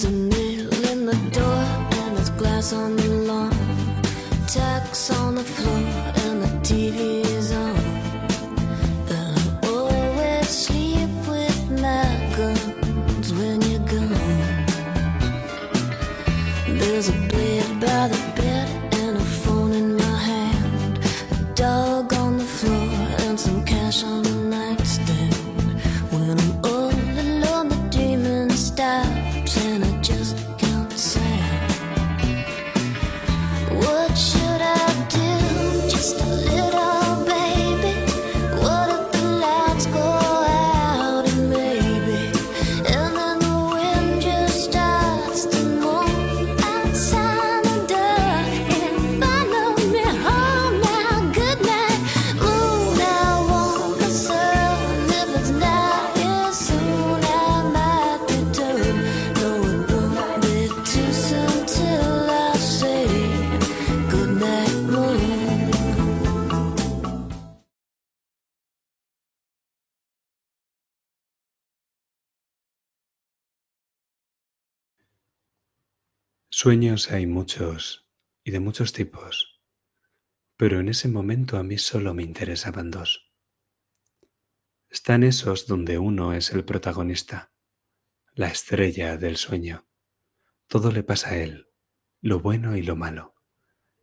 There's a nail in the door and there's glass on the Sueños hay muchos y de muchos tipos, pero en ese momento a mí solo me interesaban dos. Están esos donde uno es el protagonista, la estrella del sueño. Todo le pasa a él, lo bueno y lo malo.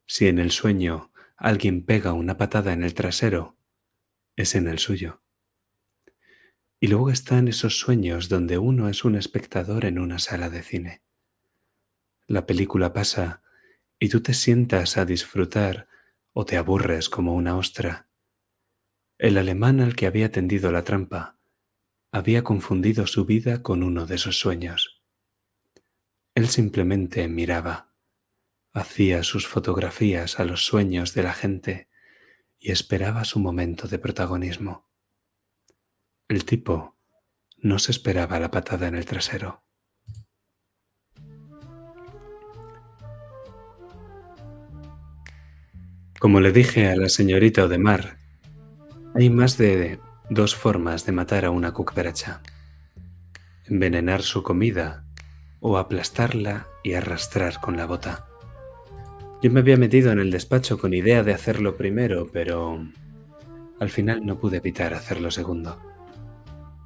Si en el sueño alguien pega una patada en el trasero, es en el suyo. Y luego están esos sueños donde uno es un espectador en una sala de cine. La película pasa y tú te sientas a disfrutar o te aburres como una ostra. El alemán al que había tendido la trampa había confundido su vida con uno de esos sueños. Él simplemente miraba, hacía sus fotografías a los sueños de la gente y esperaba su momento de protagonismo. El tipo no se esperaba la patada en el trasero. Como le dije a la señorita Odemar, hay más de dos formas de matar a una cucaracha. Envenenar su comida o aplastarla y arrastrar con la bota. Yo me había metido en el despacho con idea de hacerlo primero, pero al final no pude evitar hacerlo segundo.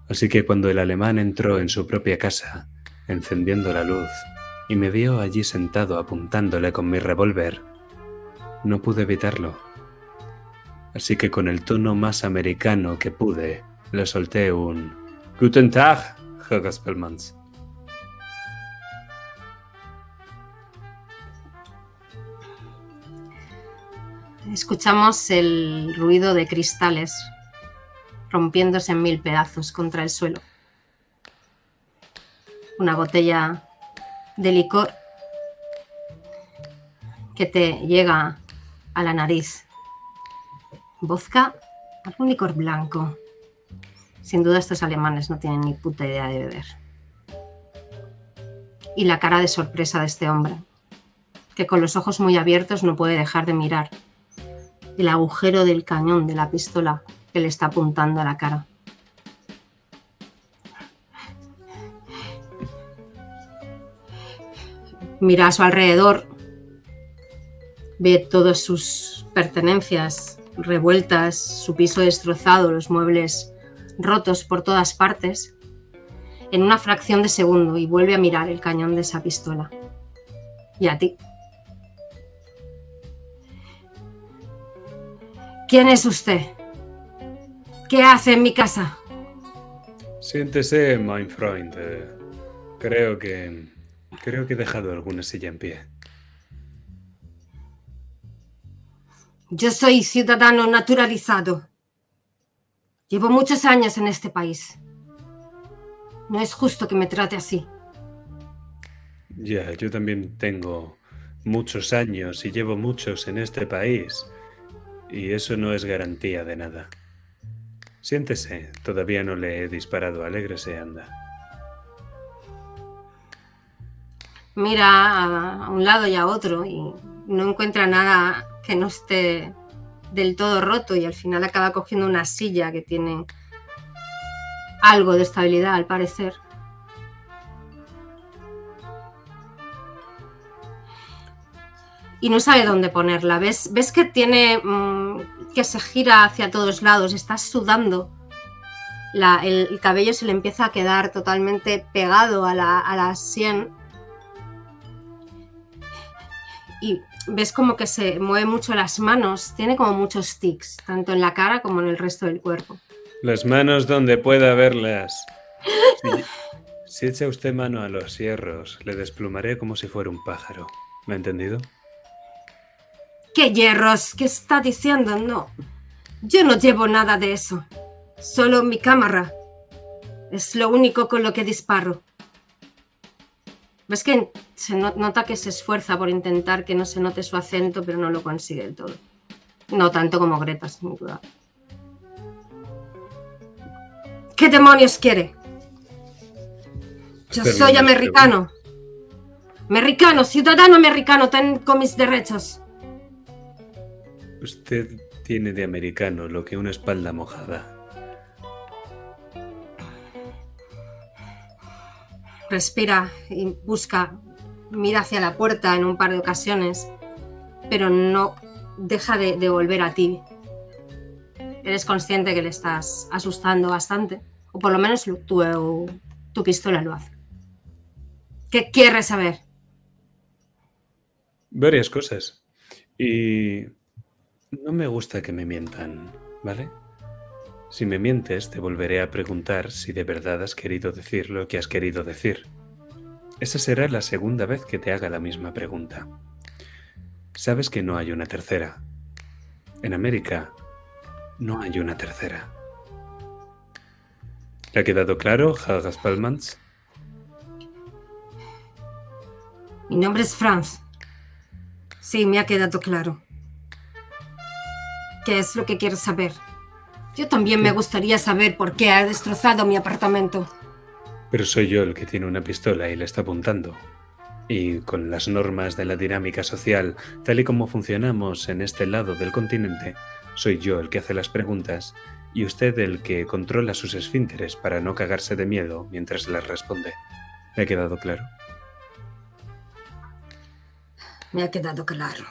Así que cuando el alemán entró en su propia casa, encendiendo la luz, y me vio allí sentado apuntándole con mi revólver, no pude evitarlo. Así que con el tono más americano que pude, le solté un Guten Tag, Herr Gaspelmans. Escuchamos el ruido de cristales rompiéndose en mil pedazos contra el suelo. Una botella de licor que te llega a la nariz. Vodka, algún licor blanco. Sin duda estos alemanes no tienen ni puta idea de beber. Y la cara de sorpresa de este hombre, que con los ojos muy abiertos no puede dejar de mirar el agujero del cañón de la pistola que le está apuntando a la cara. Mira a su alrededor, ve todas sus pertenencias revueltas, su piso destrozado, los muebles rotos por todas partes, en una fracción de segundo y vuelve a mirar el cañón de esa pistola. Y a ti. ¿Quién es usted? ¿Qué hace en mi casa? Siéntese, mein Freund. Eh, Creo que. Creo que he dejado alguna silla en pie. Yo soy ciudadano naturalizado. Llevo muchos años en este país. No es justo que me trate así. Ya, yo también tengo muchos años y llevo muchos en este país. Y eso no es garantía de nada. Siéntese, todavía no le he disparado. Alégrese, anda. Mira a, a un lado y a otro y no encuentra nada que no esté del todo roto y al final acaba cogiendo una silla que tiene algo de estabilidad al parecer. Y no sabe dónde ponerla. ¿Ves, ves que tiene mm, que se gira hacia todos lados? Está sudando. El, el, cabello se le empieza a quedar totalmente pegado a la, a la sien. Y ves como que se mueve mucho las manos, tiene como muchos tics, tanto en la cara como en el resto del cuerpo. Las manos donde pueda verlas. Si, si echa usted mano a los hierros, le desplumaré como si fuera un pájaro. ¿Me ha entendido? ¿Qué hierros? ¿Qué está diciendo? No. Yo no llevo nada de eso. Solo mi cámara. Es lo único con lo que disparo. ¿Ves que se no- nota que se esfuerza por intentar que no se note su acento, pero no lo consigue del todo? No tanto como Greta, sin duda. ¿Qué demonios quiere? Yo soy no me americano. Americano, ciudadano americano, tengo mis derechos. Usted tiene de americano lo que una espalda mojada. Respira y busca, mira hacia la puerta en un par de ocasiones, pero no deja de, volver a ti. Eres consciente que le estás asustando bastante, o por lo menos tu, tu pistola lo hace. ¿Qué quieres saber? Varias cosas. Y no me gusta que me mientan, ¿vale? Si me mientes, te volveré a preguntar si de verdad has querido decir lo que has querido decir. Esa será la segunda vez que te haga la misma pregunta. Sabes que no hay una tercera. En América no hay una tercera. ¿Le ha quedado claro, Hagas Palmans? Mi nombre es Franz. Sí, me ha quedado claro. ¿Qué es lo que quieres saber? Yo también me gustaría saber por qué ha destrozado mi apartamento. Pero soy yo el que tiene una pistola y le está apuntando. Y con las normas de la dinámica social, tal y como funcionamos en este lado del continente, soy yo el que hace las preguntas y usted el que controla sus esfínteres para no cagarse de miedo mientras les responde. ¿Me ha quedado claro? Me ha quedado claro.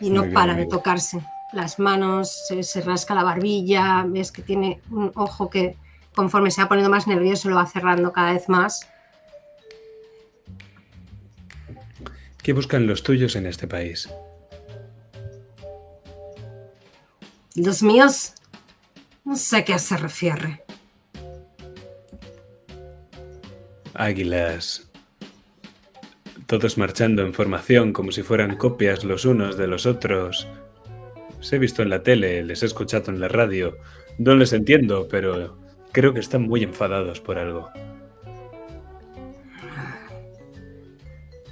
Y no bien, para de tocarse. Las manos, se, se rasca la barbilla, ves que tiene un ojo que conforme se va poniendo más nervioso lo va cerrando cada vez más. ¿Qué buscan los tuyos en este país? Los míos, no sé a qué se refiere. Águilas. Todos marchando en formación como si fueran copias los unos de los otros. Os he visto en la tele, les he escuchado en la radio. No les entiendo, pero creo que están muy enfadados por algo.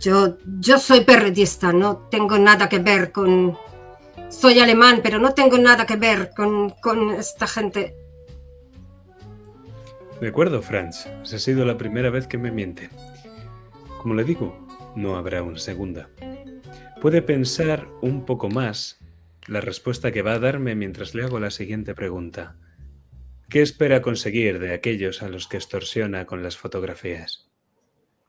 Yo, yo soy periodista, no tengo nada que ver con... Soy alemán, pero no tengo nada que ver con, con esta gente. De acuerdo, Franz. Esa ha sido la primera vez que me miente. Como le digo, no habrá una segunda. Puede pensar un poco más la respuesta que va a darme mientras le hago la siguiente pregunta. ¿Qué espera conseguir de aquellos a los que extorsiona con las fotografías?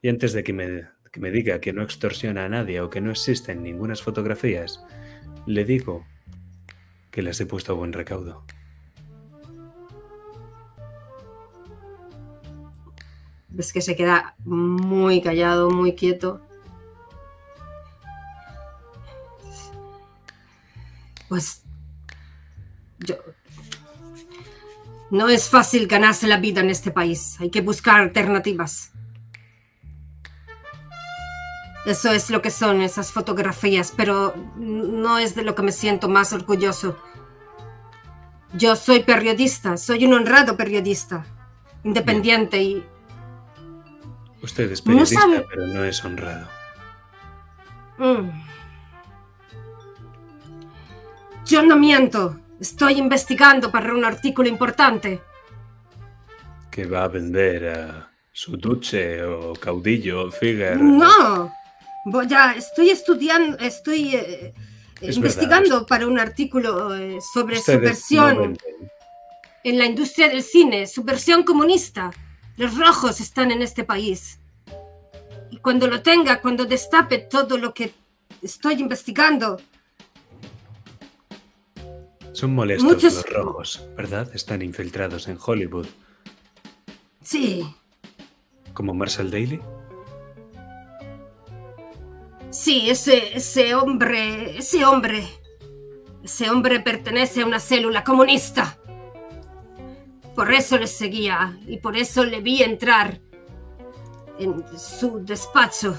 Y antes de que me, diga que no extorsiona a nadie o que no existen ningunas fotografías, le digo que las he puesto a buen recaudo. Ves que se queda muy callado, muy quieto. Pues yo no es fácil ganarse la vida en este país. Hay que buscar alternativas. Eso es lo que son esas fotografías, pero no es de lo que me siento más orgulloso. Yo soy periodista, soy un honrado periodista, independiente y Usted es No periodista, sabe- pero no es honrado. Mm. Yo no miento. Estoy investigando para un artículo importante. que va a vender a su duce o caudillo Figuer. No. Voy a, estoy estudiando, estoy eh, Es investigando para un artículo eh, sobre Ustedes no venden. en la industria del cine, subversión comunista. Los rojos están en este país. Y cuando lo tenga, cuando destape todo lo que estoy investigando. Son molestos Muchos- los rojos, ¿verdad? Están infiltrados en Hollywood. Sí, ¿Como Marshall Daly? sí, ese, ese hombre, ese hombre, ese hombre pertenece a una célula comunista. Por eso le seguía y por eso le vi entrar en su despacho.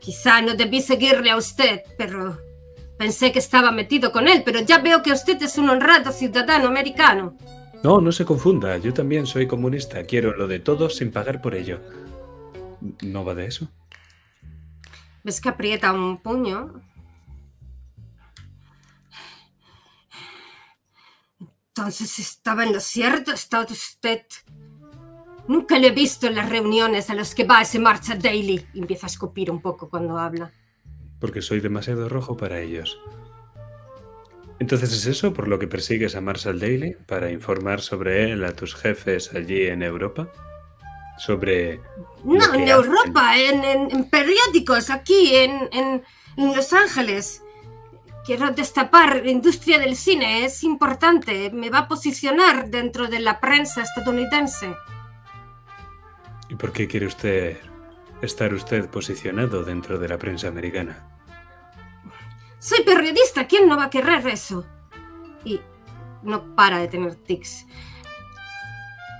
Quizá no debí seguirle a usted, pero pensé que estaba metido con él, pero ya veo que usted es un honrado ciudadano americano. No, no se confunda. Yo también soy comunista. Quiero lo de todos sin pagar por ello. ¿No va de eso? ¿Ves que aprieta un puño? Entonces estaba en lo cierto, está usted. Nunca le he visto en las reuniones a los que va ese marcha daily. Empieza a escupir un poco cuando habla. Porque soy demasiado rojo para ellos. Entonces es eso por lo que persigues a Marshall Daly para informar sobre él a tus jefes allí en Europa. Sobre No, en. Europa, en, en- en periódicos, aquí, en- en Los Ángeles. Quiero destapar la industria del cine, es importante. Me va a posicionar dentro de la prensa estadounidense. ¿Y por qué quiere usted estar usted posicionado dentro de la prensa americana? Soy periodista, ¿quién no va a querer eso? Y no para de tener tics.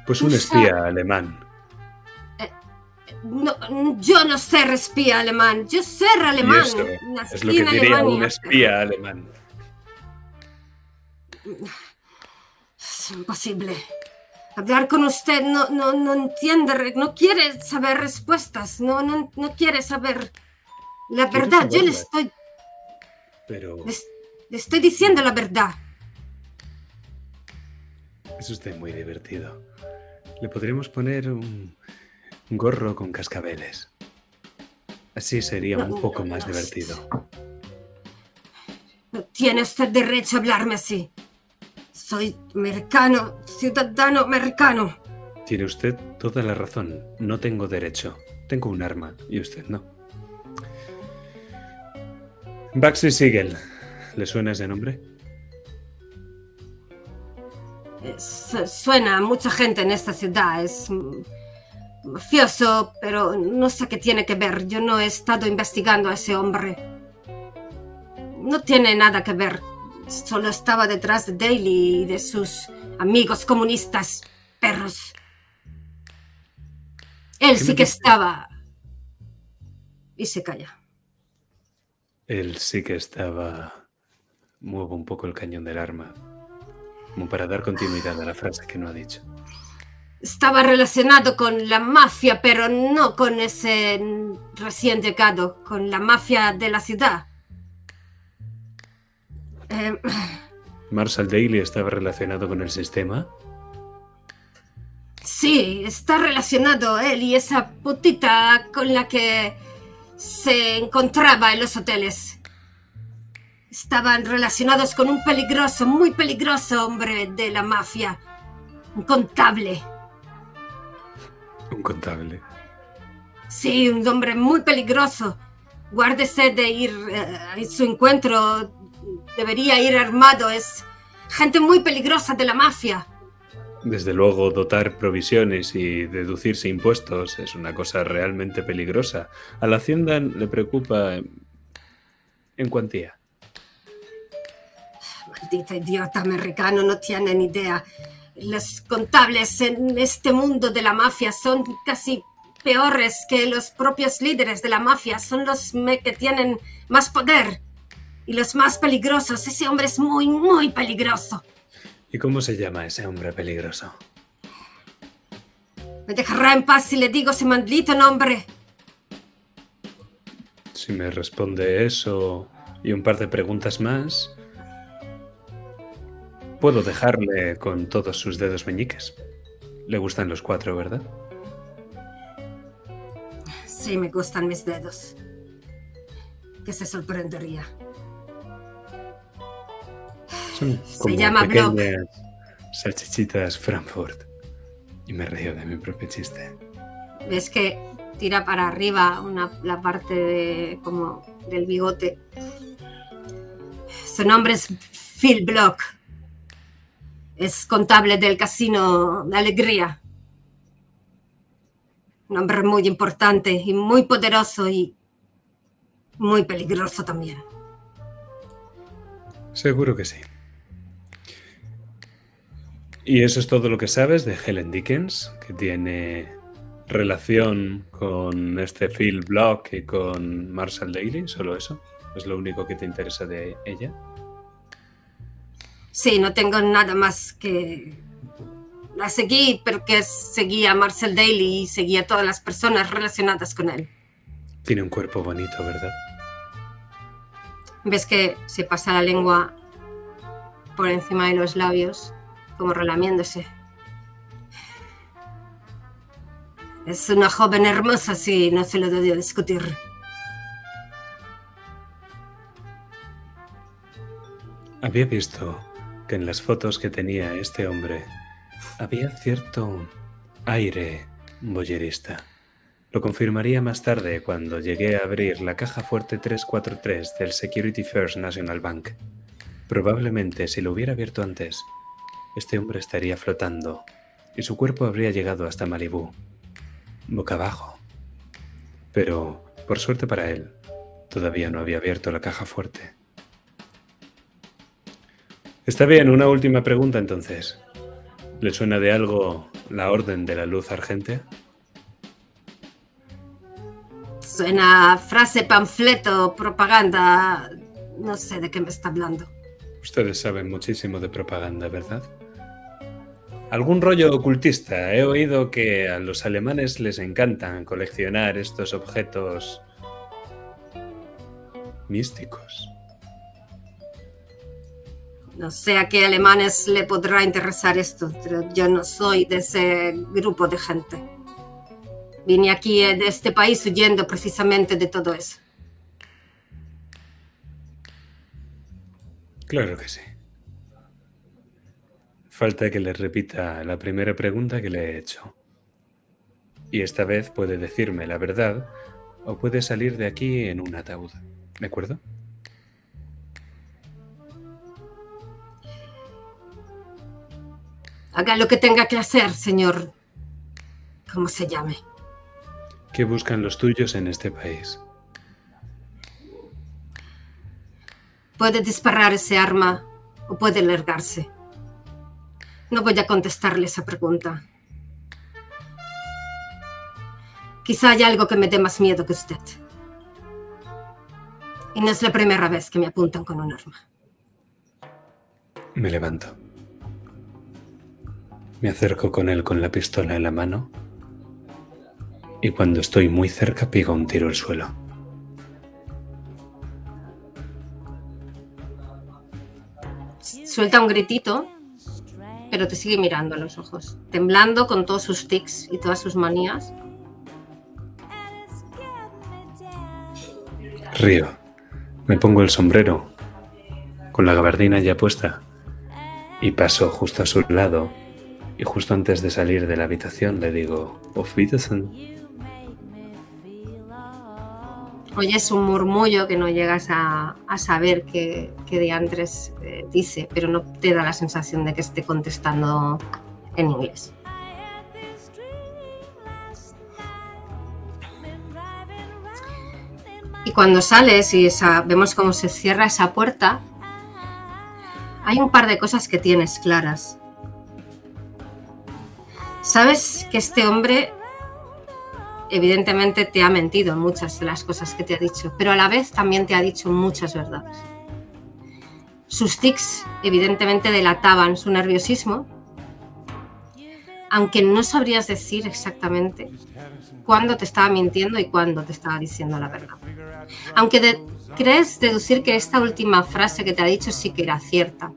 Pues un espía alemán. No, yo no ser espía alemán, yo ser alemán. Eso es lo que diría Alemania. un espía alemán. Es imposible. Hablar con usted no, no, no entiende, no quiere saber respuestas, no, no, no quiere saber la verdad. Yo le estoy, Pero le, le estoy diciendo la verdad. es usted muy divertido. Le podríamos poner un gorro con cascabeles. Así sería un poco no, más divertido. No tiene usted derecho a hablarme así. Soy americano, ciudadano americano. Tiene usted toda la razón. No tengo derecho. Tengo un arma y usted no. Baxi Siegel. ¿Le suena ese nombre? Eh, su- Suena a mucha gente en esta ciudad. Es mafioso, pero no sé qué tiene que ver. Yo no he estado investigando a ese hombre. No tiene nada que ver. Solo estaba detrás de Daly y de sus amigos comunistas, perros. Él ¿Qué sí que estaba. Y se calla. Él sí que estaba... Muevo un poco el cañón del arma. Como para dar continuidad a la frase que no ha dicho. Estaba relacionado con la mafia, pero no con ese recién llegado, con la mafia de la ciudad. Eh, ¿Marshall Daly estaba relacionado con el sistema? sí, está relacionado él y esa putita con la que se encontraba en los hoteles. Estaban relacionados con un peligroso, muy peligroso hombre de la mafia. Un contable. Un contable. Sí, un hombre muy peligroso. Guárdese de ir eh, a su encuentro. Debería ir armado. Es gente muy peligrosa de la mafia. Desde luego, dotar provisiones y deducirse impuestos es una cosa realmente peligrosa. A la Hacienda le preocupa en- cuantía. Maldita idiota americano, no tiene ni idea. Los contables en este mundo de la mafia son casi peores que los propios líderes de la mafia. Son los que tienen más poder y los más peligrosos. Ese hombre es muy, muy peligroso. ¿Y cómo se llama ese hombre peligroso? ¿Me dejará en paz si le digo ese maldito nombre? Si me responde eso y un par de preguntas más, puedo dejarle con todos sus dedos meñiques. Le gustan los cuatro, ¿verdad? Sí, me gustan mis dedos. Que se sorprendería. Son Se llama Block. pequeñas salchichitas Frankfurt. Y me río de mi propio chiste. ¿Ves que tira para arriba una, la parte de, como del bigote. Su nombre es Phil Block. Es contable del casino de Alegría. Un hombre muy importante y muy poderoso y muy peligroso también. Seguro que sí. ¿Y eso es todo lo que sabes de Helen Dickens? Que tiene relación con este Phil Block y con Marshall Daly, solo eso. ¿Es lo único que te interesa de ella? Sí, no tengo nada más que... La seguí porque seguía a Marcel Daly y seguía a todas las personas relacionadas con él. Tiene un cuerpo bonito, ¿verdad? Ves que se pasa la lengua por encima de los labios, como relamiéndose. Es una joven hermosa, sí, no se lo doy a discutir. Había visto que en las fotos que tenía este hombre había cierto aire boyerista. Lo confirmaría más tarde cuando llegué a abrir la caja fuerte 343 del Security First National Bank. Probablemente si lo hubiera abierto antes, este hombre estaría flotando y su cuerpo habría llegado hasta Malibú, boca abajo. Pero, por suerte para él, todavía no había abierto la caja fuerte. Está bien, una última pregunta entonces. ¿Le suena de algo la orden de la luz argente? Suena frase, panfleto, propaganda. No sé de qué me está hablando. Ustedes saben muchísimo de propaganda, ¿verdad? Algún rollo ocultista. He oído que a los alemanes les encantan coleccionar estos objetos místicos. No sé a qué alemanes le podrá interesar esto, pero yo no soy de ese grupo de gente. Vine aquí eh, de este país huyendo precisamente de todo eso. Claro que sí. Falta que le repita la primera pregunta que le he hecho. Y esta vez puede decirme la verdad o puede salir de aquí en un ataúd. ¿De acuerdo? Haga lo que tenga que hacer, señor. ¿Cómo se llame? ¿Qué buscan los tuyos en este país? Puede disparar ese arma o puede largarse. No voy a contestarle esa pregunta. Quizá haya algo que me dé más miedo que usted. Y no es la primera vez que me apuntan con un arma. Me levanto. Me acerco con él con la pistola en la mano y cuando estoy muy cerca pigo un tiro al suelo. Suelta un gritito, pero te sigue mirando a los ojos, temblando con todos sus tics y todas sus manías. Río. Me pongo el sombrero con la gabardina ya puesta y paso justo a su lado y justo antes de salir de la habitación le digo. Oyes un murmullo que no llegas a, saber qué, qué diantres eh, dice, pero no te da la sensación de que esté contestando en inglés. Y cuando sales y vemos cómo se cierra esa puerta, hay un par de cosas que tienes claras. Sabes que este hombre evidentemente te ha mentido en muchas de las cosas que te ha dicho, pero a la vez también te ha dicho muchas verdades. Sus tics evidentemente delataban su nerviosismo, aunque no sabrías decir exactamente cuándo te estaba mintiendo y cuándo te estaba diciendo la verdad. Aunque crees deducir que esta última frase que te ha dicho sí que era cierta.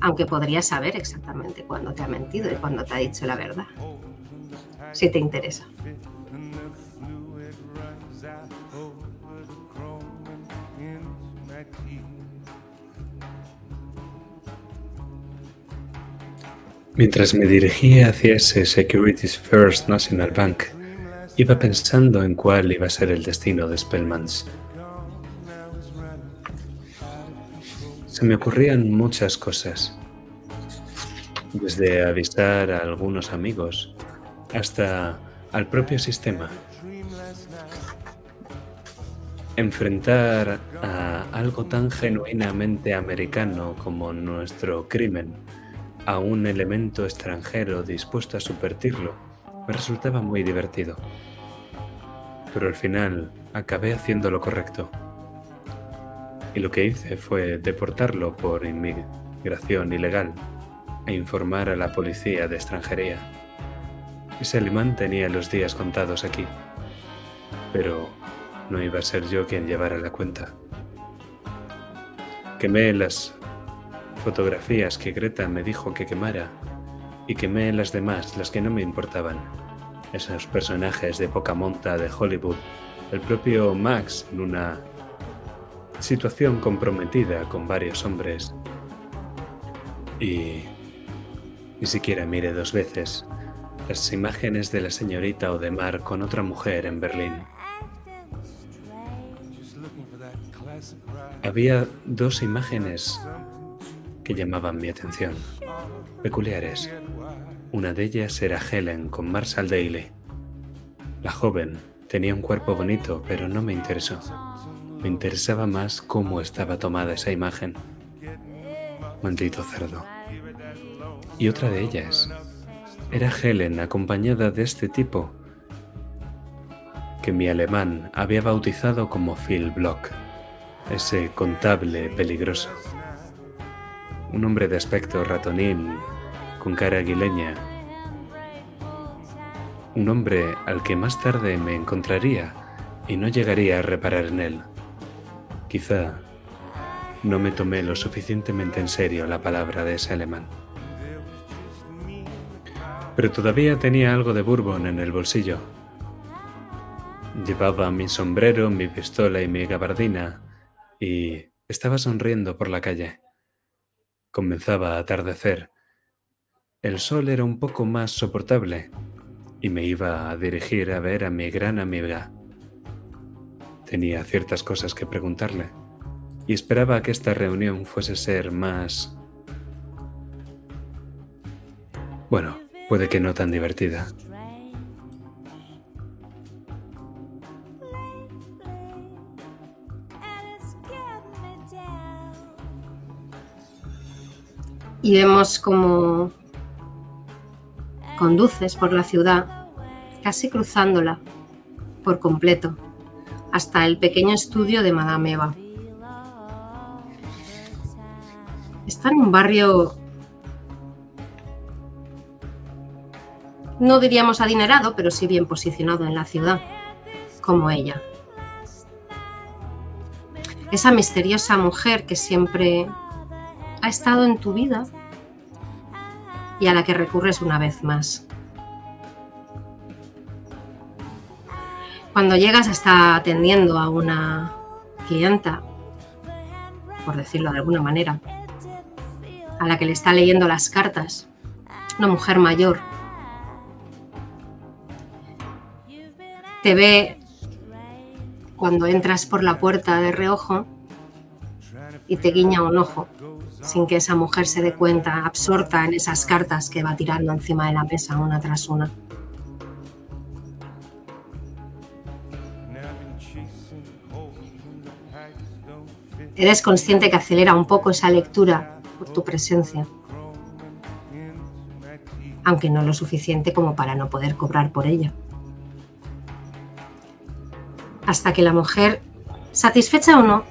Aunque podrías saber exactamente cuándo te ha mentido y cuándo te ha dicho la verdad. Si te interesa. Mientras me dirigía hacia ese Securities First National Bank, iba pensando en cuál iba a ser el destino de Spellmans. Se me ocurrían muchas cosas, desde avisar a algunos amigos hasta al propio sistema. Enfrentar a algo tan genuinamente americano como nuestro crimen a un elemento extranjero dispuesto a subvertirlo me resultaba muy divertido. Pero al final acabé haciendo lo correcto. Y lo que hice fue deportarlo por inmigración ilegal e informar a la policía de extranjería. Ese alemán tenía los días contados aquí, pero no iba a ser yo quien llevara la cuenta. Quemé las fotografías que Greta me dijo que quemara y quemé las demás, las que no me importaban. Esos personajes de poca monta de Hollywood, el propio Max en una situación comprometida con varios hombres y ni siquiera mire dos veces las imágenes de la señorita Odemar con otra mujer en Berlín. Había dos imágenes que llamaban mi atención, peculiares. Una de ellas era Helen con Marshall Daly. La joven tenía un cuerpo bonito, pero no me interesó. Me interesaba más cómo estaba tomada esa imagen. Maldito cerdo. Y otra de ellas era Helen acompañada de este tipo que mi alemán había bautizado como Phil Block, ese contable peligroso un hombre de aspecto ratonil, con cara aguileña. Un hombre al que más tarde me encontraría y no llegaría a reparar en él. Quizá no me tomé lo suficientemente en serio la palabra de ese alemán. Pero todavía tenía algo de bourbon en el bolsillo. Llevaba mi sombrero, mi pistola y mi gabardina y estaba sonriendo por la calle. Comenzaba a atardecer. El sol era un poco más soportable y me iba a dirigir a ver a mi gran amiga. Tenía ciertas cosas que preguntarle y esperaba que esta reunión fuese ser más... Bueno, puede que no tan divertida. y vemos cómo conduces por la ciudad, casi cruzándola por completo, hasta el pequeño estudio de Madame Eva. Está en un barrio, no diríamos adinerado, pero sí bien posicionado en la ciudad, como ella. Esa misteriosa mujer que siempre ha estado en tu vida y a la que recurres una vez más. Cuando llegas está atendiendo a una clienta, por decirlo de alguna manera, a la que le está leyendo las cartas, una mujer mayor. Te ve cuando entras por la puerta de reojo y te guiña un ojo sin que esa mujer se dé cuenta, absorta en esas cartas que va tirando encima de la mesa una tras una. Eres consciente que acelera un poco esa lectura por tu presencia, aunque no lo suficiente como para no poder cobrar por ella. Hasta que la mujer, satisfecha o no,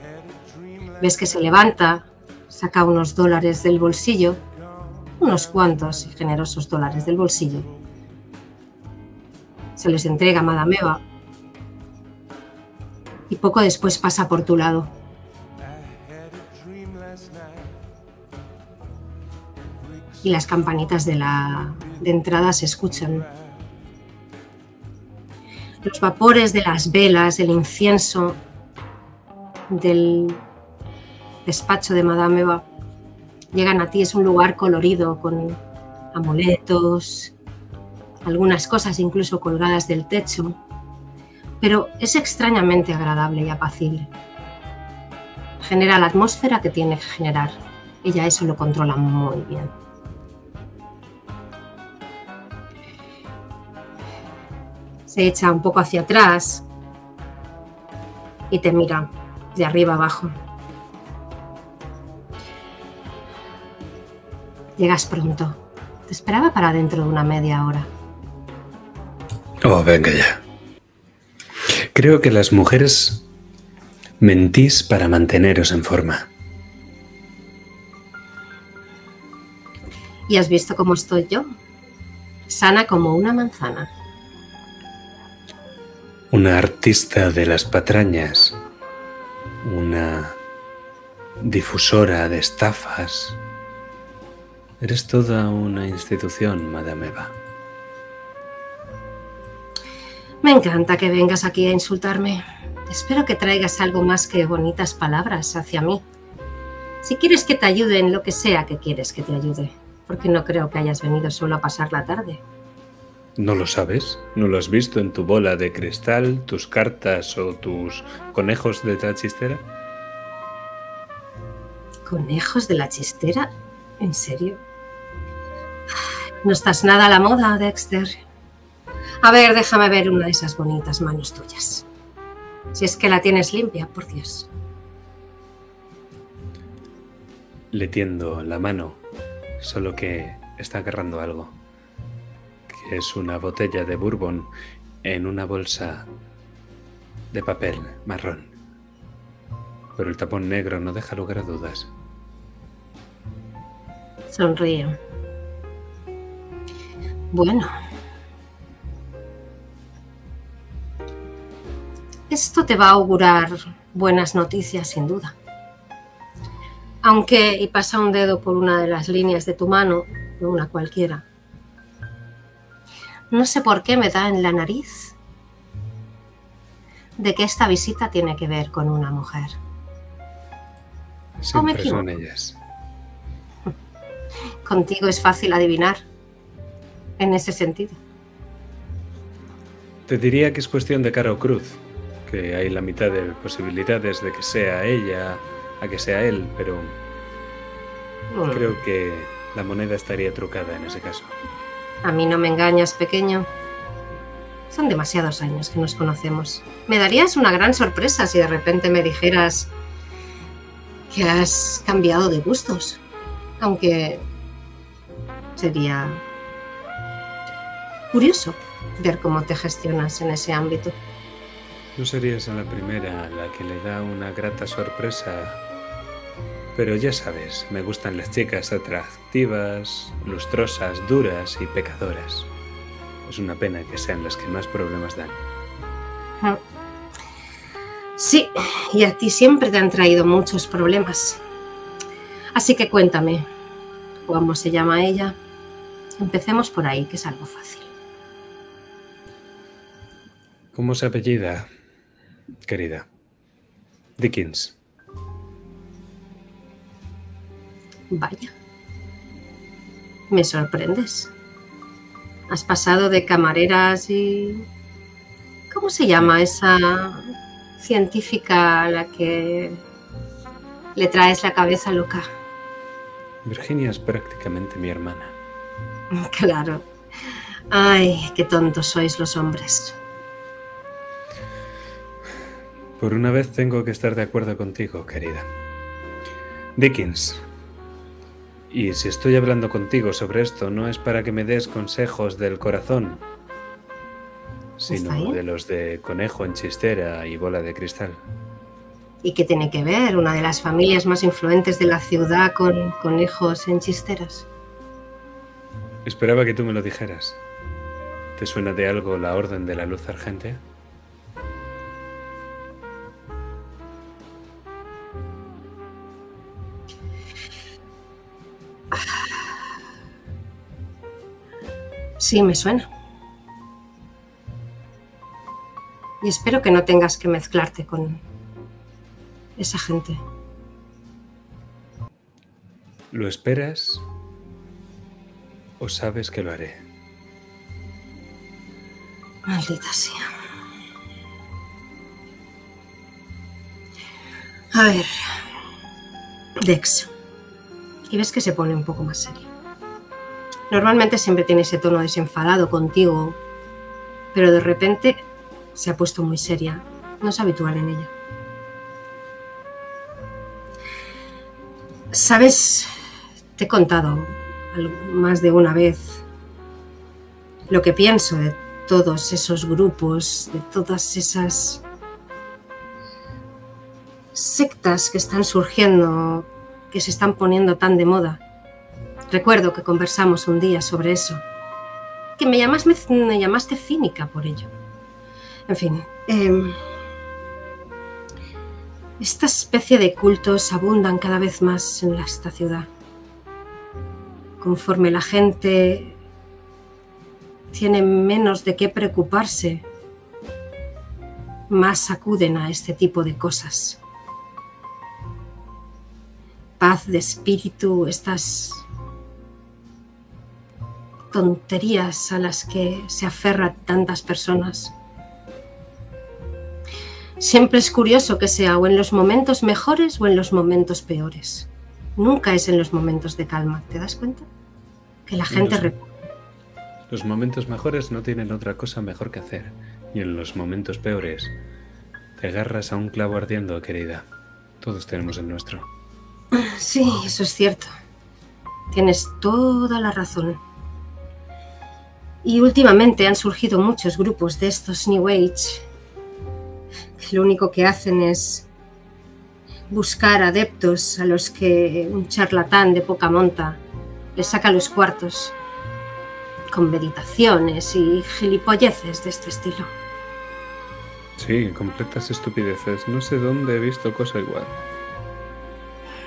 ves que se levanta, saca unos dólares del bolsillo, unos cuantos y generosos dólares del bolsillo. Se les entrega a Madame Eva y poco después pasa por tu lado. Y las campanitas de la de entrada se escuchan. Los vapores de las velas, el incienso, del despacho de Madame Eva llegan a ti. Es un lugar colorido con amuletos, algunas cosas incluso colgadas del techo, pero es extrañamente agradable y apacible. Genera la atmósfera que tiene que generar. Ella eso lo controla muy bien. Se echa un poco hacia atrás y te mira de arriba abajo. Llegas pronto. Te esperaba para dentro de una media hora. Oh, venga ya. Creo que las mujeres mentís para manteneros en forma. ¿Y has visto cómo estoy yo? Sana como una manzana. Una artista de las patrañas. Una difusora de estafas. Eres toda una institución, Madame Eva. Me encanta que vengas aquí a insultarme. Espero que traigas algo más que bonitas palabras hacia mí. Si quieres que te ayude en lo que sea que quieres que te ayude, porque no creo que hayas venido solo a pasar la tarde. ¿No lo sabes? ¿No lo has visto en tu bola de cristal, tus cartas o tus conejos de la chistera? ¿Conejos de la chistera? ¿En serio? No estás nada a la moda, Dexter. A ver, déjame ver una de esas bonitas manos tuyas. Si es que la tienes limpia, por Dios. Le tiendo la mano, solo que está agarrando algo. Es una botella de bourbon en una bolsa de papel marrón. Pero el tapón negro no deja lugar a dudas. Sonríe. Bueno. Esto te va a augurar buenas noticias, sin duda. Aunque, y pasa un dedo por una de las líneas de tu mano, no una cualquiera, no sé por qué me da en la nariz de que esta visita tiene que ver con una mujer. ¿O me Siempre son ellas. Contigo es fácil adivinar en ese sentido. Te diría que es cuestión de cara o cruz, que hay la mitad de posibilidades de que sea ella a que sea él, pero Mm. creo que la moneda estaría trucada en ese caso. A mí no me engañas, pequeño. Son demasiados años que nos conocemos. Me darías una gran sorpresa si de repente me dijeras que has cambiado de gustos. Aunque sería curioso ver cómo te gestionas en ese ámbito. No serías la primera la que le da una grata sorpresa. Pero ya sabes, me gustan las chicas lustrosas, duras y pecadoras. Es una pena que sean las que más problemas dan. Sí, y a ti siempre te han traído muchos problemas. Así que cuéntame, ¿cómo se llama ella? Empecemos por ahí, que es algo fácil. ¿Cómo se apellida, querida? Dickens. Vaya. Me sorprendes. Has pasado de camareras y... ¿Cómo se llama esa científica a la que le traes la cabeza loca? Virginia es prácticamente mi hermana. Claro. Ay, qué tontos sois los hombres. Por una vez tengo que estar de acuerdo contigo, querida. Dickens. Y si estoy hablando contigo sobre esto, no es para que me des consejos del corazón, sino de los de conejo en chistera y bola de cristal. ¿Y qué tiene que ver una de las familias más influentes de la ciudad con conejos en chisteras? Esperaba que tú me lo dijeras. ¿Te suena de algo la Orden de la Luz Argentea? Sí, me suena. Y espero que no tengas que mezclarte con esa gente. ¿Lo esperas? o sabes que lo haré. Maldita sea. A ver. Dex. Y ves que se pone un poco más serio. Normalmente siempre tiene ese tono desenfadado contigo, pero de repente se ha puesto muy seria. No es habitual en ella. Sabes, te he contado más de una vez lo que pienso de todos esos grupos, de todas esas sectas que están surgiendo, que se están poniendo tan de moda. Recuerdo que conversamos un día sobre eso, que me, llamas, me, llamaste cínica por ello. En fin, em, esta especie de cultos abundan cada vez más en esta ciudad. Conforme la gente tiene menos de qué preocuparse, más acuden a este tipo de cosas. Paz de espíritu, estas tonterías a las que se aferran tantas personas. Siempre es curioso que sea o en los momentos mejores o en los momentos peores. Nunca es en los momentos de calma, ¿te das cuenta? Que la En gente... los- Los momentos mejores no tienen otra cosa mejor que hacer. Y en los momentos peores, te agarras a un clavo ardiendo, querida. Todos tenemos el nuestro. Sí, eso es cierto. Tienes toda la razón. Y últimamente han surgido muchos grupos de estos New Age lo único que hacen es buscar adeptos a los que un charlatán de poca monta les saca los cuartos con meditaciones y gilipolleces de este estilo. Sí, completas estupideces. No sé dónde he visto cosa igual.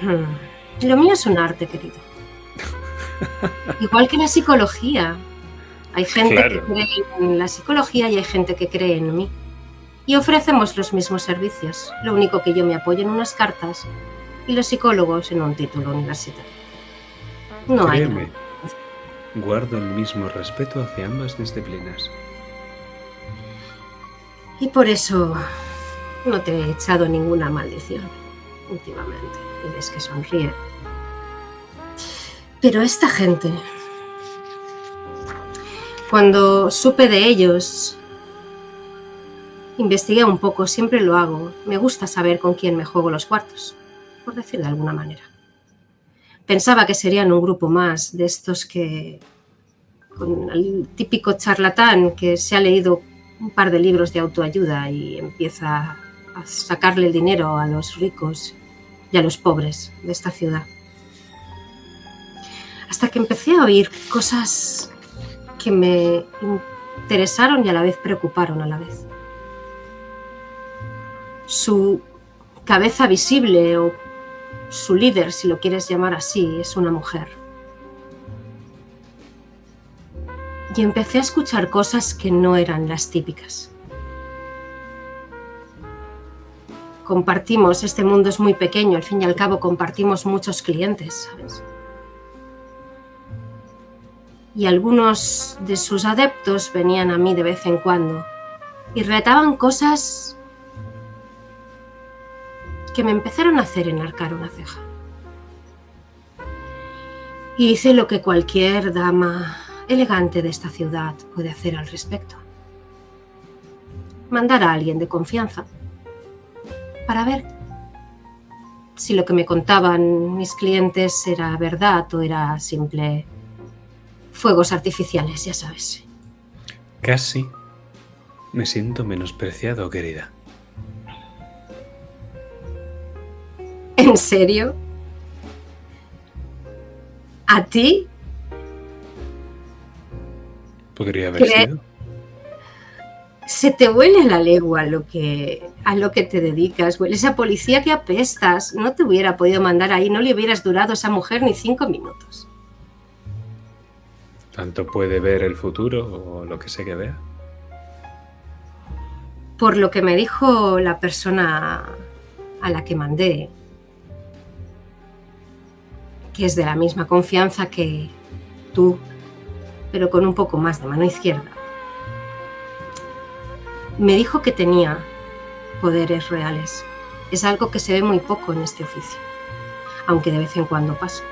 Hmm. Lo mío es un arte, querido. Igual que la psicología. Hay gente Claro. que cree en la psicología y hay gente que cree en mí. Y ofrecemos los mismos servicios. Lo único que yo me apoyo en unas cartas y los psicólogos en un título universitario. No hay. Créeme, guardo el mismo respeto hacia ambas disciplinas. Y por eso no te he echado ninguna maldición últimamente. Y que sonríe. Pero esta gente, cuando supe de ellos, investigué un poco, siempre lo hago. Me gusta saber con quién me juego los cuartos, por decir de alguna manera. Pensaba que serían un grupo más de estos que, con el típico charlatán que se ha leído un par de libros de autoayuda y empieza a sacarle el dinero a los ricos y a los pobres de esta ciudad. Hasta que empecé a oír cosas que me interesaron y a la vez preocuparon a la vez. Su cabeza visible o su líder, si lo quieres llamar así, es una mujer. y empecé a escuchar cosas que no eran las típicas. Compartimos, este mundo es muy pequeño, al fin y al cabo compartimos muchos clientes, ¿sabes? Y algunos de sus adeptos venían a mí de vez en cuando y retaban cosas que me empezaron a hacer enarcar una ceja. Y hice lo que cualquier dama elegante de esta ciudad puede hacer al respecto. Mandar a alguien de confianza para ver si lo que me contaban mis clientes era verdad o era simple fuegos artificiales, ya sabes. Casi me siento menospreciado, querida. ¿En serio? ¿A ti? Podría haber ¿Cree- sido. Se te huele la legua a lo que a lo que te dedicas. Hueles a policía que apestas. No te hubiera podido mandar ahí, no le hubieras durado a esa mujer ni cinco minutos. Tanto puede ver el futuro o lo que sé que vea. Por lo que me dijo la persona a la que mandé, que es de la misma confianza que tú pero con un poco más de mano izquierda. Me dijo que tenía poderes reales. Es algo que se ve muy poco en este oficio, aunque de vez en cuando pasa.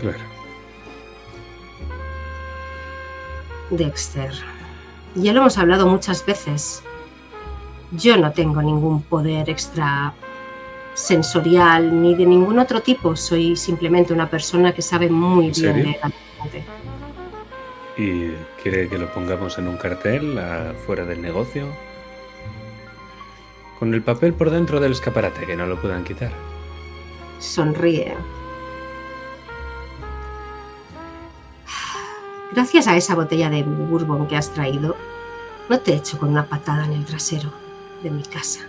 Claro. Dexter, ya lo hemos hablado muchas veces. Yo no tengo ningún poder extra sensorial ni de ningún otro tipo. Soy simplemente una persona que sabe muy bien leer a la gente. ¿Y quiere que lo pongamos en un cartel afuera del negocio? Con el papel por dentro del escaparate, que no lo puedan quitar. Sonríe. Gracias a esa botella de bourbon que has traído, no te echo con una patada en el trasero de mi casa.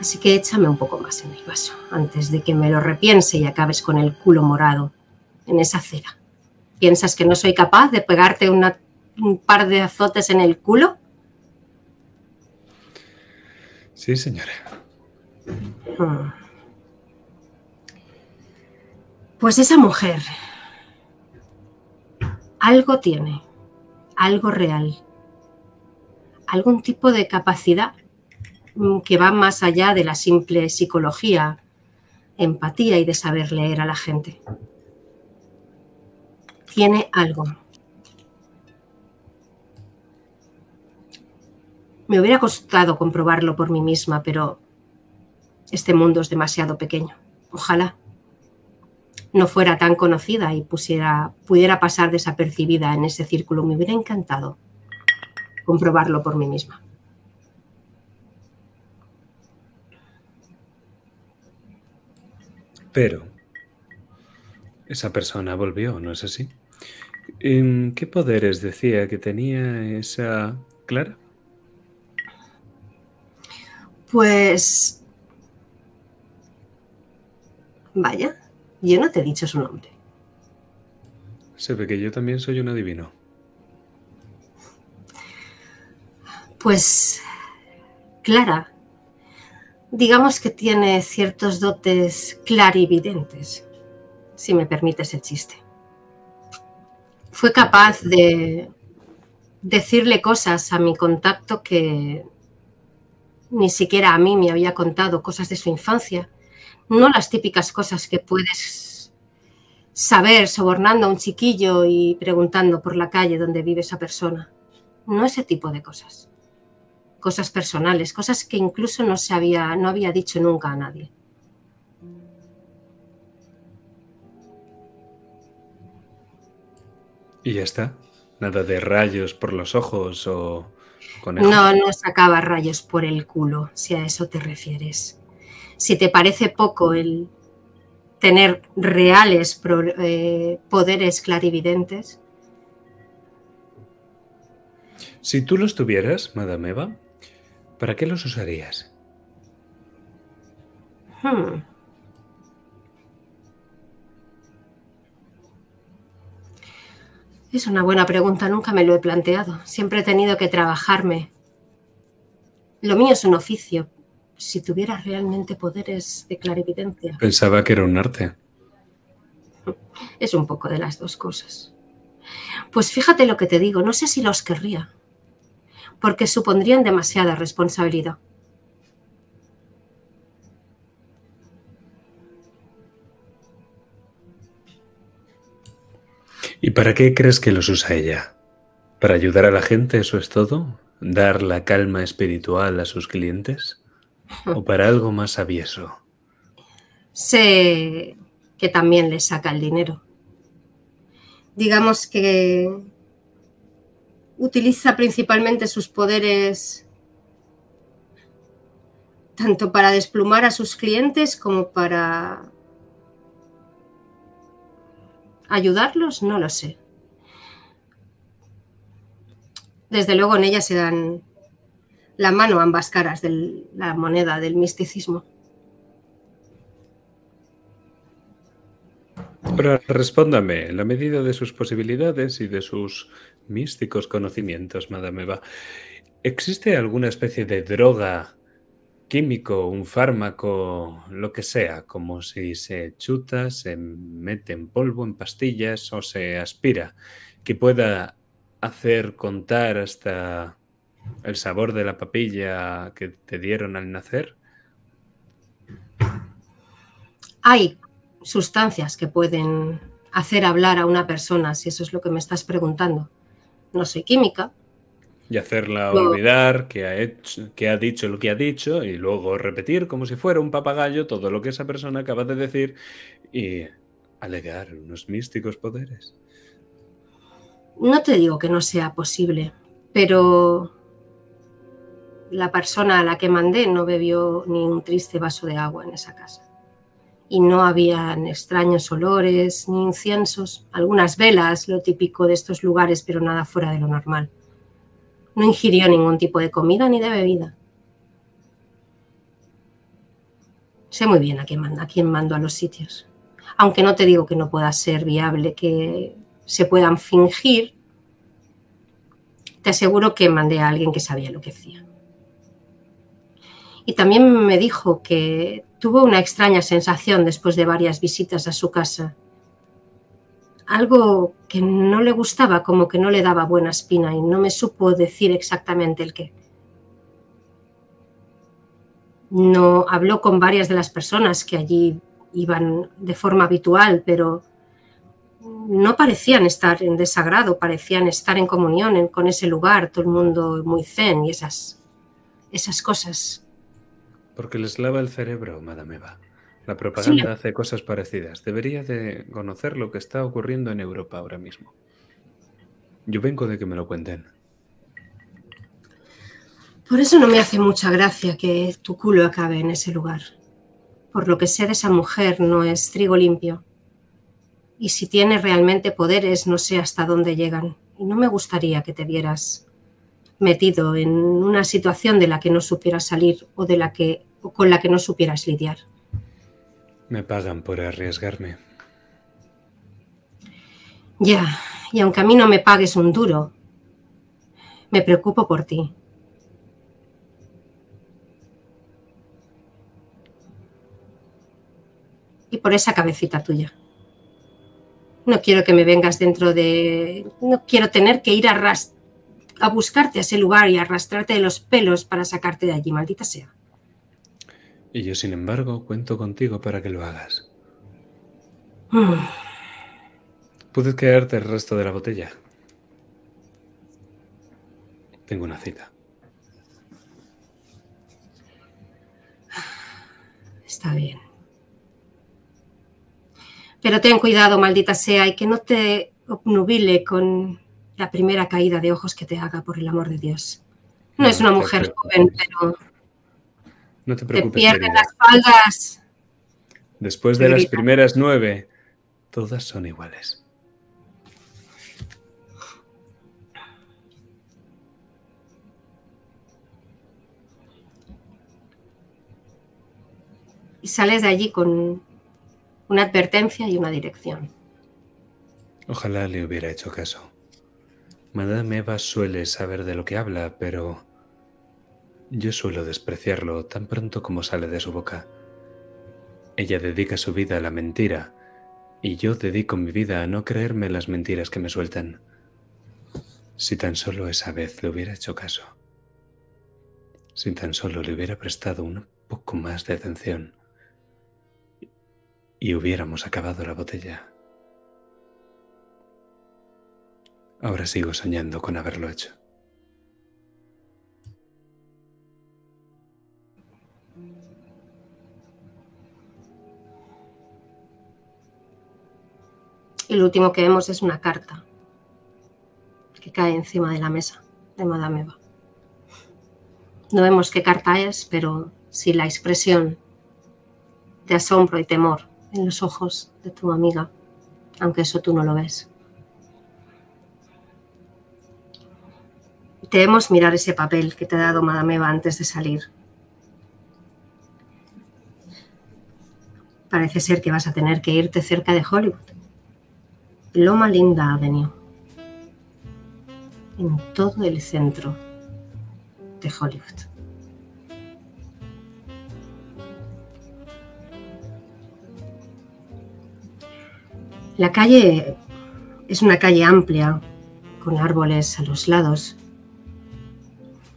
Así que échame un poco más en el vaso, antes de que me lo repiense y acabes con el culo morado en esa cera. ¿Piensas que no soy capaz de pegarte una- un par de azotes en el culo? Sí, señora. Hmm. Pues esa mujer algo tiene, algo real, algún tipo de capacidad mm, que va más allá de la simple psicología, empatía y de saber leer a la gente. Tiene algo. Me hubiera costado comprobarlo por mí misma, pero este mundo es demasiado pequeño. Ojalá no fuera tan conocida y pudiera pasar desapercibida en ese círculo. Me hubiera encantado comprobarlo por mí misma. Pero esa persona volvió, ¿no es así? ¿En qué poderes decía que tenía esa Clara? Pues... Vaya, yo no te he dicho su nombre. Se ve que yo también soy un adivino. Pues Clara, digamos que tiene ciertos dotes clarividentes, si me permites el chiste. Fue capaz de decirle cosas a mi contacto que ni siquiera a mí me había contado cosas de su infancia, no las típicas cosas que puedes saber sobornando a un chiquillo y preguntando por la calle donde vive esa persona. No ese tipo de cosas cosas personales, cosas que incluso no se había, no había dicho nunca a nadie. Y ya está. Nada de rayos por los ojos o conejos. No, no sacaba rayos por el culo, si a eso te refieres. Si te parece poco el tener reales pro- eh, poderes clarividentes, Si tú los tuvieras, Madame Eva, ¿para qué los usarías? hmm. Es una buena pregunta, nunca me lo he planteado. Siempre he tenido que trabajarme. Lo mío es un oficio. Si tuviera realmente poderes de clarividencia, Pensaba que era un arte. es un poco de las dos cosas. Pues fíjate lo que te digo, no sé si los querría, porque supondrían demasiada responsabilidad. ¿Y para qué crees que los usa ella? ¿Para ayudar a la gente, eso es todo? ¿Dar la calma espiritual a sus clientes? ¿O para algo más avieso? Sé que también le saca el dinero. Digamos que utiliza principalmente sus poderes tanto para desplumar a sus clientes como para ayudarlos, no lo sé. Desde luego en ella se dan la mano ambas caras de la moneda del misticismo. Ahora respóndame, en la medida de sus posibilidades y de sus místicos conocimientos, Madame Eva, ¿existe alguna especie de droga químico, un fármaco, lo que sea, como si se chuta, se mete en polvo, en pastillas o se aspira, que pueda hacer contar hasta el sabor de la papilla que te dieron al nacer? Hay sustancias que pueden hacer hablar a una persona, si eso es lo que me estás preguntando. No soy química, Y hacerla olvidar que ha, hecho, que ha dicho lo que ha dicho y luego repetir como si fuera un papagayo todo lo que esa persona acaba de decir y alegar unos místicos poderes. No te digo que no sea posible, pero la persona a la que mandé no bebió ni un triste vaso de agua en esa casa. Y no habían extraños olores ni inciensos, algunas velas, lo típico de estos lugares, pero nada fuera de lo normal. No ingirió ningún tipo de comida ni de bebida. Sé muy bien a quién, manda, a quién mando a los sitios. Aunque no te digo que no pueda ser viable que se puedan fingir, te aseguro que mandé a alguien que sabía lo que hacía. Y también me dijo que tuvo una extraña sensación después de varias visitas a su casa. Algo que no le gustaba, como que no le daba buena espina y no me supo decir exactamente el qué. No habló con varias de las personas que allí iban de forma habitual, pero no parecían estar en desagrado, parecían estar en comunión con ese lugar, todo el mundo muy zen y esas, esas cosas. Porque les lava el cerebro, Madame Eva. La propaganda Sí. hace cosas parecidas. Debería de conocer lo que está ocurriendo en Europa ahora mismo. Yo vengo de que me lo cuenten. Por eso no me hace mucha gracia que tu culo acabe en ese lugar. Por lo que sé de esa mujer no es trigo limpio. Y si tiene realmente poderes no sé hasta dónde llegan. Y no me gustaría que te vieras metido en una situación de la que no supieras salir o de la que o con la que no supieras lidiar. Me pagan por arriesgarme. Ya, y aunque a mí no me pagues un duro, me preocupo por ti. Y por esa cabecita tuya. No quiero que me vengas dentro de... No quiero tener que ir a, ras- a buscarte a ese lugar y arrastrarte de los pelos para sacarte de allí, maldita sea. Y yo, sin embargo, cuento contigo para que lo hagas. Mm, Puedes quedarte el resto de la botella. Tengo una cita. Está bien. Pero ten cuidado, maldita sea, y que no te obnubile con la primera caída de ojos que te haga, por el amor de Dios. No, No es una mujer joven, pero No te te preocupes, pierden querida. las faldas. Después de las primeras nueve, todas son iguales. Y sales de allí con una advertencia y una dirección. Ojalá le hubiera hecho caso. Madame Eva suele saber de lo que habla, pero yo suelo despreciarlo tan pronto como sale de su boca. Ella dedica su vida a la mentira y yo dedico mi vida a no creerme las mentiras que me sueltan. Si tan solo esa vez le hubiera hecho caso. Si tan solo le hubiera prestado un poco más de atención y hubiéramos acabado la botella. Ahora sigo soñando con haberlo hecho. Y lo último que vemos es una carta que cae encima de la mesa de Madame Eva. No vemos qué carta es, pero sí la expresión de asombro y temor en los ojos de tu amiga, aunque eso tú no lo ves. Debemos mirar ese papel que te ha dado Madame Eva antes de salir. Parece ser que vas a tener que irte cerca de Hollywood. Loma Linda Avenue, en todo el centro de Hollywood. La calle es una calle amplia, con árboles a los lados,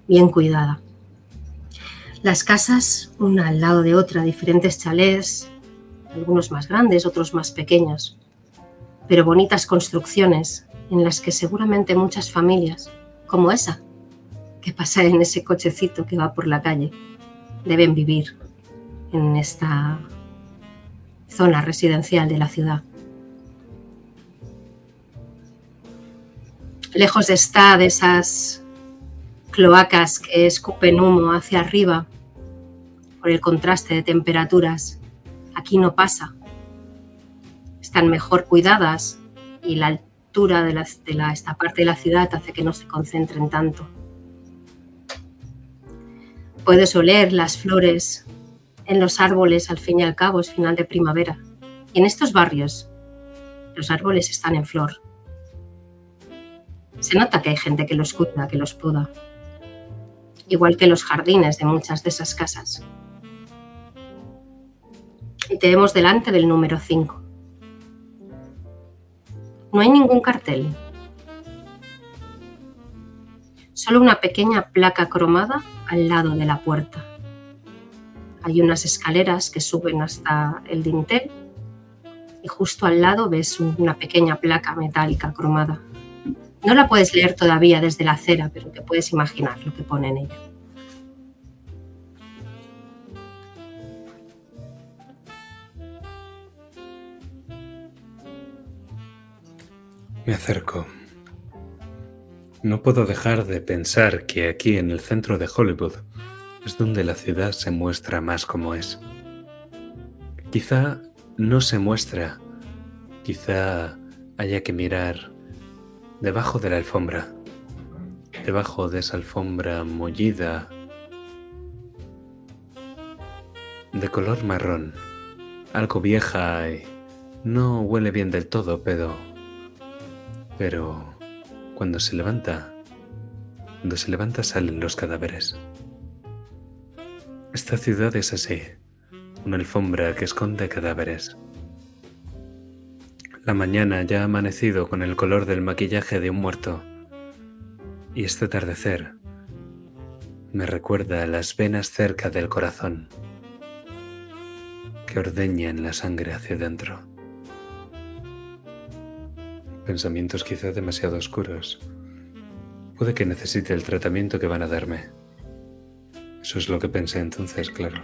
bien cuidada. Las casas, una al lado de otra, diferentes chalés, algunos más grandes, otros más pequeños pero bonitas construcciones en las que seguramente muchas familias, como esa, que pasa en ese cochecito que va por la calle, deben vivir en esta zona residencial de la ciudad. Lejos está de esas cloacas que escupen humo hacia arriba por el contraste de temperaturas. Aquí no pasa. Están mejor cuidadas y la altura de, la- de la- esta parte de la ciudad hace que no se concentren tanto. Puedes oler las flores en los árboles, al fin y al cabo es final de primavera. Y en estos barrios los árboles están en flor. Se nota que hay gente que los cuida, que los poda. Igual que los jardines de muchas de esas casas. Y te vemos delante del número 5. No hay ningún cartel. Solo una pequeña placa cromada al lado de la puerta. Hay unas escaleras que suben hasta el dintel y justo al lado ves una pequeña placa metálica cromada. No la puedes leer todavía desde la acera, pero te puedes imaginar lo que pone en ella. Me acerco. No puedo dejar de pensar que aquí en el centro de Hollywood es donde la ciudad se muestra más como es. Quizá no se muestra, quizá haya que mirar debajo de la alfombra, debajo de esa alfombra mollida de color marrón, algo vieja y no huele bien del todo, pero pero cuando se levanta, cuando se levanta salen los cadáveres. Esta ciudad es así, una alfombra que esconde cadáveres. La mañana ya ha amanecido con el color del maquillaje de un muerto. Y este atardecer me recuerda a las venas cerca del corazón que ordeñan la sangre hacia adentro. Pensamientos quizá demasiado oscuros. Puede que necesite el tratamiento que van a darme. Eso es lo que pensé entonces, claro.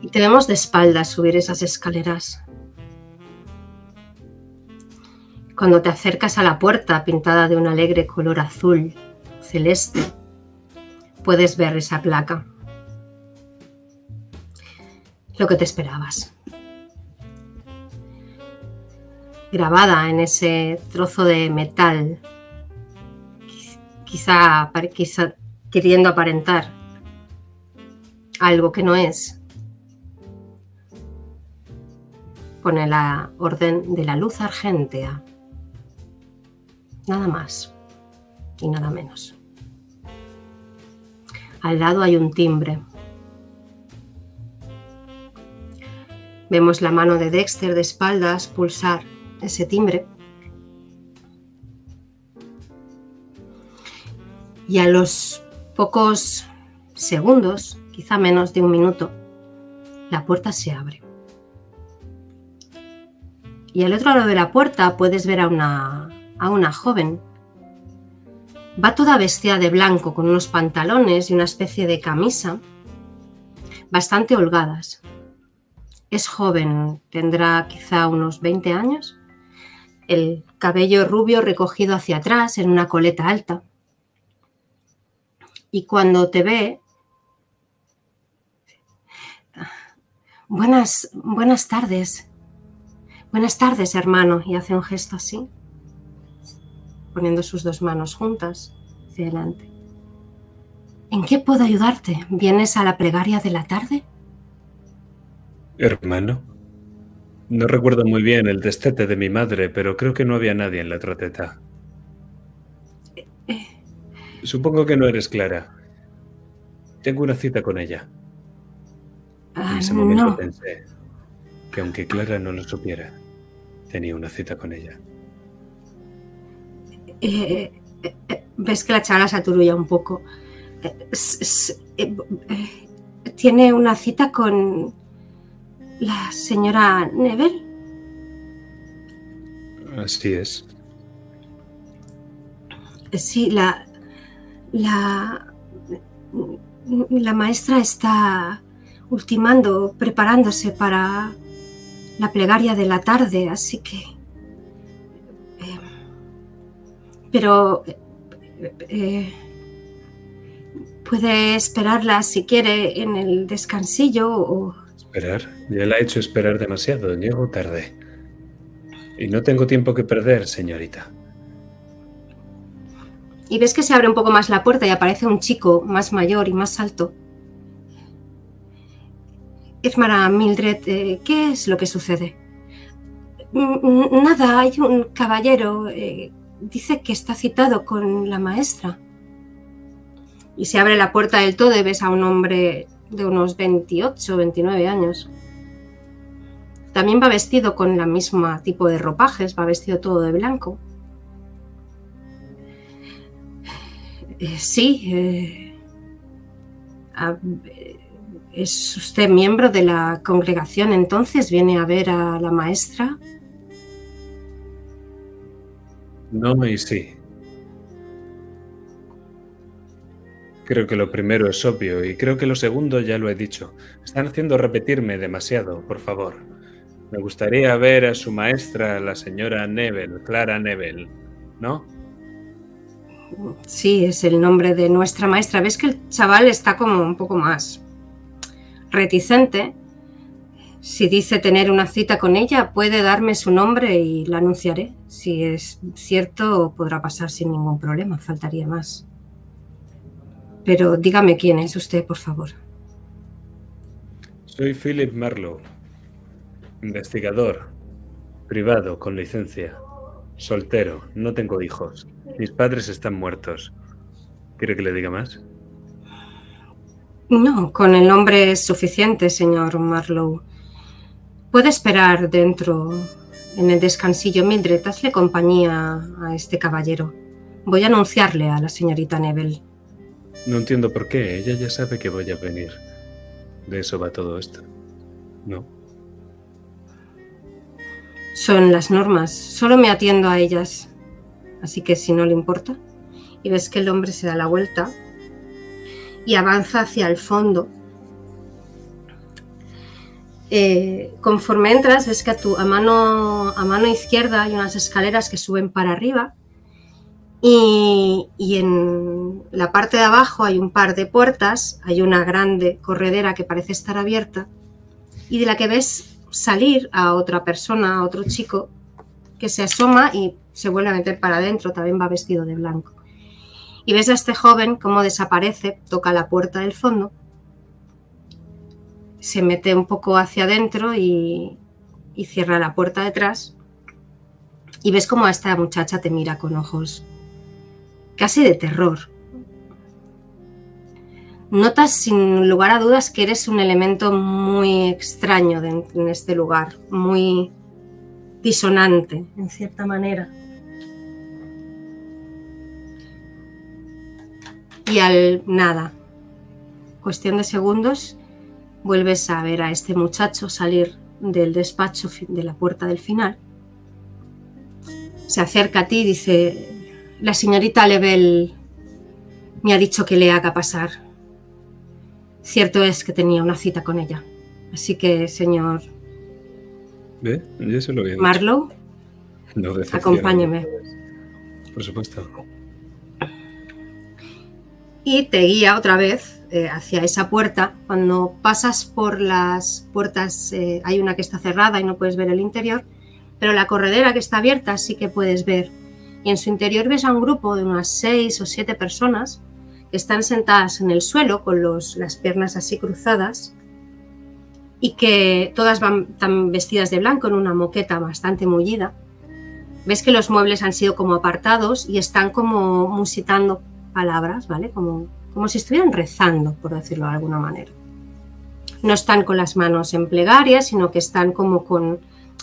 Y te vemos de espaldas subir esas escaleras. Cuando te acercas a la puerta pintada de un alegre color azul celeste, puedes ver esa placa. Lo que te esperabas. Grabada en ese trozo de metal, quizá, quizá queriendo aparentar algo que no es, pone la orden de la luz argentea. Nada más y nada menos. Al lado hay un timbre. Vemos la mano de Dexter de espaldas pulsar ese timbre. Y a los pocos segundos, quizá menos de un minuto, la puerta se abre. Y al otro lado de la puerta puedes ver a una, a una joven. Va toda vestida de blanco con unos pantalones y una especie de camisa bastante holgadas. Es joven, tendrá quizá unos 20 años. El cabello rubio recogido hacia atrás en una coleta alta. Y cuando te ve... Buenas, buenas tardes. Buenas tardes, hermano. Y hace un gesto así, poniendo sus dos manos juntas hacia adelante. ¿En qué puedo ayudarte? ¿Vienes a la plegaria de la tarde? Hermano. No recuerdo muy bien el destete de mi madre, pero creo que no había nadie en la troteta. supongo que no eres Clara. Tengo una cita con ella. Ah, En ese momento no, pensé que aunque Clara no lo supiera, tenía una cita con ella. Eh, ves que la chavala se aturulla un poco. Eh, eh, eh, Tiene una cita con la señora Nebel. Así es. Sí, la, la, la maestra está ultimando, preparándose para la plegaria de la tarde, así que... pero... eh, eh, puede esperarla si quiere en el descansillo o... Esperar. Ya la he hecho esperar demasiado. Llego tarde. Y no tengo tiempo que perder, señorita. Y ves que se abre un poco más la puerta y aparece un chico más mayor y más alto. Esmara Mildred, eh, ¿qué es lo que sucede? "N- n- Nada, hay un caballero. eh, dice que está citado con la maestra. Y se abre la puerta del todo y ves a un hombre de unos 28 o 29 años. También va vestido con la misma tipo de ropajes, va vestido todo de blanco. Eh, sí. eh, ¿Es usted miembro de la congregación entonces? ¿Viene a ver a la maestra? No y sí. Creo que lo primero es obvio y creo que lo segundo ya lo he dicho. Están haciendo repetirme demasiado, por favor. Me gustaría ver a su maestra, la señora Nebel, Clara Nebel, ¿no? Sí, es el nombre de nuestra maestra. ¿Ves que el chaval está como un poco más reticente? Si dice tener una cita con ella, puede darme su nombre y la anunciaré. Si es cierto, podrá pasar sin ningún problema, faltaría más. Pero dígame quién es usted, por favor. Soy Philip Marlowe, investigador, privado, con licencia, soltero, no tengo hijos. Mis padres están muertos. ¿Quiere que le diga más? No, con el nombre es suficiente, señor Marlowe. Puede esperar dentro, en el descansillo. Mildred, hazle compañía a este caballero. Voy a anunciarle a la señorita Nebel. No entiendo por qué. Ella ya sabe que voy a venir. De eso va todo esto. No. Son las normas. Solo me atiendo a ellas. Así que si no le importa. Y ves que el hombre se da la vuelta y avanza hacia el fondo. Eh, conforme entras, ves que a, tu, a, mano, a mano izquierda hay unas escaleras que suben para arriba. Y, y en la parte de abajo hay un par de puertas. Hay una grande corredera que parece estar abierta. Y de la que ves salir a otra persona, a otro chico, que se asoma y se vuelve a meter para adentro, también va vestido de blanco. Y ves a este joven cómo desaparece, toca la puerta del fondo, se mete un poco hacia adentro y, cierra la puerta detrás. Y ves cómo esta muchacha te mira con ojos casi de terror. Notas sin lugar a dudas que eres un elemento muy extraño en este lugar, muy disonante en cierta manera. Y al nada, cuestión de segundos, vuelves a ver a este muchacho salir del despacho de la puerta del final. Se acerca a ti y dice, la señorita Lebel me ha dicho que le haga pasar. Cierto es que tenía una cita con ella. Así que, señor ¿Ve? Yo se lo había dicho. Marlowe, No acompáñeme. Por supuesto. Y te guía otra vez eh, hacia esa puerta. Cuando pasas por las puertas, eh, hay una que está cerrada y no puedes ver el interior, pero la corredera que está abierta sí que puedes ver. Y en su interior ves a un grupo de unas seis o siete personas que están sentadas en el suelo con los- las piernas así cruzadas y que todas van tan vestidas de blanco en una moqueta bastante mullida. Ves que los muebles han sido como apartados y están como musitando palabras, ¿vale? Como, como si estuvieran rezando, por decirlo de alguna manera. No están con las manos en plegaria, sino que están como con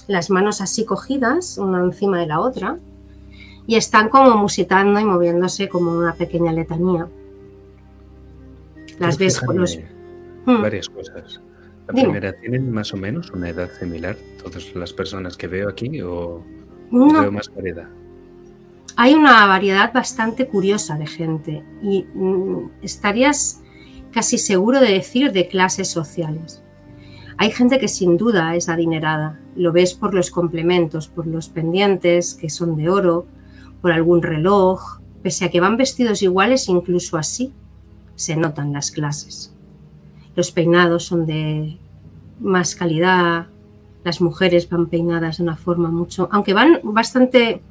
las manos así cogidas, una encima de la otra, y están como musitando y moviéndose como una pequeña letanía. Las ves con los... Hmm, Varias cosas. La Dime. primera, ¿tienen más o menos una edad similar todas las personas que veo aquí o no, veo más variedad? Hay una variedad bastante curiosa de gente y mm, estarías casi seguro de decir de clases sociales. Hay gente que sin duda es adinerada, lo ves por los complementos, por los pendientes que son de oro, por algún reloj, pese a que van vestidos iguales, incluso así se notan las clases. Los peinados son de más calidad, las mujeres van peinadas de una forma mucho, aunque van bastante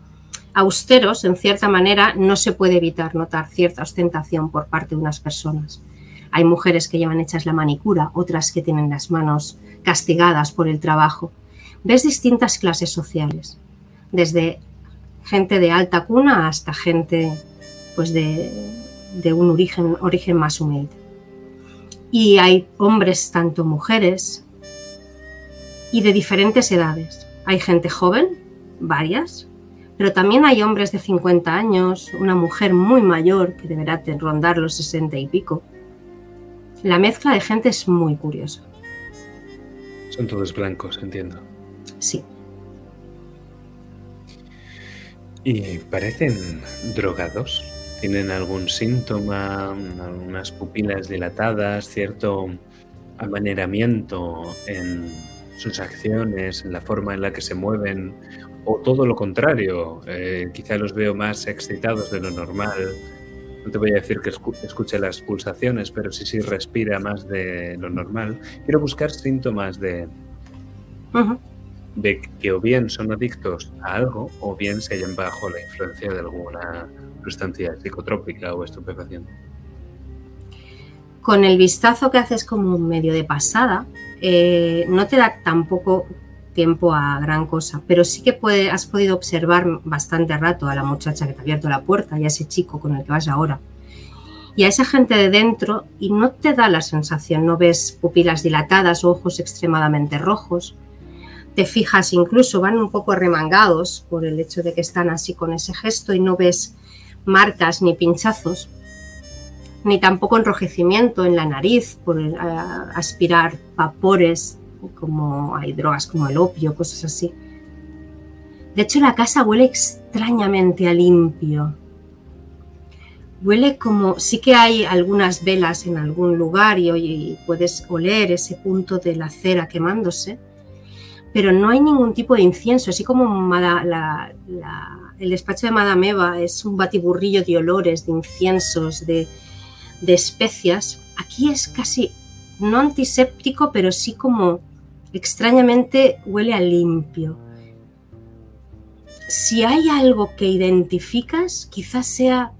austeros en cierta manera, no se puede evitar notar cierta ostentación por parte de unas personas. Hay mujeres que llevan hechas la manicura, otras que tienen las manos castigadas por el trabajo. Ves distintas clases sociales, desde gente de alta cuna hasta gente pues de, un origen, origen más humilde. Y hay hombres, tanto mujeres, y de diferentes edades. Hay gente joven, varias, pero también hay hombres de 50 años, una mujer muy mayor que deberá de rondar los 60 y pico. La mezcla de gente es muy curiosa. Son todos blancos, entiendo. Sí, ¿Y parecen drogados? ¿Tienen algún síntoma, algunas pupilas dilatadas, cierto amaneramiento en sus acciones, la forma en la que se mueven? ¿O todo lo contrario? Eh, quizá los veo más excitados de lo normal. No te voy a decir que escu- escuche las pulsaciones, pero sí sí respira más de lo normal. Quiero buscar síntomas de, de que o bien son adictos a algo o bien se hallan bajo la influencia de alguna sustancia psicotrópica o estupefaciente. con el vistazo que haces como medio de pasada, eh, no te da tampoco tiempo a gran cosa, pero sí que has podido observar bastante rato a la muchacha que te ha abierto la puerta y a ese chico con el que vas ahora. Y a esa gente de dentro y no te da la sensación, no ves pupilas dilatadas o ojos extremadamente rojos. Te fijas incluso, van un poco remangados por el hecho de que están así con ese gesto y no ves marcas ni pinchazos ni tampoco enrojecimiento en la nariz por eh, aspirar vapores, como hay drogas como el opio, cosas así. De hecho, la casa huele extrañamente a limpio. Huele como, sí que hay algunas velas en algún lugar y, y puedes oler ese punto de la cera quemándose, pero no hay ningún tipo de incienso, así como el despacho de Madame Eva es un batiburrillo de olores, de inciensos, de, de especias, aquí es casi no antiséptico, pero sí como extrañamente huele a limpio. Si hay algo que identificas, quizás sea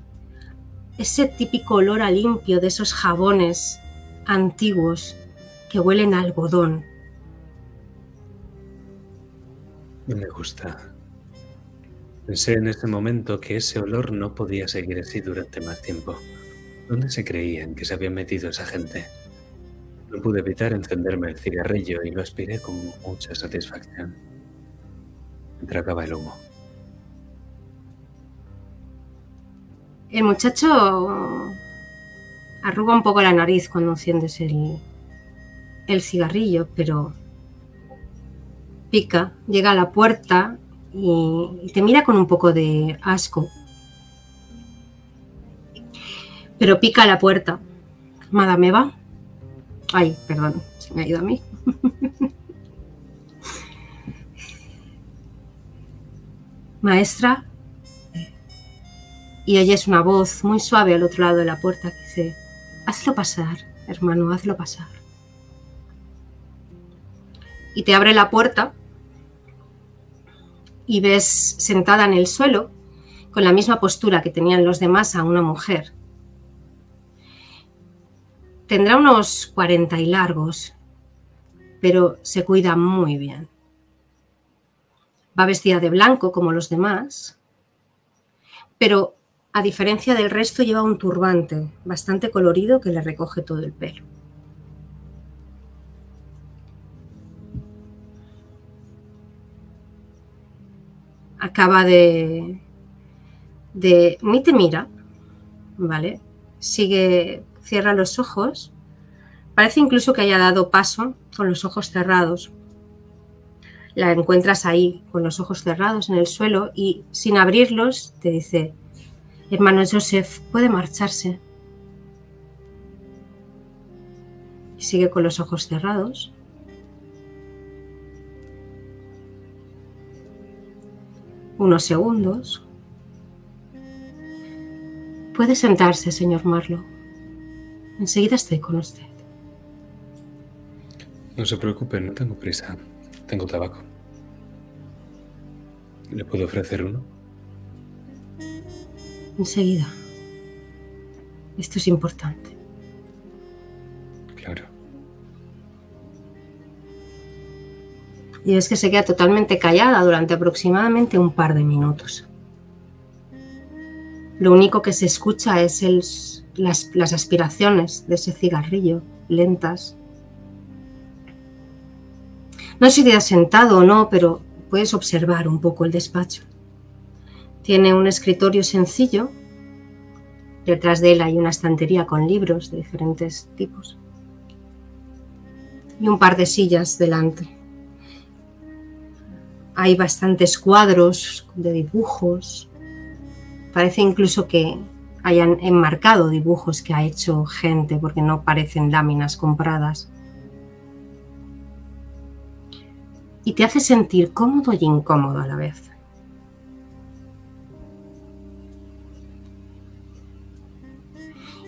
ese típico olor a limpio de esos jabones antiguos que huelen a algodón. Me gusta. Pensé en ese momento que ese olor no podía seguir así durante más tiempo. ¿Dónde se creían que se había metido esa gente? No pude evitar encenderme el cigarrillo y lo aspiré con mucha satisfacción. Tragaba el humo. El muchacho arruga un poco la nariz cuando enciendes el, el cigarrillo, pero pica, llega a la puerta y, y te mira con un poco de asco. Pero pica la puerta. Madame Eva. Ay, perdón, se me ha ido a mí. Maestra, y oyes una voz muy suave al otro lado de la puerta que dice, hazlo pasar, hermano, hazlo pasar. Y te abre la puerta y ves sentada en el suelo, con la misma postura que tenían los demás, a una mujer. Tendrá unos 40 y largos, pero se cuida muy bien. Va vestida de blanco como los demás, pero a diferencia del resto, lleva un turbante bastante colorido que le recoge todo el pelo. Acaba de... de... Ni te mira, ¿vale? Sigue, cierra los ojos. Parece incluso que haya dado paso con los ojos cerrados. La encuentras ahí, con los ojos cerrados en el suelo y sin abrirlos te dice, hermano Joseph, puede marcharse. Y sigue con los ojos cerrados. Unos segundos. Puede sentarse, señor Marlowe. Enseguida estoy con usted. No se preocupe, no tengo prisa. Tengo tabaco. ¿Le puedo ofrecer uno? Enseguida. Esto es importante. Claro. Y ves que se queda totalmente callada durante aproximadamente un par de minutos. Lo único que se escucha es el, las, las aspiraciones de ese cigarrillo, lentas. No sé si te has sentado o no, pero puedes observar un poco el despacho. Tiene un escritorio sencillo. Detrás de él hay una estantería con libros de diferentes tipos. Y un par de sillas delante. Hay bastantes cuadros de dibujos. Parece incluso que hayan enmarcado dibujos que ha hecho gente porque no parecen láminas compradas. Y te hace sentir cómodo y incómodo a la vez.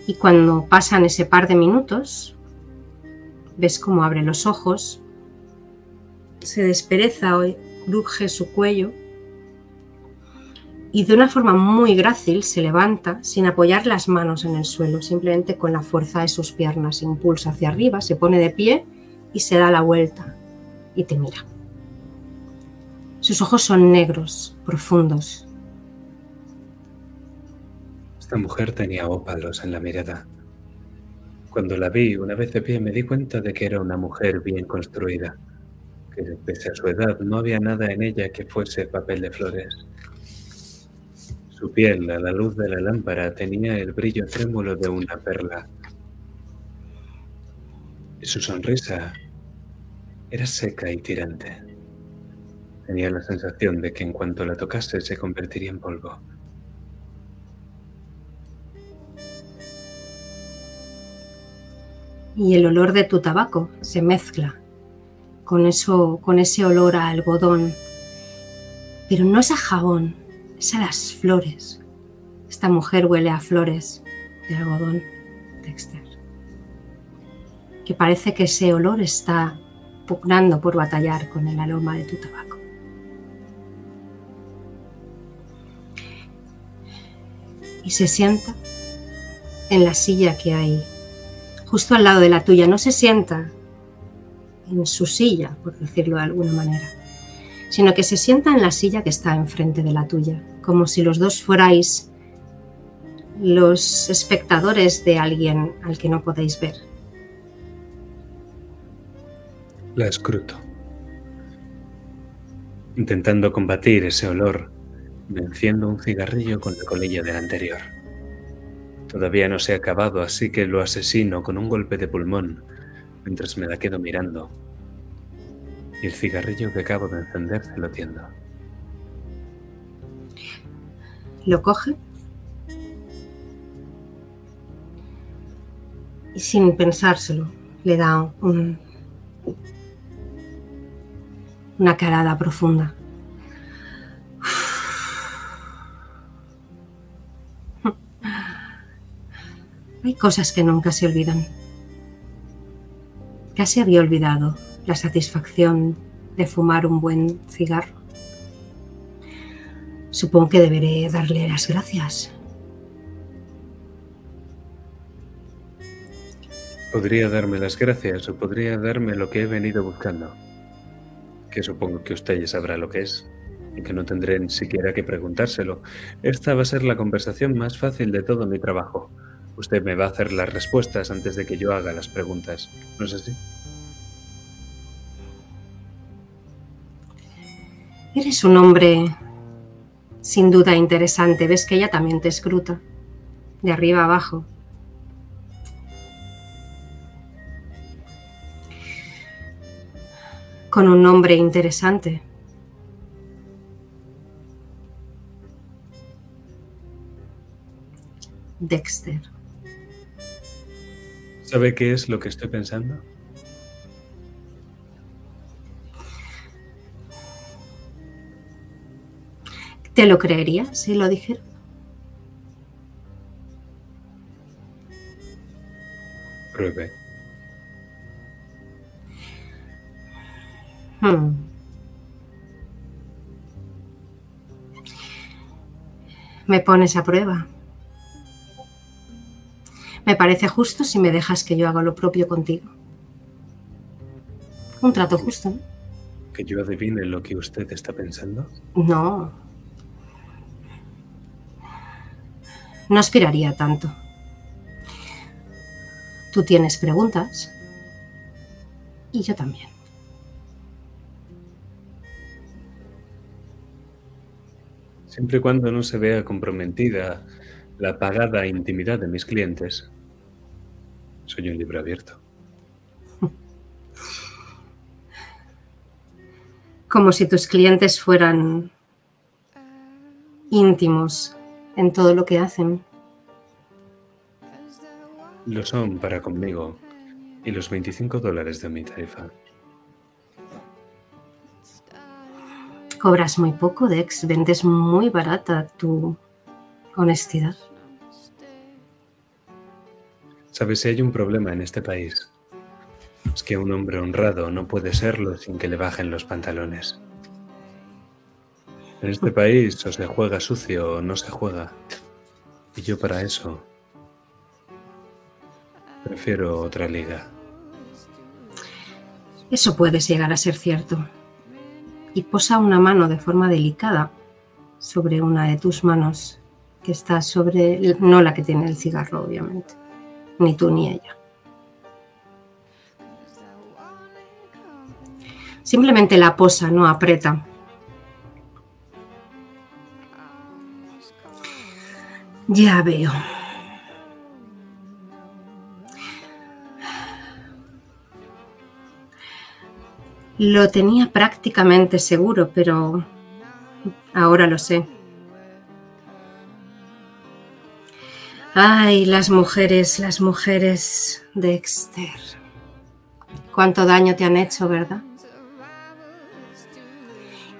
Y cuando pasan ese par de minutos, ves cómo abre los ojos, se despereza o cruje su cuello y de una forma muy grácil se levanta sin apoyar las manos en el suelo, simplemente con la fuerza de sus piernas. Impulsa hacia arriba, se pone de pie y se da la vuelta y te mira. Sus ojos son negros, profundos, Esta mujer tenía ópalos en la mirada. Cuando la vi una vez de pie me di cuenta de que era una mujer bien construida, que pese a su edad no había nada en ella que fuese papel de flores. Su piel a la luz de la lámpara tenía el brillo trémulo de una perla. Y su sonrisa era seca y tirante. Tenía la sensación de que en cuanto la tocase se convertiría en polvo. y el olor de tu tabaco se mezcla con, eso, con ese olor a algodón. Pero no es a jabón, es a las flores. Esta mujer huele a flores de algodón, Dexter. Que parece que ese olor está pugnando por batallar con el aroma de tu tabaco. Y se sienta en la silla que hay justo al lado de la tuya. No se sienta en su silla, por decirlo de alguna manera, sino que se sienta en la silla que está enfrente de la tuya, como si los dos fuerais los espectadores de alguien al que no podéis ver. La escruto, intentando combatir ese olor, venciendo un cigarrillo con la colilla del anterior. Todavía no se ha acabado, así que lo asesino con un golpe de pulmón mientras me la quedo mirando. Y el cigarrillo que acabo de encender se lo tiendo. Lo coge y sin pensárselo le da un- una carada profunda. Hay cosas que nunca se olvidan. Casi había olvidado la satisfacción de fumar un buen cigarro. Supongo que deberé darle las gracias. Podría darme las gracias o podría darme lo que he venido buscando. Que supongo que usted ya sabrá lo que es. y que no tendré ni siquiera que preguntárselo. Esta va a ser la conversación más fácil de todo mi trabajo. Usted me va a hacer las respuestas antes de que yo haga las preguntas. ¿No es así? Eres un hombre sin duda interesante. Ves que ella también te escruta, de arriba abajo. Con un nombre interesante. Dexter. ¿Sabe qué es lo que estoy pensando? ¿Te lo creerías si lo dijera? Pruebe. Hmm. Me pones a prueba. Me parece justo si me dejas que yo haga lo propio contigo. Un trato justo, ¿no? ¿Que yo adivine lo que usted está pensando? No. No aspiraría tanto. Tú tienes preguntas. Y yo también. Siempre y cuando no se vea comprometida la pagada intimidad de mis clientes, soy un libro abierto. Como si tus clientes fueran íntimos en todo lo que hacen. Lo son para conmigo y los 25 dólares de mi tarifa. Cobras muy poco, Dex. Vendes muy barata tu honestidad. Sabes, si hay un problema en este país, es que un hombre honrado no puede serlo sin que le bajen los pantalones. En este país o se juega sucio o no se juega. Y yo para eso prefiero otra liga. Eso puede llegar a ser cierto. Y posa una mano de forma delicada sobre una de tus manos, que está sobre, no la que tiene el cigarro, obviamente, ni tú ni ella. Simplemente la posa, no aprieta. Ya veo. Lo tenía prácticamente seguro, pero ahora lo sé. Ay, las mujeres, las mujeres, Dexter. Cuánto daño te han hecho, ¿verdad?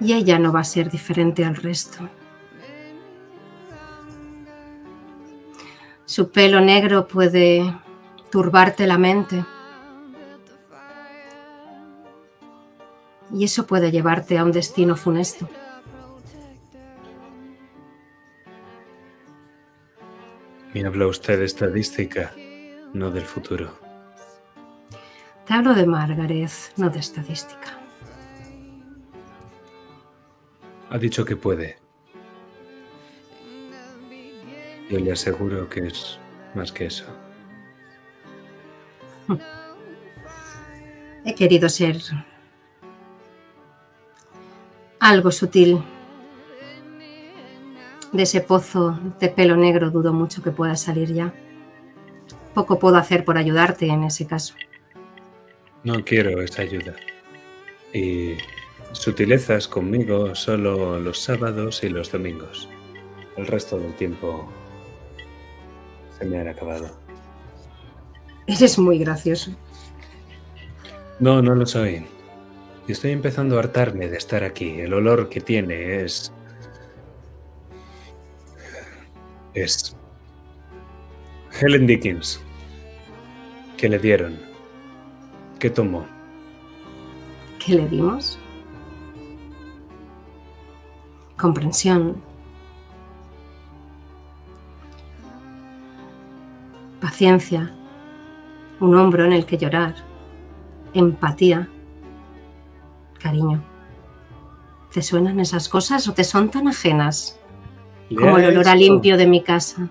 Y ella no va a ser diferente al resto. Su pelo negro puede turbarte la mente. Y eso puede llevarte a un destino funesto. Me habla usted de estadística, no del futuro. Te hablo de Margaret, no de estadística. Ha dicho que puede. Yo le aseguro que es más que eso. He querido ser algo sutil. De ese pozo de pelo negro dudo mucho que pueda salir ya. Poco puedo hacer por ayudarte en ese caso. No quiero esa ayuda. Y sutilezas conmigo solo los sábados y los domingos. El resto del tiempo se me han acabado. Eres muy gracioso. No, no lo soy. Y estoy empezando a hartarme de estar aquí. El olor que tiene es... Es... Helen Dickens. ¿Qué le dieron? ¿Qué tomó? ¿Qué le dimos? Comprensión. Paciencia. Un hombro en el que llorar. Empatía. Cariño. ¿Te suenan esas cosas o te son tan ajenas ¿Le como el olor a limpio de mi casa?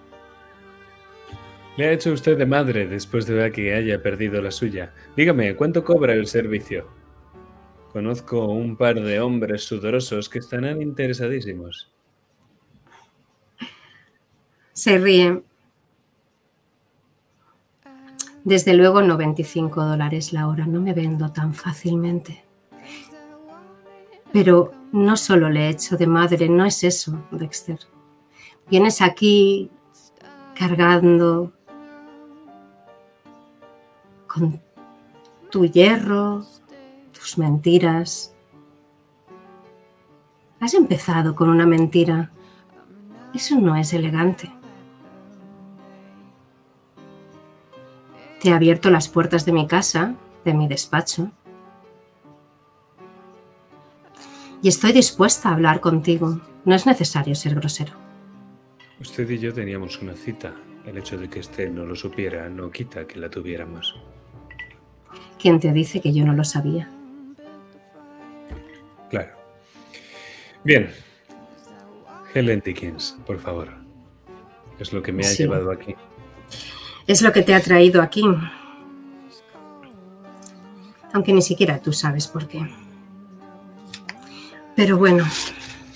Le ha hecho usted de madre después de que haya perdido la suya. Dígame, ¿cuánto cobra el servicio? Conozco un par de hombres sudorosos que estarán interesadísimos. Se ríe. Desde luego no 25 dólares la hora, no me vendo tan fácilmente. Pero no solo le he hecho de madre, no es eso, Dexter. Vienes aquí cargando con tu hierro, tus mentiras. Has empezado con una mentira. Eso no es elegante. Te he abierto las puertas de mi casa, de mi despacho. Y estoy dispuesta a hablar contigo. No es necesario ser grosero. Usted y yo teníamos una cita. El hecho de que usted no lo supiera no quita que la tuviéramos. ¿Quién te dice que yo no lo sabía? Claro. Bien. Helen Dickens, por favor. Es lo que me ha Sí. llevado aquí. Es lo que te ha traído aquí. Aunque ni siquiera tú sabes por qué. Pero bueno,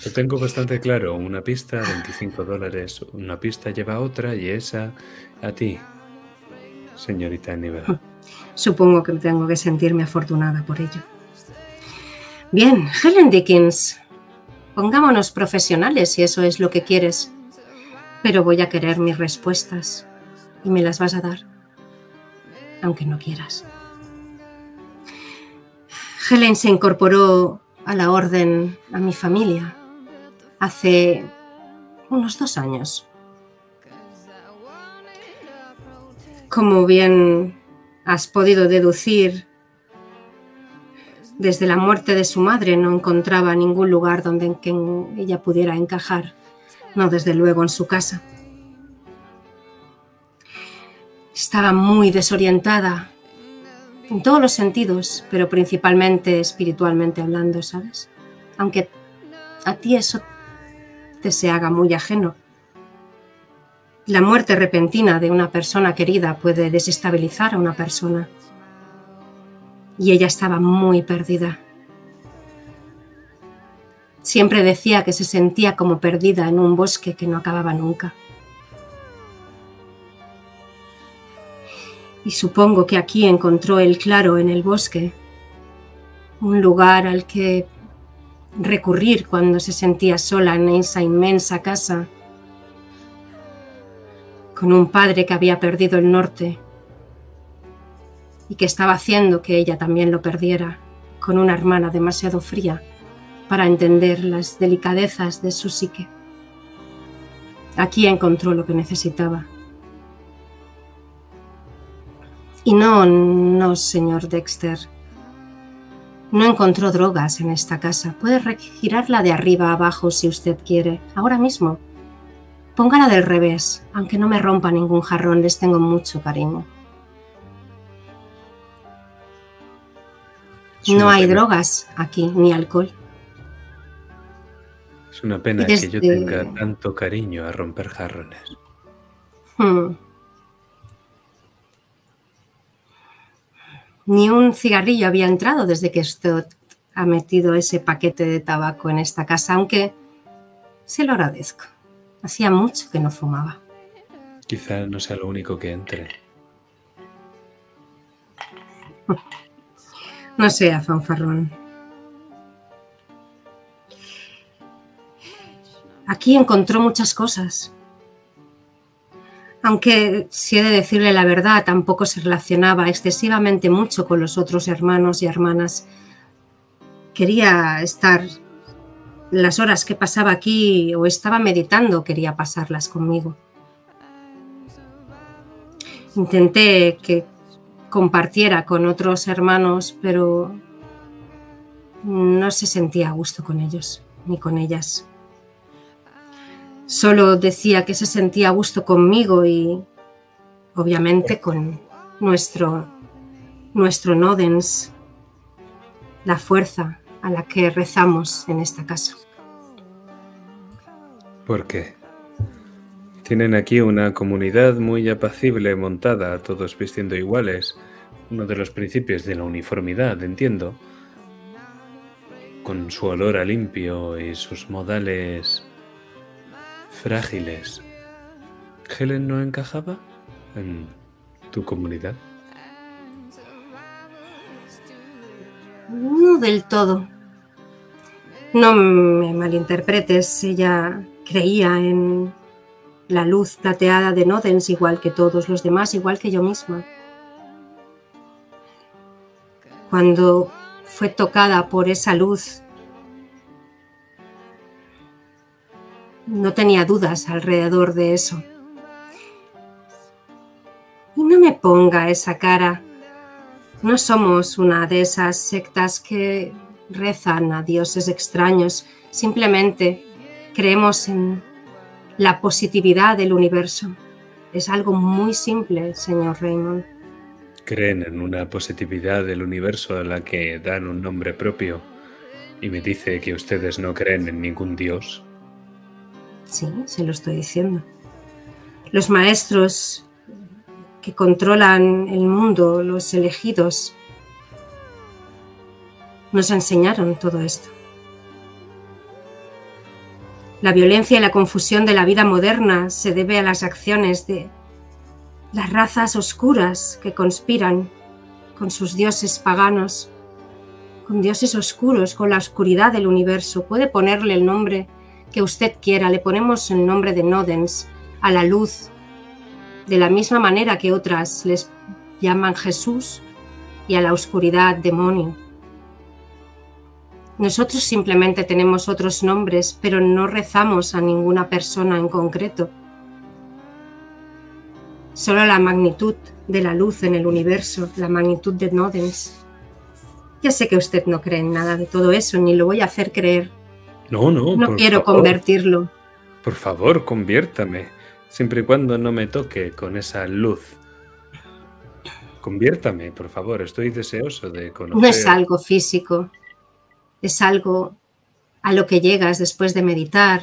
Lo tengo bastante claro. Una pista, 25 dólares. Una pista lleva a otra y esa a ti, señorita Nivel. supongo que tengo que sentirme afortunada por ello. Bien, Helen Dickens, pongámonos profesionales si eso es lo que quieres. Pero voy a querer mis respuestas y me las vas a dar, aunque no quieras. Helen se incorporó a la orden, a mi familia, hace unos dos años. Como bien has podido deducir, desde la muerte de su madre no encontraba ningún lugar donde en que ella pudiera encajar, no desde luego en su casa. Estaba muy desorientada en todos los sentidos, pero principalmente espiritualmente hablando, ¿sabes? Aunque a ti eso te se haga muy ajeno. La muerte repentina de una persona querida puede desestabilizar a una persona. Y ella estaba muy perdida. Siempre decía que se sentía como perdida en un bosque que no acababa nunca. Y supongo que aquí encontró el claro en el bosque, un lugar al que recurrir cuando se sentía sola en esa inmensa casa, con un padre que había perdido el norte y que estaba haciendo que ella también lo perdiera, con una hermana demasiado fría para entender las delicadezas de su psique. Aquí encontró lo que necesitaba. Y no, no, señor Dexter. No encontró drogas en esta casa. Puede girarla de arriba a abajo si usted quiere. Ahora mismo. Póngala del revés, aunque no me rompa ningún jarrón, les tengo mucho cariño. No hay pena. drogas aquí, ni alcohol. Es una pena que yo tenga tanto cariño a romper jarrones. Hmm. Ni un cigarrillo había entrado desde que usted ha metido ese paquete de tabaco en esta casa, aunque se lo agradezco. Hacía mucho que no fumaba. Quizá no sea lo único que entre. No sea fanfarrón. Aquí encontró muchas cosas. Aunque, si he de decirle la verdad, tampoco se relacionaba excesivamente mucho con los otros hermanos y hermanas. Quería estar las horas que pasaba aquí o estaba meditando, quería pasarlas conmigo. Intenté que compartiera con otros hermanos, pero no se sentía a gusto con ellos ni con ellas. Solo decía que se sentía a gusto conmigo y obviamente con nuestro nuestro Nodens, la fuerza a la que rezamos en esta casa. ¿Por qué? Tienen aquí una comunidad muy apacible montada, todos vistiendo iguales. Uno de los principios de la uniformidad, entiendo. Con su olor a limpio y sus modales frágiles. ¿Helen no encajaba en tu comunidad? No del todo. No me malinterpretes, ella creía en la luz plateada de Nodens igual que todos los demás, igual que yo misma. Cuando fue tocada por esa luz, no tenía dudas alrededor de eso. Y no me ponga esa cara. No somos una de esas sectas que rezan a dioses extraños. Simplemente creemos en la positividad del universo. Es algo muy simple, señor Raymond. Creen en una positividad del universo a la que dan un nombre propio y me dice que ustedes no creen en ningún dios. Sí, se lo estoy diciendo. Los maestros que controlan el mundo, los elegidos, nos enseñaron todo esto. La violencia y la confusión de la vida moderna se debe a las acciones de las razas oscuras que conspiran con sus dioses paganos, con dioses oscuros, con la oscuridad del universo. Puede ponerle el nombre que usted quiera, le ponemos el nombre de Nodens a la luz, de la misma manera que otras les llaman Jesús y a la oscuridad demonio. Nosotros simplemente tenemos otros nombres, pero no rezamos a ninguna persona en concreto. Solo la magnitud de la luz en el universo, la magnitud de Nodens. Ya sé que usted no cree en nada de todo eso, ni lo voy a hacer creer. No, no. No quiero favor. convertirlo. Por favor, conviértame, siempre y cuando no me toque con esa luz. Conviértame, por favor, estoy deseoso de conocer. No es algo físico, es algo a lo que llegas después de meditar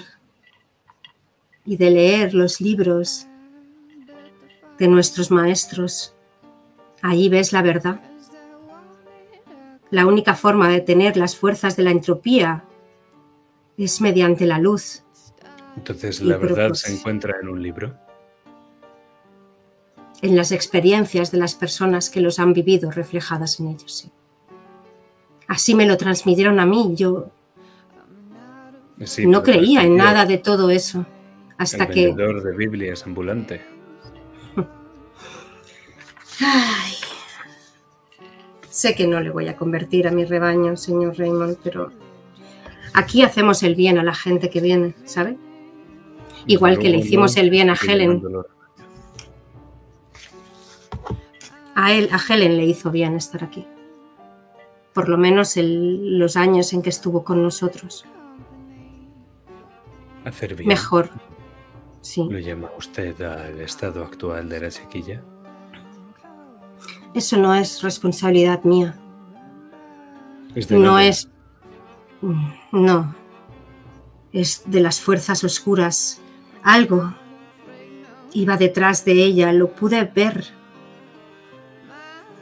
y de leer los libros de nuestros maestros. Ahí ves la verdad. La única forma de tener las fuerzas de la entropía es mediante la luz. Entonces, ¿la pero verdad pues- se encuentra en un libro? en las experiencias de las personas que los han vivido reflejadas en ellos. sí. Así me lo transmitieron a mí. Yo Sí, no pero creía en nada de todo eso hasta el que vendedor de Biblias ambulante. Ay. Sé que no le voy a convertir a mi rebaño, señor Raymond, pero aquí hacemos el bien a la gente que viene, ¿sabe? Igual que le hicimos el bien a Helen. A él, a Helen le hizo bien estar aquí. Por lo menos el- los años en que estuvo con nosotros. Hacer bien. Mejor. Sí. ¿Lo llama usted al estado actual de la chiquilla? Eso no es responsabilidad mía. Es No es... No. Es de las fuerzas oscuras. Algo iba detrás de ella, lo pude ver.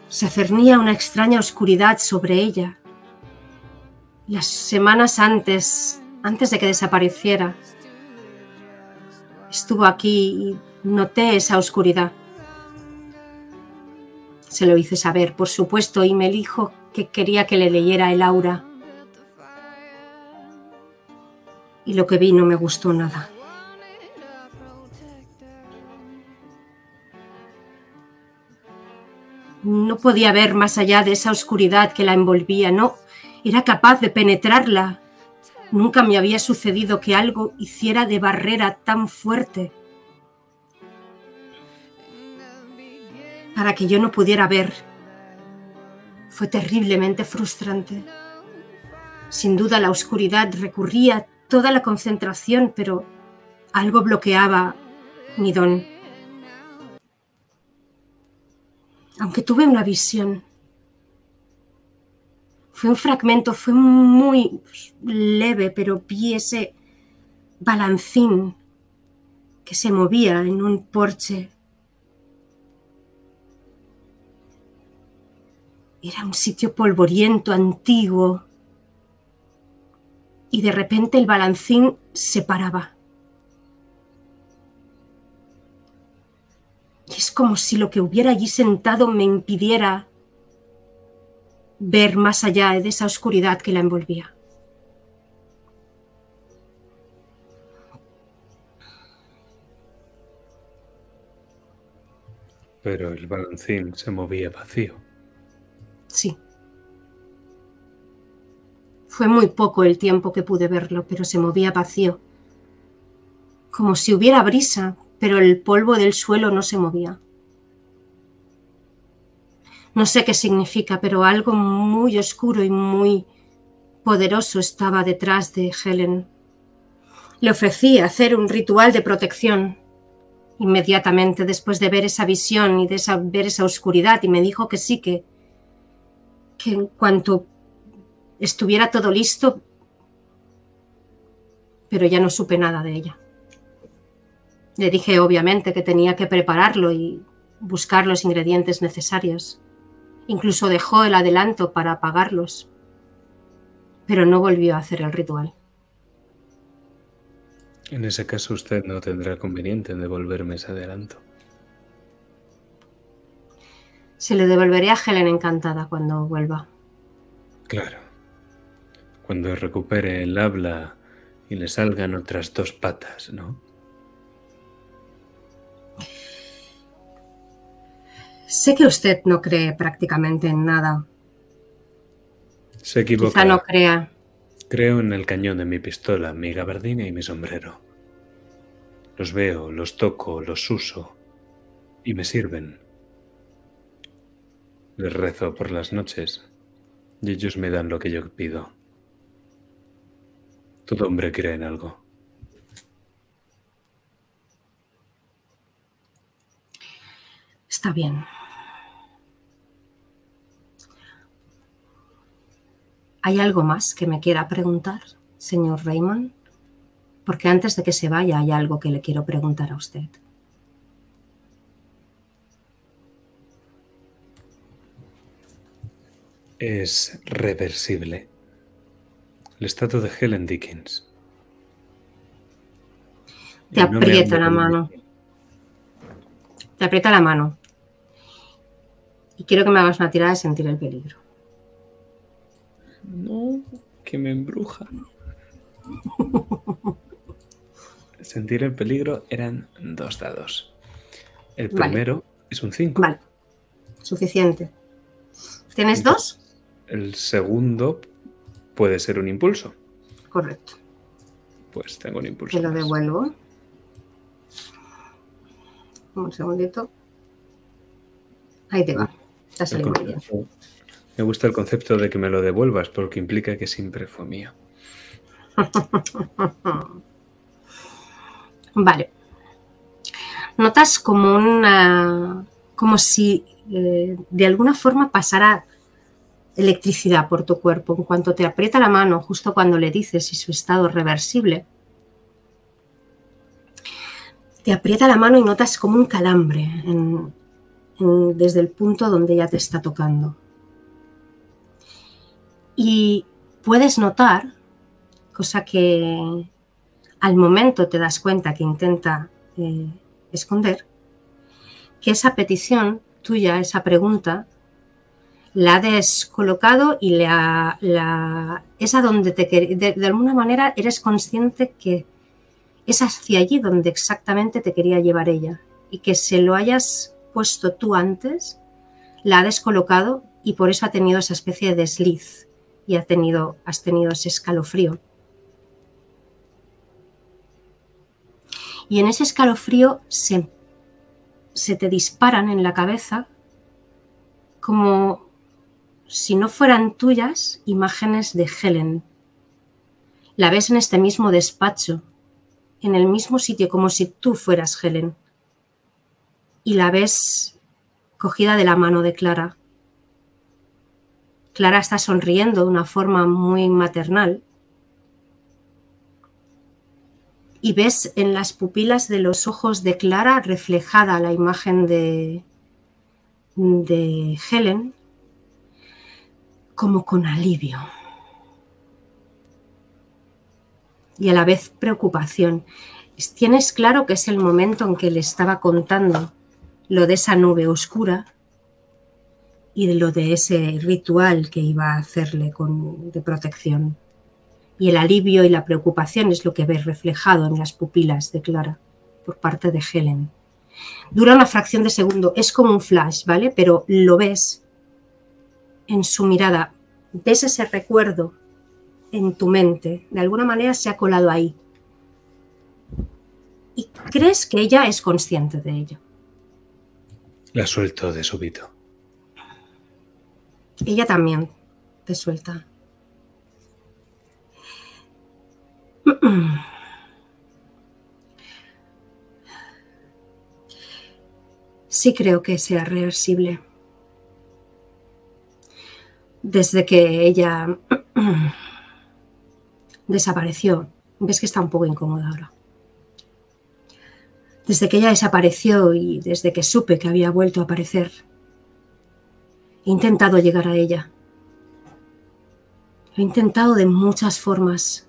Se cernía una extraña oscuridad sobre ella. Las semanas antes, antes de que desapareciera, estuvo aquí y noté esa oscuridad. Se lo hice saber, por supuesto, y me dijo que quería que le leyera el aura. Y lo que vi no me gustó nada. No podía ver más allá de esa oscuridad que la envolvía, no, era capaz de penetrarla. Nunca me había sucedido que algo hiciera de barrera tan fuerte para que yo no pudiera ver. Fue terriblemente frustrante. Sin duda la oscuridad recurría toda la concentración, pero algo bloqueaba mi don. Aunque tuve una visión, Fue un fragmento, fue muy leve, pero vi ese balancín que se movía en un porche. Era un sitio polvoriento, antiguo. Y de repente el balancín se paraba. Y es como si lo que hubiera allí sentado me impidiera ver más allá de esa oscuridad que la envolvía. Pero el balancín se movía vacío. Sí. Fue muy poco el tiempo que pude verlo, pero se movía vacío. Como si hubiera brisa, pero el polvo del suelo no se movía. No sé qué significa, pero algo muy oscuro y muy poderoso estaba detrás de Helen. Le ofrecí hacer un ritual de protección inmediatamente después de ver esa visión y de esa, ver esa oscuridad y me dijo que sí, que, que en cuanto estuviera todo listo, pero ya no supe nada de ella. Le dije obviamente que tenía que prepararlo y buscar los ingredientes necesarios. Incluso dejó el adelanto para apagarlos, pero no volvió a hacer el ritual. En ese caso usted no tendrá conveniente en devolverme ese adelanto. Se le devolveré a Helen encantada cuando vuelva. Claro. Cuando recupere el habla y le salgan otras dos patas, ¿no? Sé que usted no cree prácticamente en nada. Se equivoca. Quizá no crea. Creo en el cañón de mi pistola, mi gabardina y mi sombrero. Los veo, los toco, los uso y me sirven. Les rezo por las noches y ellos me dan lo que yo pido. Todo hombre cree en algo. Está bien. ¿Hay algo más que me quiera preguntar, señor Raymond? Porque antes de que se vaya hay algo que le quiero preguntar a usted. Es reversible. El estado de Helen Dickens. Te no aprieta la mano. Te aprieta la mano. Y quiero que me hagas una tirada de sentir el peligro. No, que me embruja. Sentir el peligro eran dos dados. El Vale. primero es un 5. Vale. Suficiente. ¿Tienes dos? El segundo puede ser un impulso. Correcto. Pues tengo un impulso. Te lo más. devuelvo. Un segundito. Ahí te va. Bien. Me gusta el concepto de que me lo devuelvas porque implica que siempre fue mío. Vale. Notas como una. como si eh, de alguna forma pasara electricidad por tu cuerpo. En cuanto te aprieta la mano, justo cuando le dices y su estado es reversible, te aprieta la mano y notas como un calambre desde el punto donde ya te está tocando. Y puedes notar, cosa que al momento te das cuenta que intenta eh, esconder, que esa petición tuya, esa pregunta, la ha descolocado y la, es a donde te de, de alguna manera eres consciente que es hacia allí donde exactamente te quería llevar ella y que se lo hayas puesto tú antes, la ha descolocado y por eso ha tenido esa especie de desliz y ha tenido, has tenido ese escalofrío. Y en ese escalofrío se, se te disparan en la cabeza como si no fueran tuyas imágenes de Helen. La ves en este mismo despacho, en el mismo sitio, como si tú fueras Helen. Y la ves cogida de la mano de Clara. Clara está sonriendo de una forma muy maternal. Y ves en las pupilas de los ojos de Clara reflejada la imagen de, de Helen como con alivio y a la vez preocupación. Tienes claro que es el momento en que le estaba contando lo de esa nube oscura y de lo de ese ritual que iba a hacerle con, de protección. Y el alivio y la preocupación es lo que ves reflejado en las pupilas de Clara por parte de Helen. Dura una fracción de segundo, es como un flash, ¿vale? Pero lo ves en su mirada, ves ese recuerdo en tu mente, de alguna manera se ha colado ahí. Y crees que ella es consciente de ello. La suelto de súbito. Ella también te suelta. Sí creo que sea reversible. Desde que ella desapareció, ves que está un poco incómoda ahora. Desde que ella desapareció y desde que supe que había vuelto a aparecer, he intentado llegar a ella. He intentado de muchas formas.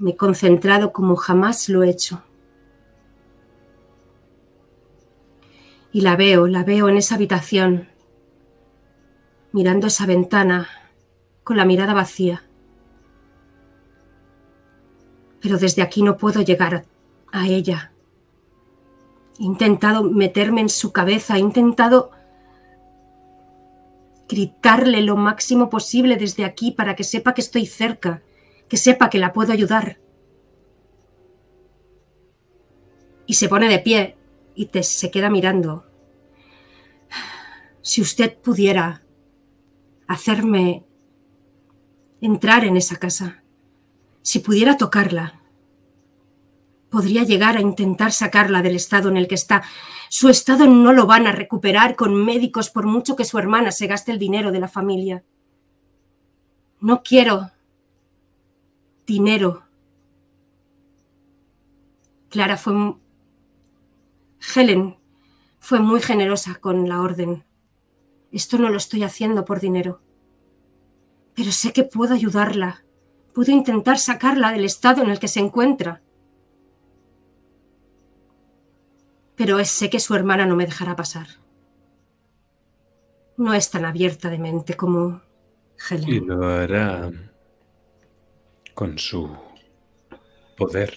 Me he concentrado como jamás lo he hecho. Y la veo, la veo en esa habitación, mirando esa ventana, con la mirada vacía. Pero desde aquí no puedo llegar a ella. He intentado meterme en su cabeza, he intentado gritarle lo máximo posible desde aquí para que sepa que estoy cerca, que sepa que la puedo ayudar. Y se pone de pie y te, se queda mirando. Si usted pudiera hacerme entrar en esa casa, si pudiera tocarla, podría llegar a intentar sacarla del estado en el que está. Su estado no lo van a recuperar con médicos por mucho que su hermana se gaste el dinero de la familia. No quiero dinero. Clara fue... Helen fue muy generosa con la orden. Esto no lo estoy haciendo por dinero. Pero sé que puedo ayudarla. Puedo intentar sacarla del estado en el que se encuentra. pero sé que su hermana no me dejará pasar. No es tan abierta de mente como Helen. Y lo hará con su poder.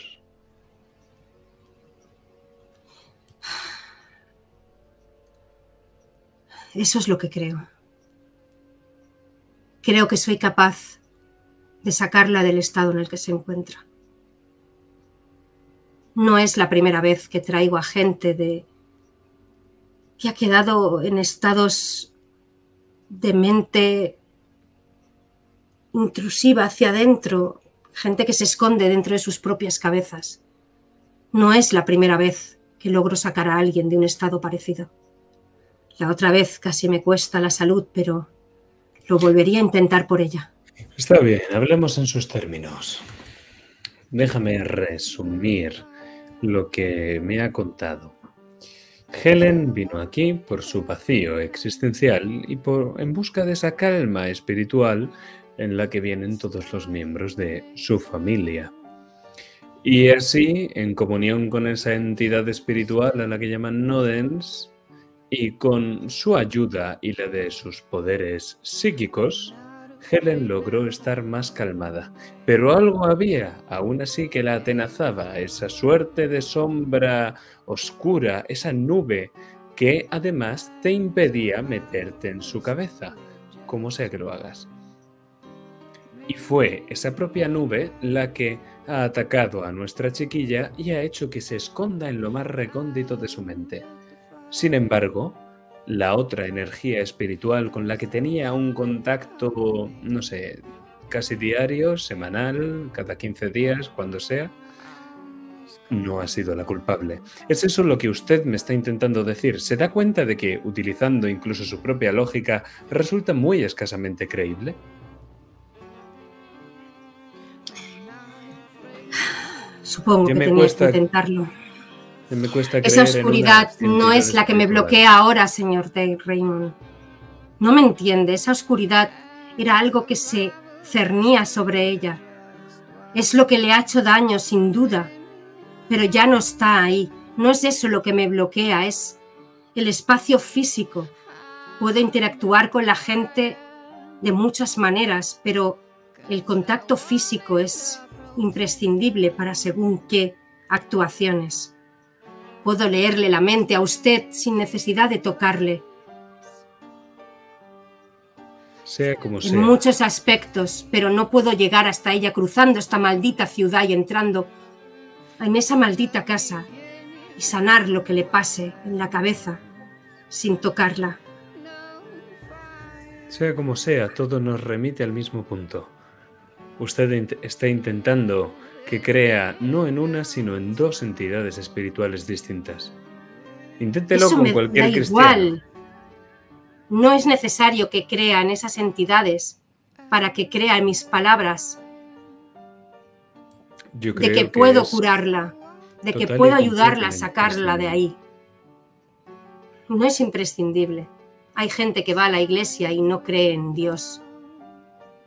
Eso es lo que creo. Creo que soy capaz de sacarla del estado en el que se encuentra. No es la primera vez que traigo a gente de que ha quedado en estados de mente intrusiva hacia adentro, gente que se esconde dentro de sus propias cabezas. No es la primera vez que logro sacar a alguien de un estado parecido. La otra vez casi me cuesta la salud, pero lo volvería a intentar por ella. Está bien, hablemos en sus términos. Déjame resumir lo que me ha contado. Helen vino aquí por su vacío existencial y por, en busca de esa calma espiritual en la que vienen todos los miembros de su familia. Y así, en comunión con esa entidad espiritual a la que llaman Nodens, y con su ayuda y la de sus poderes psíquicos, Helen logró estar más calmada, pero algo había, aún así, que la atenazaba, esa suerte de sombra oscura, esa nube que además te impedía meterte en su cabeza, como sea que lo hagas. Y fue esa propia nube la que ha atacado a nuestra chiquilla y ha hecho que se esconda en lo más recóndito de su mente. Sin embargo, la otra energía espiritual con la que tenía un contacto, no sé, casi diario, semanal, cada 15 días, cuando sea, no ha sido la culpable. ¿Es eso lo que usted me está intentando decir? ¿Se da cuenta de que, utilizando incluso su propia lógica, resulta muy escasamente creíble? Supongo Ya que tenías cuesta que intentarlo. Me cuesta Esa oscuridad no es la que me bloquea ahora, señor Dave Raymond. No me entiende, esa oscuridad era algo que se cernía sobre ella. Es lo que le ha hecho daño, sin duda, pero ya no está ahí. No es eso lo que me bloquea, es el espacio físico. Puedo interactuar con la gente de muchas maneras, pero el contacto físico es imprescindible para según qué actuaciones. Puedo leerle la mente a usted sin necesidad de tocarle, Sea como sea. en muchos aspectos, pero no puedo llegar hasta ella cruzando esta maldita ciudad y entrando en esa maldita casa y sanar lo que le pase en la cabeza sin tocarla. Sea como sea, todo nos remite al mismo punto. Usted está intentando que crea no en una, sino en dos entidades espirituales distintas. Inténtelo Eso con cualquier cristiano. igual. No es necesario que crea en esas entidades para que crea en mis palabras, Yo de creo que puedo curarla, de que puedo ayudarla a sacarla de ahí. No es imprescindible. Hay gente que va a la iglesia y no cree en Dios.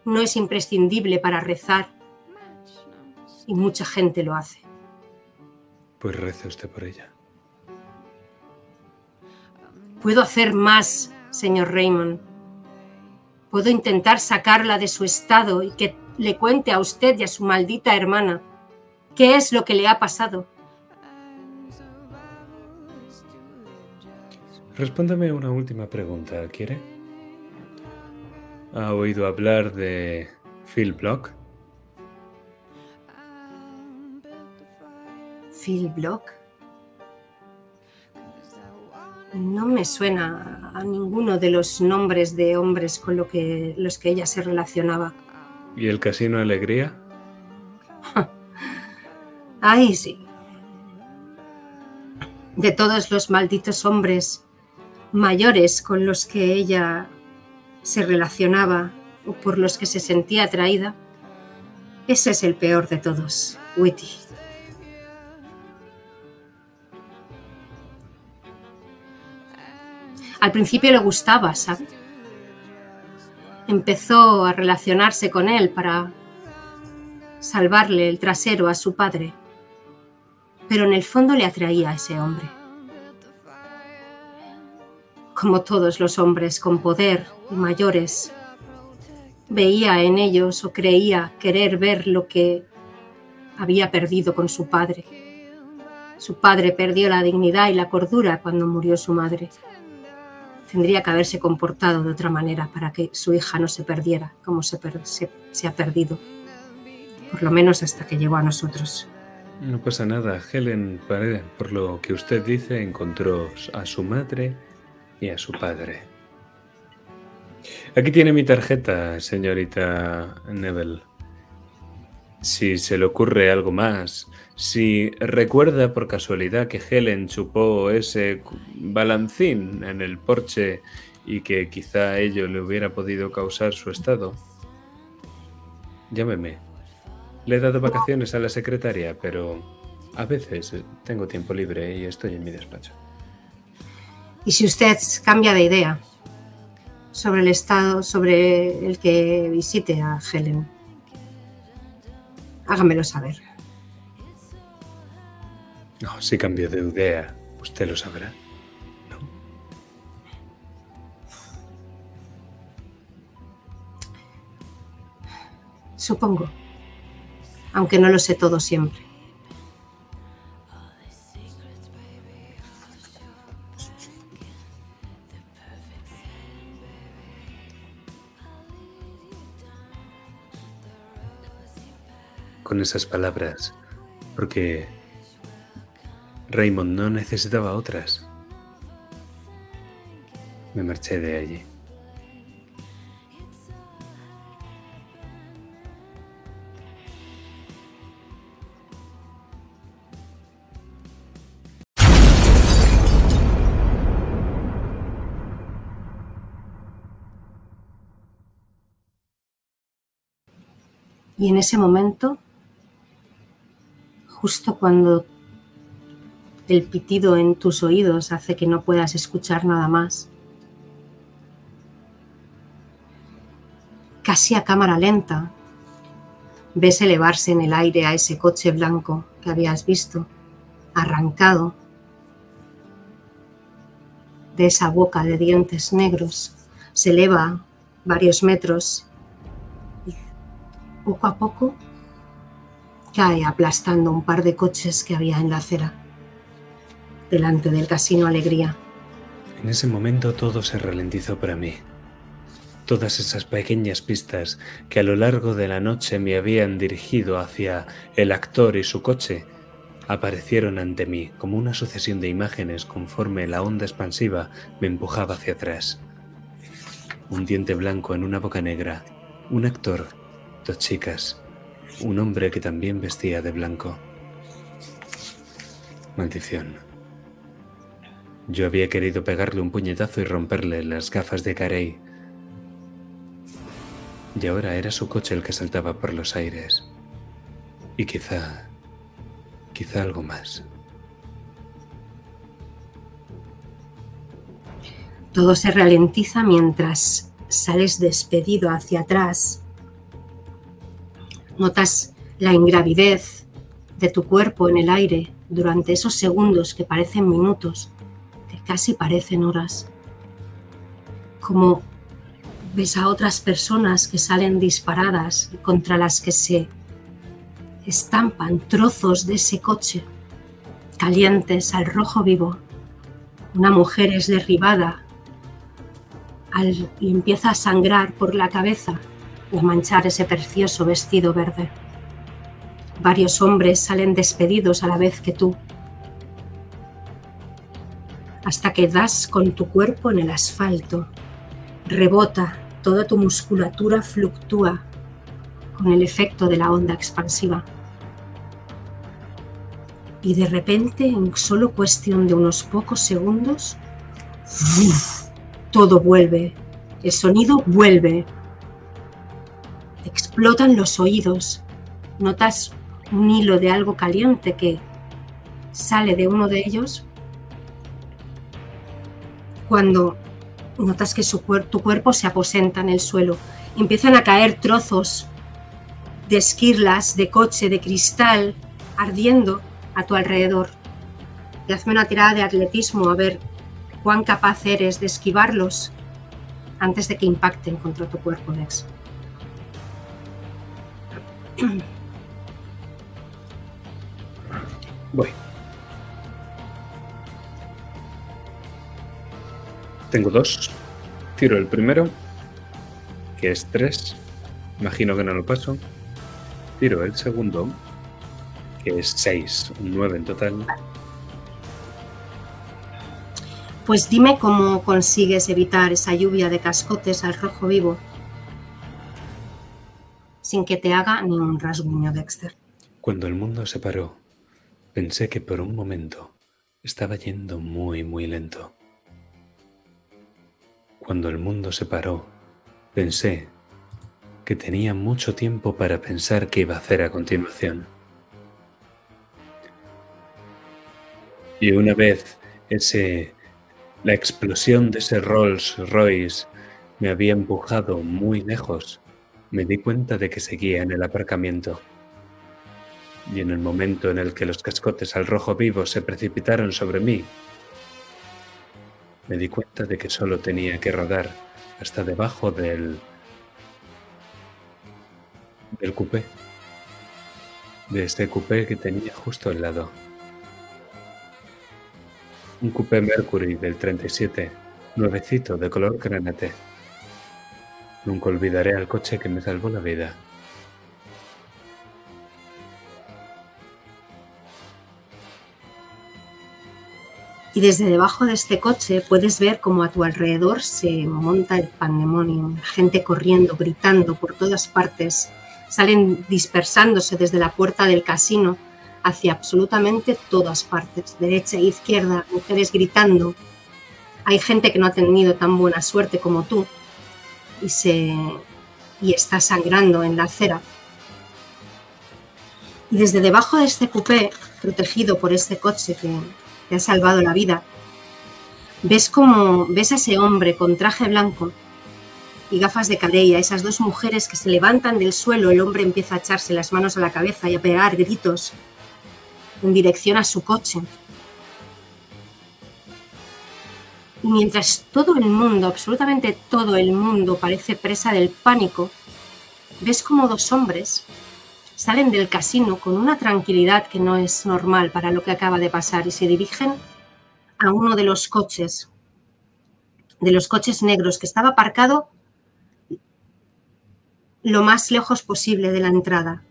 No es imprescindible para rezar y mucha gente lo hace. Pues rece usted por ella. Puedo hacer más, señor Raymond. Puedo intentar sacarla de su estado y que le cuente a usted y a su maldita hermana qué es lo que le ha pasado. Respóndame una última pregunta, ¿quiere? ¿Ha oído hablar de Phil Block? Phil Block. No me suena a ninguno de los nombres de hombres con lo que, los que ella se relacionaba. ¿Y el Casino Alegría? Ay, sí. De todos los malditos hombres mayores con los que ella se relacionaba o por los que se sentía atraída, ese es el peor de todos, Witty. Al principio le gustaba, ¿sabe? Empezó a relacionarse con él para salvarle el trasero a su padre, pero en el fondo le atraía a ese hombre. Como todos los hombres con poder y mayores, veía en ellos o creía querer ver lo que había perdido con su padre. Su padre perdió la dignidad y la cordura cuando murió su madre. Tendría que haberse comportado de otra manera para que su hija no se perdiera como se, ha perdido por lo menos hasta que llegó a nosotros. No pasa nada. Helen, por lo que usted dice, encontró a su madre y a su padre. Aquí tiene mi tarjeta, señorita Neville. Si se le ocurre algo más, si recuerda por casualidad que Helen chupó ese balancín en el porche y que quizá ello le hubiera podido causar su estado, llámeme. Le he dado vacaciones a la secretaria, pero a veces tengo tiempo libre y estoy en mi despacho. Y si usted cambia de idea sobre el estado, sobre el que visite a Helen, hágamelo saber. No, si cambio de idea, usted lo sabrá. ¿no? Supongo, aunque no lo sé todo siempre. Con esas palabras, porque Raymond no necesitaba otras. Me marché de allí. Y en ese momento, justo cuando el pitido en tus oídos hace que no puedas escuchar nada más, casi a cámara lenta, ves elevarse en el aire a ese coche blanco que habías visto, arrancado de esa boca de dientes negros, se eleva varios metros y poco a poco cae aplastando un par de coches que había en la acera, delante del casino Alegría. En ese momento todo se ralentizó para mí. Todas esas pequeñas pistas que a lo largo de la noche me habían dirigido hacia el actor y su coche aparecieron ante mí como una sucesión de imágenes conforme la onda expansiva me empujaba hacia atrás. Un diente blanco en una boca negra, un actor, dos chicas, un hombre que también vestía de blanco. Maldición. Yo había querido pegarle un puñetazo y romperle las gafas de Carey. Y ahora era su coche el que saltaba por los aires. Y quizá quizá algo más. Todo se ralentiza mientras sales despedido hacia atrás. Notas la ingravidez de tu cuerpo en el aire durante esos segundos que parecen minutos, que casi parecen horas. Como ves a otras personas que salen disparadas contra las que se estampan trozos de ese coche, calientes al rojo vivo. Una mujer es derribada al, y empieza a sangrar por la cabeza y a manchar ese precioso vestido verde. Varios hombres salen despedidos a la vez que tú, hasta que das con tu cuerpo en el asfalto. Rebota, toda tu musculatura fluctúa con el efecto de la onda expansiva. Y de repente, en solo cuestión de unos pocos segundos, todo vuelve. El sonido vuelve. Explotan los oídos. Notas un hilo de algo caliente que sale de uno de ellos cuando notas que su tu cuerpo se aposenta en el suelo. Empiezan a caer trozos de esquirlas, de coche, de cristal, ardiendo a tu alrededor. Y hazme una tirada de atletismo a ver cuán capaz eres de esquivarlos antes de que impacten contra tu cuerpo, Dex. Voy. Tengo dos. Tiro el primero, que es tres. Imagino que no lo paso. Tiro el segundo, que es seis. Un nueve en total. Pues dime cómo consigues evitar esa lluvia de cascotes al rojo vivo sin que te haga ni un rasguño, Dexter. Cuando el mundo se paró, pensé que por un momento estaba yendo muy, muy lento. Cuando el mundo se paró, pensé que tenía mucho tiempo para pensar qué iba a hacer a continuación. Y una vez ese la explosión de ese Rolls Royce me había empujado muy lejos, me di cuenta de que seguía en el aparcamiento. Y en el momento en el que los cascotes al rojo vivo se precipitaron sobre mí, me di cuenta de que solo tenía que rodar hasta debajo del del coupé, de este coupé que tenía justo al lado. Un coupé Mercury del 37, nuevecito de color granate. Nunca olvidaré al coche que me salvó la vida. Y desde debajo de este coche puedes ver como a tu alrededor se monta el pandemonium, gente corriendo, gritando por todas partes, salen dispersándose desde la puerta del casino hacia absolutamente todas partes, derecha e izquierda, mujeres gritando. Hay gente que no ha tenido tan buena suerte como tú y se y está sangrando en la acera. Y desde debajo de este coupé, protegido por este coche que te ha salvado la vida, ves como ves a ese hombre con traje blanco y gafas de cadella, esas dos mujeres que se levantan del suelo, el hombre empieza a echarse las manos a la cabeza y a pegar gritos en dirección a su coche. Y mientras todo el mundo, absolutamente todo el mundo parece presa del pánico, ves como dos hombres salen del casino con una tranquilidad que no es normal para lo que acaba de pasar y se dirigen a uno de los coches, de los coches negros que estaba aparcado lo más lejos posible de la entrada.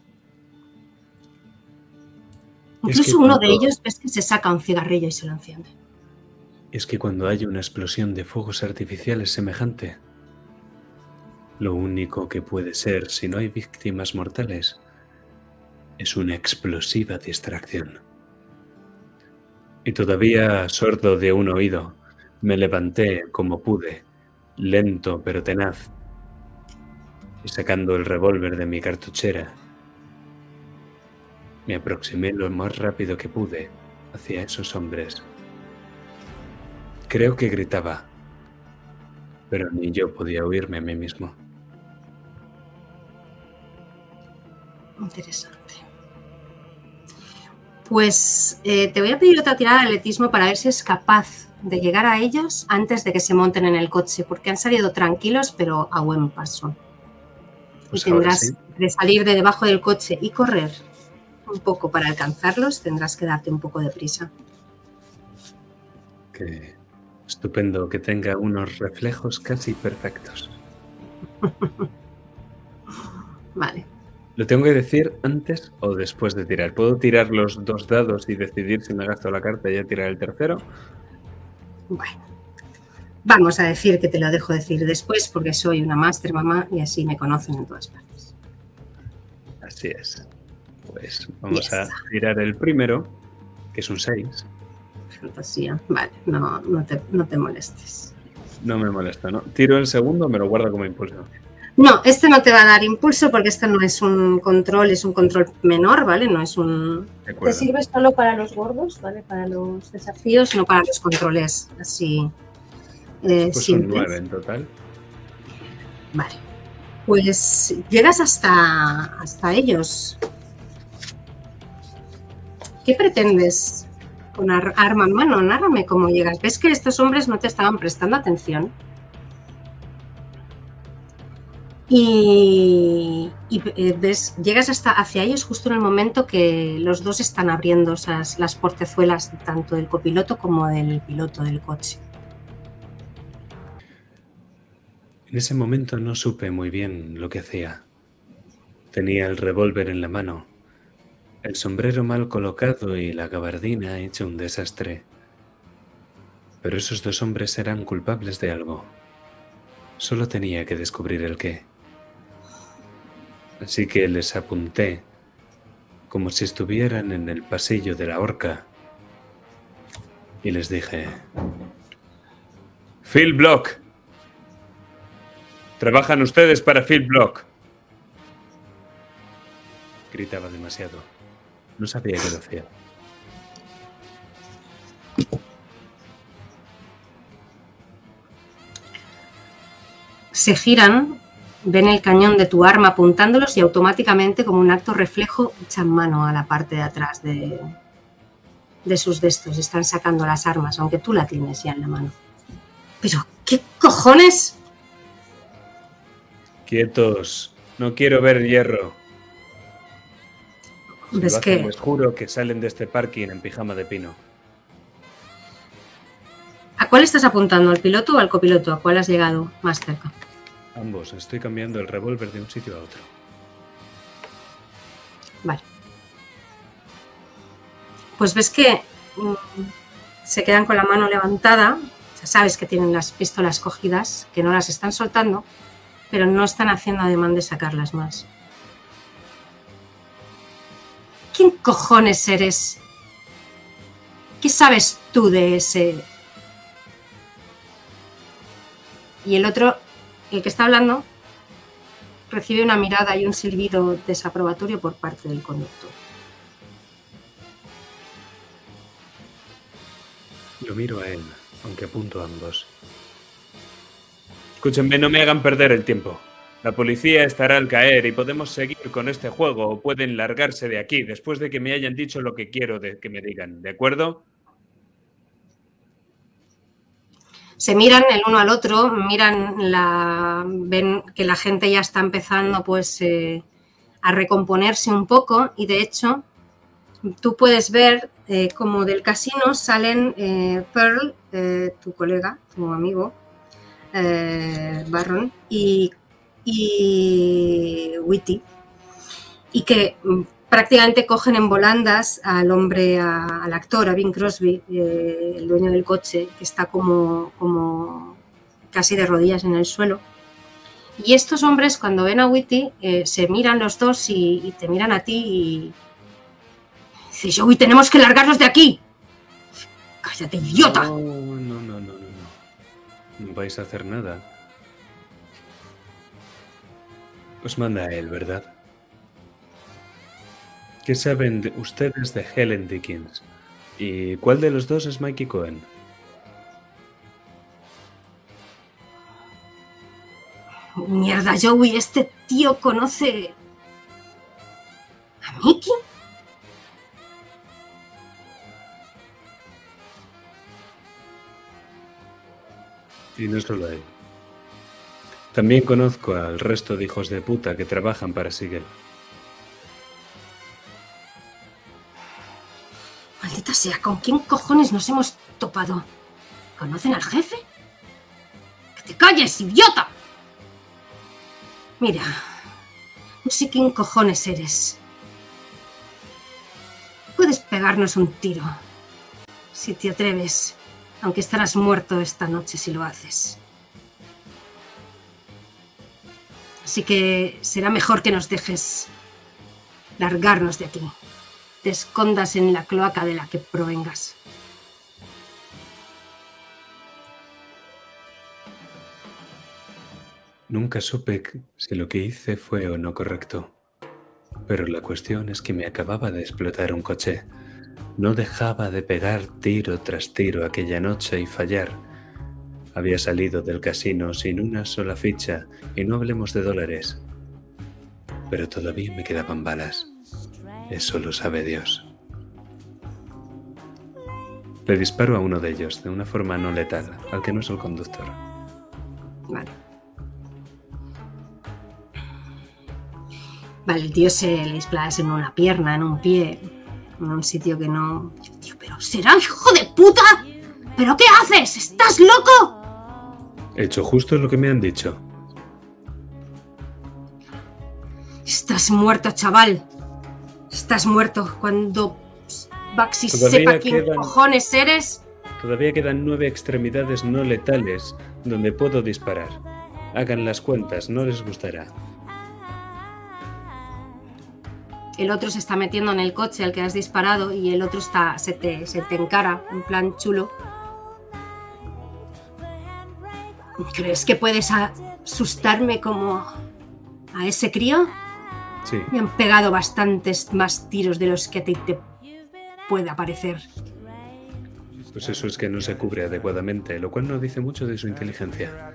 Es Incluso que uno de ellos ves que se saca un cigarrillo y se lo enciende. Es que cuando hay una explosión de fuegos artificiales semejante, lo único que puede ser, si no hay víctimas mortales, es una explosiva distracción. Y todavía sordo de un oído, me levanté como pude, lento pero tenaz, y sacando el revólver de mi cartuchera, me aproximé lo más rápido que pude hacia esos hombres. Creo que gritaba, pero ni yo podía oírme a mí mismo. Interesante. Pues eh, te voy a pedir otra tirada de atletismo para ver si es capaz de llegar a ellos antes de que se monten en el coche, porque han salido tranquilos pero a buen paso. Pues y ahora tendrás sí. de salir de debajo del coche y correr un poco para alcanzarlos, tendrás que darte un poco de prisa. Que estupendo que tenga unos reflejos casi perfectos. Vale. ¿Lo tengo que decir antes o después de tirar? ¿Puedo tirar los dos dados y decidir si me gasto la carta y ya tirar el tercero? Bueno. Vamos a decir que te lo dejo decir después porque soy una máster mamá y así me conocen en todas partes. Así es. Pues vamos Yes. a tirar el primero, que es un 6. Fantasía. Vale, no, no, te, no te molestes. No me molesta, ¿no? Tiro el segundo, me lo guardo como impulso. No, este no te va a dar impulso porque este no es un control, es un control menor, ¿vale? No es un... Te sirve solo para los gordos, ¿vale? Para los desafíos, no para los controles así eh, Pues simples. 9 en total. Vale. Pues llegas hasta, hasta ellos. ¿Qué pretendes con ar- arma en mano? Nárrame cómo llegas. ¿Ves que estos hombres no te estaban prestando atención? Y, eh, ves, llegas hasta hacia ellos justo en el momento que los dos están abriendo esas, las portezuelas tanto del copiloto como del piloto del coche. En ese momento no supe muy bien lo que hacía. Tenía el revólver en la mano, el sombrero mal colocado y la gabardina hecha un desastre. Pero esos dos hombres eran culpables de algo. Solo tenía que descubrir el qué. Así que les apunté como si estuvieran en el pasillo de la horca y les dije, Phil Block, Trabajan ustedes para Phil Block. Gritaba demasiado. No sabía qué lo hacía. se giran, ven el cañón de tu arma apuntándolos y automáticamente, como un acto reflejo, echan mano a la parte de atrás de, de sus destos. Están sacando las armas, aunque tú la tienes ya en la mano. Pero, ¿qué cojones? Quietos. No quiero ver hierro. Si ¿Ves que Les juro que salen de este parking en pijama de pino. ¿A cuál estás apuntando? ¿Al piloto o al copiloto? ¿A cuál has llegado más cerca? Ambos. Estoy cambiando el revólver de un sitio a otro. Vale. Pues ves que mm, se quedan con la mano levantada. Ya sabes que tienen las pistolas cogidas, que no las están soltando, pero no están haciendo ademán de sacarlas más. ¿Quién cojones eres? ¿Qué sabes tú de ese? Y el otro, el que está hablando recibe una mirada y un silbido desaprobatorio por parte del conductor. Lo miro a él, aunque apunto a ambos. Escúchenme, no me hagan perder el tiempo. La policía estará al caer y podemos seguir con este juego o pueden largarse de aquí después de que me hayan dicho lo que quiero de que me digan, ¿de acuerdo? Se miran el uno al otro, miran la, ven que la gente ya está empezando pues eh, a recomponerse un poco y de hecho tú puedes ver eh, como del casino salen eh, Pearl, eh, tu colega, tu amigo, Barron, y, y Witty, y que mm, prácticamente cogen en volandas al hombre, a- al actor, a Bing Crosby, eh, el dueño del coche, que está como, como casi de rodillas en el suelo. Y estos hombres, cuando ven a Witty, eh, se miran los dos y, te miran a ti y, Dice, Joey, tenemos que largarnos de aquí. Cállate, idiota. No, no, no, no, no, no. Vais a hacer nada. Os manda él, ¿verdad? ¿Qué saben de- ustedes de Helen Dickens? ¿Y cuál de los dos es Mikey Cohen? Mierda, Joey, este tío conoce a Mickey. Y no solo a él. También conozco al resto de hijos de puta que trabajan para Siegel. Maldita sea, ¿con quién cojones nos hemos topado? ¿Conocen al jefe? ¡Que te calles, idiota! Mira, no sé quién cojones eres. Puedes pegarnos un tiro. Si te atreves, aunque estarás muerto esta noche si lo haces. Así que será mejor que nos dejes largarnos de aquí te escondas en la cloaca de la que provengas. Nunca supe si lo que hice fue o no correcto. Pero la cuestión es que me acababa de explotar un coche. No dejaba de pegar tiro tras tiro aquella noche y fallar. Había salido del casino sin una sola ficha y no hablemos de dólares. Pero todavía me quedaban balas. Eso lo sabe Dios. Le disparo a uno de ellos de una forma no letal, al que no es el conductor. Vale. Vale, el tío se le dispara en una pierna, en un pie, en un sitio que no. Tío, pero será hijo de puta. ¿Pero qué haces? ¿Estás loco? He hecho justo lo que me han dicho. Estás muerto, chaval. Estás muerto. Cuando Baxi Todavía sepa quién quedan- cojones eres. Todavía quedan nueve extremidades no letales donde puedo disparar. Hagan las cuentas, no les gustará. El otro se está metiendo en el coche al que has disparado y el otro está, se, te, se te encara, en plan chulo. ¿Crees que puedes asustarme como a ese crío? Sí, Me han pegado bastantes más tiros de los que a ti te pueda parecer. pues eso es que no se cubre adecuadamente, lo cual no dice mucho de su inteligencia.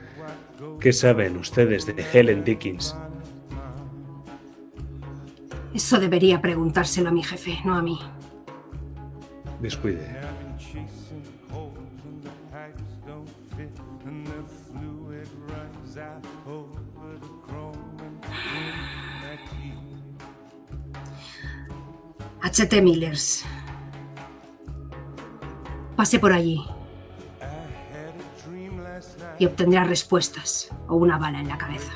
¿Qué saben ustedes de Helen Dickens? Eso debería preguntárselo a mi jefe, no a mí. Descuide. HT Millers. Pase por allí. Y obtendrá respuestas o una bala en la cabeza.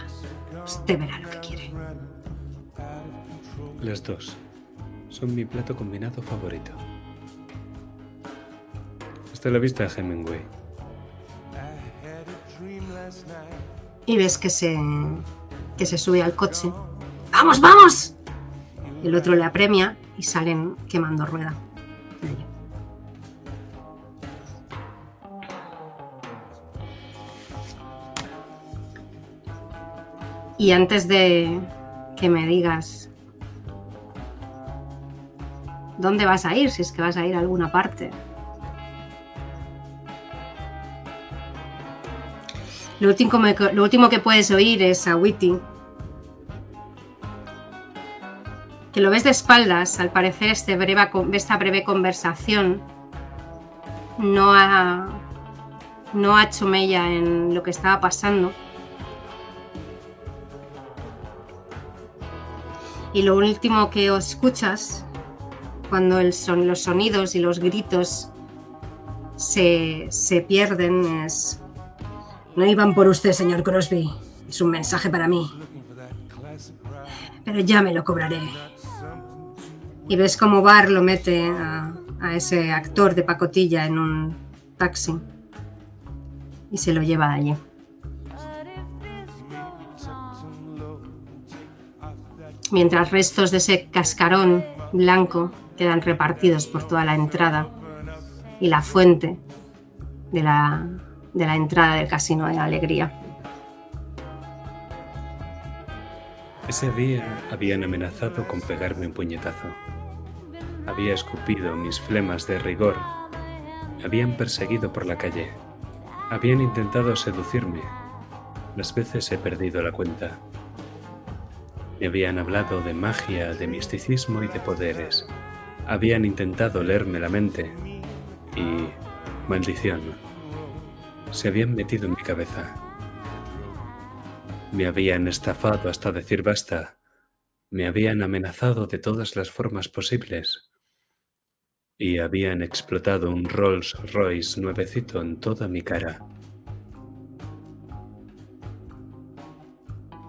Usted verá lo que quiere. Las dos son mi plato combinado favorito. Hasta la vista, Hemingway. Y ves que se, que se sube al coche. ¡Vamos, vamos! el otro le apremia y salen quemando rueda. Y antes de que me digas dónde vas a ir, si es que vas a ir a alguna parte, lo último, lo último que puedes oír es a Witty Que lo ves de espaldas, al parecer este esta breve conversación no ha, no ha hecho mella en lo que estaba pasando. Y lo último que os escuchas, cuando son, los sonidos y los gritos se, se pierden, es... No iban por usted, señor Crosby. Es un mensaje para mí. Pero ya me lo cobraré. Y ves cómo Bar lo mete a, a ese actor de pacotilla en un taxi. Y se lo lleva allí. Mientras restos de ese cascarón blanco quedan repartidos por toda la entrada y la fuente de la, de la entrada del casino de la alegría. Ese día habían amenazado con pegarme un puñetazo. Había escupido mis flemas de rigor. Me habían perseguido por la calle. Habían intentado seducirme. Las veces he perdido la cuenta. Me habían hablado de magia, de misticismo y de poderes. Habían intentado leerme la mente. Y... maldición. Se habían metido en mi cabeza. Me habían estafado hasta decir basta. Me habían amenazado de todas las formas posibles. Y habían explotado un Rolls Royce nuevecito en toda mi cara.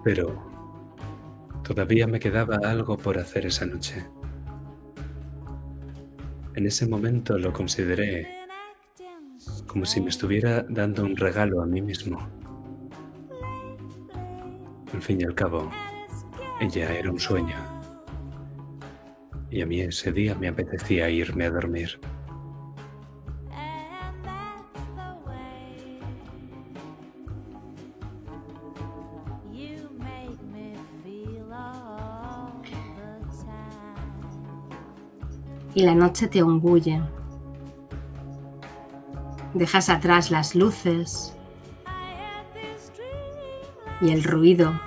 Pero todavía me quedaba algo por hacer esa noche. En ese momento lo consideré como si me estuviera dando un regalo a mí mismo. Al fin y al cabo, ella era un sueño. Y a mí ese día me apetecía irme a dormir. You make me feel all the time. y la noche te engulle. Dejas atrás las luces y el ruido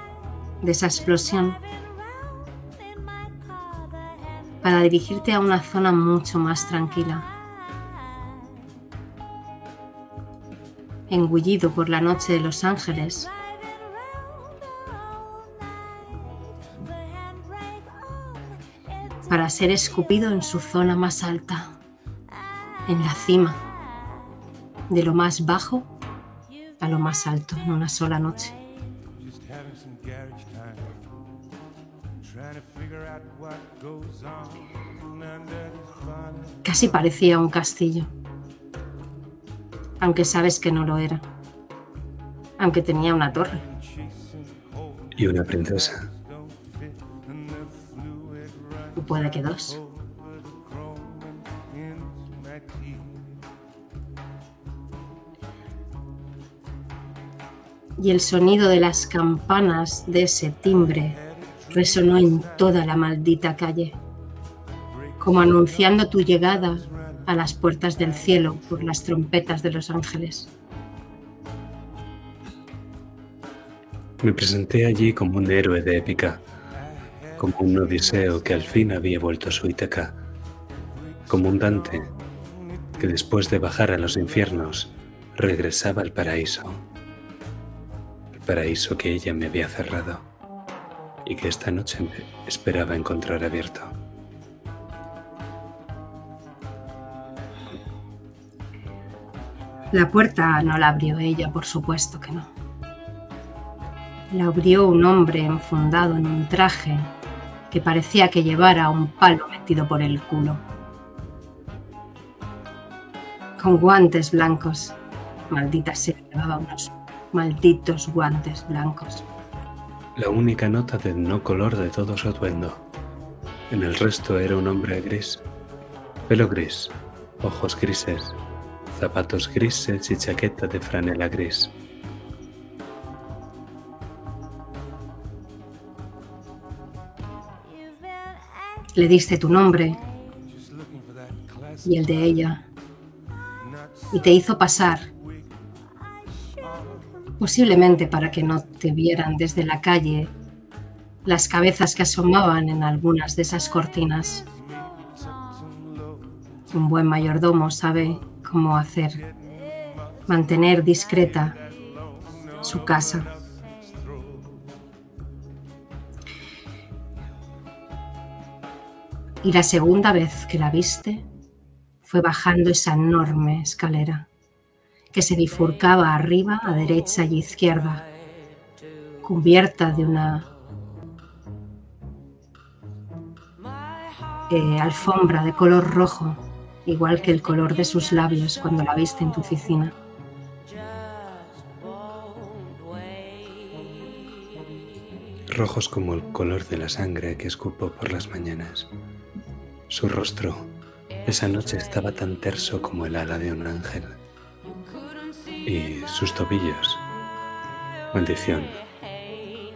de esa explosión para dirigirte a una zona mucho más tranquila. Engullido por la noche de Los Ángeles, para ser escupido en su zona más alta, en la cima, de lo más bajo a lo más alto en una sola noche. Casi parecía un castillo, aunque sabes que no lo era, aunque tenía una torre. Y una princesa. Puede que dos. Y el sonido de las campanas de ese timbre resonó en toda la maldita calle, como anunciando tu llegada a las puertas del cielo por las trompetas de los ángeles. Me presenté allí como un héroe de épica, como un odiseo que al fin había vuelto a su Ítaca, como un Dante que después de bajar a los infiernos regresaba al paraíso, el paraíso que ella me había cerrado y que esta noche esperaba encontrar abierto. La puerta no la abrió ella, por supuesto que no. La abrió un hombre enfundado en un traje que parecía que llevara un palo metido por el culo. Con guantes blancos. Maldita sea, llevaba unos malditos guantes blancos. La única nota de no color de todo su atuendo. En el resto era un hombre gris, pelo gris, ojos grises, zapatos grises y chaqueta de franela gris. Le diste tu nombre y el de ella y te hizo pasar posiblemente para que no te vieran desde la calle las cabezas que asomaban en algunas de esas cortinas. Un buen mayordomo sabe cómo hacer, mantener discreta su casa. Y la segunda vez que la viste fue bajando esa enorme escalera que se bifurcaba arriba, a derecha y izquierda, cubierta de una eh, alfombra de color rojo, igual que el color de sus labios cuando la viste en tu oficina. rojos como el color de la sangre que escupo por las mañanas. Su rostro esa noche estaba tan terso como el ala de un ángel. Y sus tobillos. Maldición.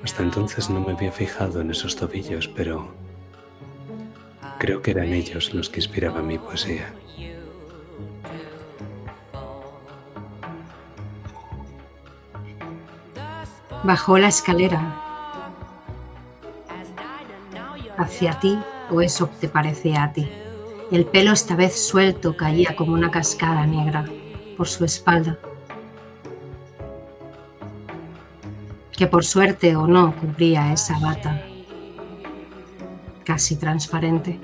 Hasta entonces no me había fijado en esos tobillos, pero creo que eran ellos los que inspiraban mi poesía. Bajó la escalera hacia ti o eso te parecía a ti. El pelo esta vez suelto caía como una cascada negra por su espalda, que por suerte o no cubría esa bata casi transparente.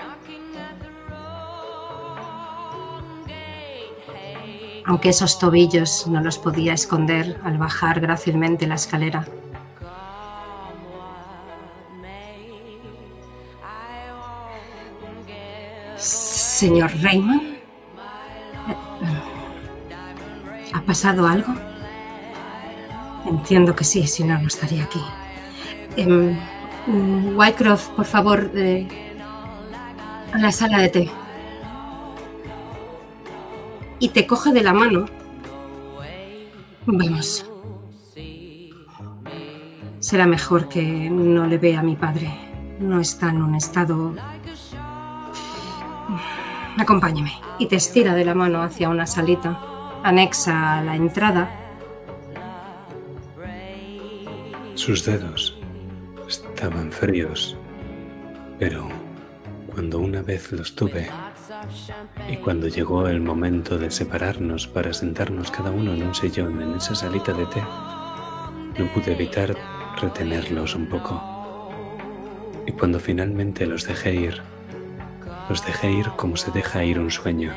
Aunque esos tobillos no los podía esconder al bajar grácilmente la escalera. Señor Raymond, ¿ha pasado algo? Entiendo que sí, si no, no estaría aquí. Em, Whitecroft, por favor, eh, a la sala de té. Y te coge de la mano. Vamos. Será mejor que no le vea a mi padre. No está en un estado Acompáñeme. Y te estira de la mano hacia una salita anexa a la entrada. Sus dedos estaban fríos, pero cuando una vez los tuve y cuando llegó el momento de separarnos para sentarnos cada uno en un sillón en esa salita de té, no pude evitar retenerlos un poco. Y cuando finalmente los dejé ir, los dejé ir como se deja ir un sueño,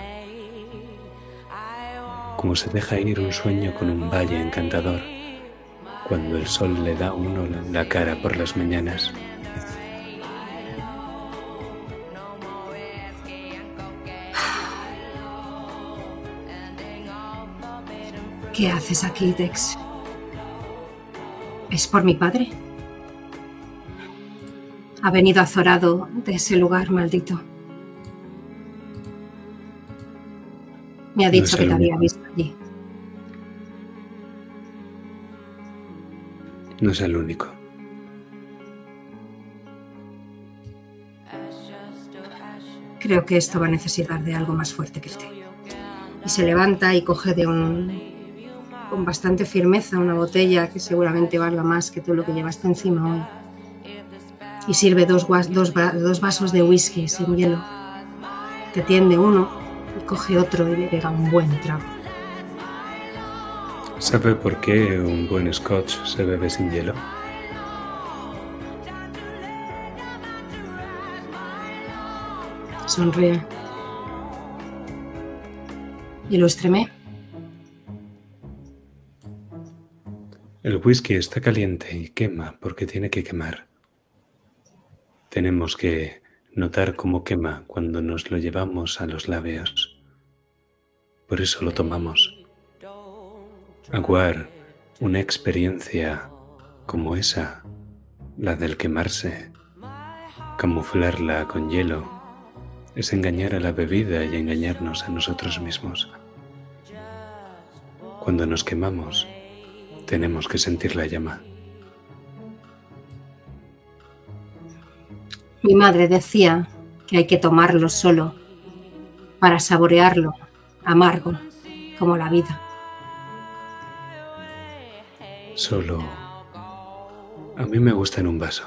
como se deja ir un sueño con un valle encantador, cuando el sol le da uno la cara por las mañanas. ¿Qué haces aquí, Dex? ¿Es por mi padre? Ha venido azorado de ese lugar maldito. Me ha dicho que te había visto allí. No es el único. Creo que esto va a necesitar de algo más fuerte que el té. Y se levanta y coge de un con bastante firmeza una botella que seguramente valga más que todo lo que llevaste encima hoy. Y sirve dos, dos vasos de whisky sin hielo. Te tiende uno y coge otro y le pega un buen trago. ¿Sabe por qué un buen scotch se bebe sin hielo? Sonríe. Ilústreme. El whisky está caliente y quema porque tiene que quemar. Tenemos que notar cómo quema cuando nos lo llevamos a los labios. Por eso lo tomamos. Aguar una experiencia como esa, la del quemarse, camuflarla con hielo, es engañar a la bebida y engañarnos a nosotros mismos. Cuando nos quemamos, tenemos que sentir la llama. Mi madre decía que hay que tomarlo solo para saborearlo, amargo, como la vida. Solo... A mí me gusta en un vaso.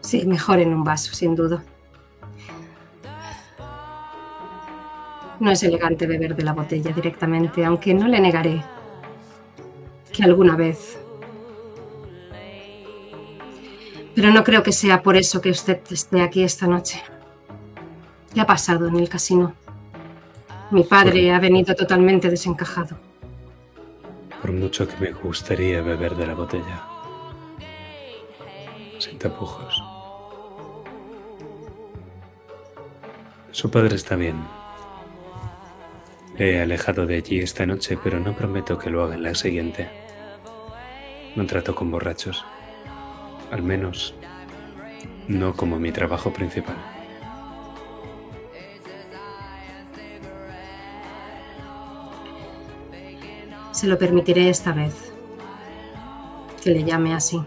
Sí, mejor en un vaso, sin duda. No es elegante beber de la botella directamente, aunque no le negaré que alguna vez. Pero no creo que sea por eso que usted esté aquí esta noche. ¿Qué ha pasado en el casino? Mi padre ha venido totalmente desencajado. Por mucho que me gustaría beber de la botella. Sin tapujos. Su padre está bien. Le he alejado de allí esta noche, pero no prometo que lo haga en la siguiente. No trato con borrachos. Al menos, no como mi trabajo principal. Se lo permitiré esta vez. Que le llame así.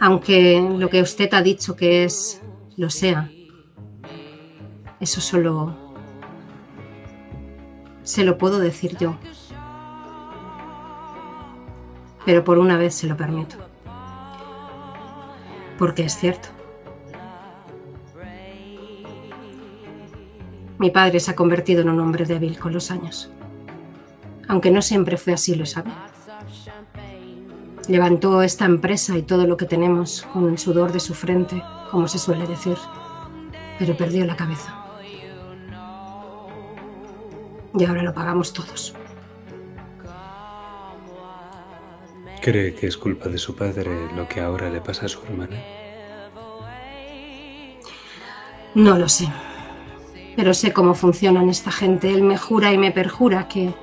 Aunque lo que usted ha dicho que es, lo sea. Eso solo se lo puedo decir yo. Pero por una vez se lo permito. Porque es cierto. Mi padre se ha convertido en un hombre débil con los años. Aunque no siempre fue así, lo sabe. Levantó esta empresa y todo lo que tenemos con el sudor de su frente, como se suele decir. Pero perdió la cabeza. Y ahora lo pagamos todos. ¿Cree que es culpa de su padre lo que ahora le pasa a su hermana? No lo sé. Pero sé cómo funcionan esta gente. Él me jura y me perjura que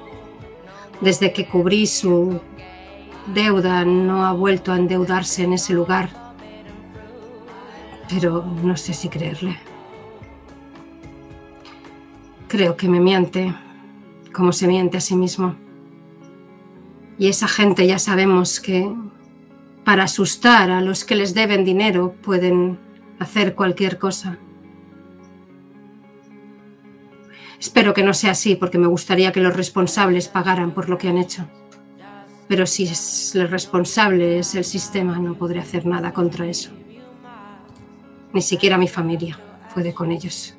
desde que cubrí su deuda no ha vuelto a endeudarse en ese lugar. Pero no sé si creerle. Creo que me miente como se miente a sí mismo. Y esa gente ya sabemos que para asustar a los que les deben dinero pueden hacer cualquier cosa. Espero que no sea así porque me gustaría que los responsables pagaran por lo que han hecho. Pero si es el responsable es el sistema, no podré hacer nada contra eso. Ni siquiera mi familia puede con ellos.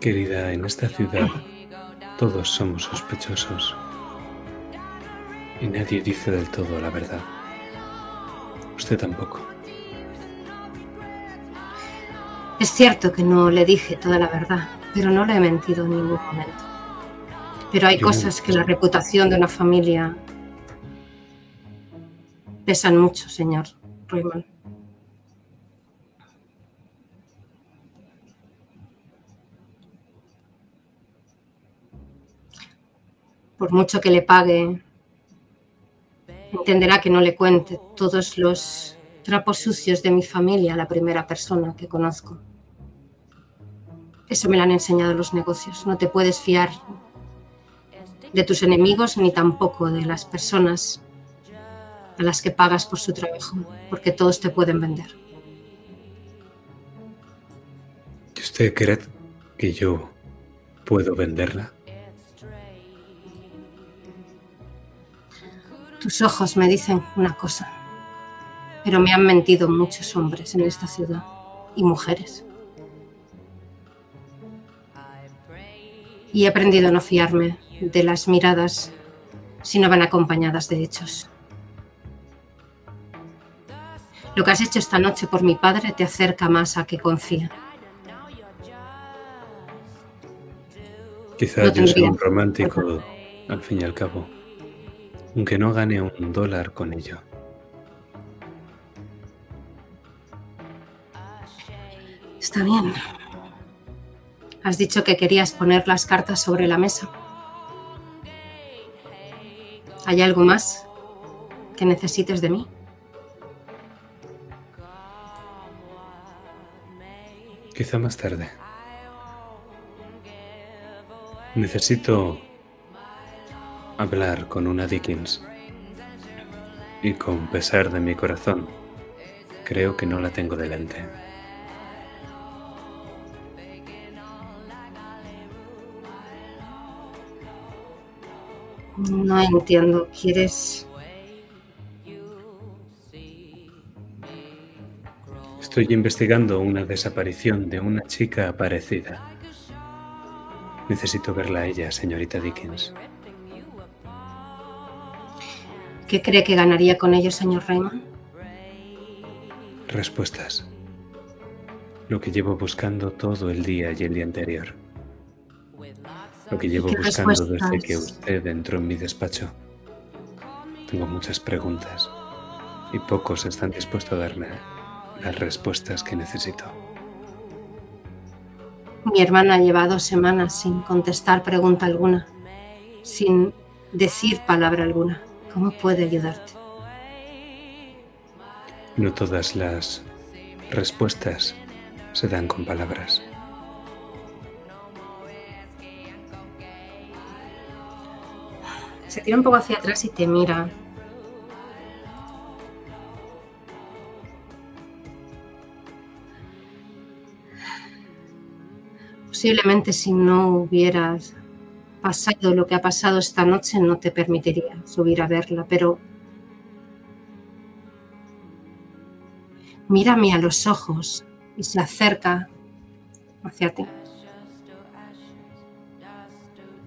Querida, en esta ciudad todos somos sospechosos. Y nadie dice del todo la verdad. Usted tampoco. Es cierto que no le dije toda la verdad, pero no le he mentido en ningún momento. Pero hay Yo- cosas que la reputación de una familia pesan mucho, señor Raymond. Por mucho que le pague, entenderá que no le cuente todos los trapos sucios de mi familia a la primera persona que conozco. Eso me lo han enseñado los negocios. No te puedes fiar de tus enemigos ni tampoco de las personas a las que pagas por su trabajo, porque todos te pueden vender. ¿Y usted cree que yo puedo venderla? Tus ojos me dicen una cosa, pero me han mentido muchos hombres en esta ciudad y mujeres. Y he aprendido a no fiarme de las miradas si no van acompañadas de hechos. Lo que has hecho esta noche por mi padre te acerca más a que confíe. Quizá No yo tendría. un romántico, al fin y al cabo. Aunque no gane un dólar con ello. Está bien. Has dicho que querías poner las cartas sobre la mesa. ¿Hay algo más que necesites de mí? Quizá más tarde. Necesito hablar con una Dickens. Y con pesar de mi corazón, creo que no la tengo delante. No entiendo. ¿Quieres...? Estoy investigando una desaparición de una chica aparecida. Necesito verla a ella, señorita Dickens. ¿Qué cree que ganaría con ello, señor Raymond? Respuestas. Lo que llevo buscando todo el día y el día anterior. Lo que llevo ¿Qué buscando desde que usted entró en mi despacho. Tengo muchas preguntas y pocos están dispuestos a darme las respuestas que necesito. Mi hermana lleva dos semanas sin contestar pregunta alguna, sin decir palabra alguna. ¿Cómo puede ayudarte? No todas las respuestas se dan con palabras. Se tira un poco hacia atrás y te mira. Posiblemente si no hubieras pasado lo que ha pasado esta noche no te permitiría subir a verla, pero mírame a los ojos y se acerca hacia ti.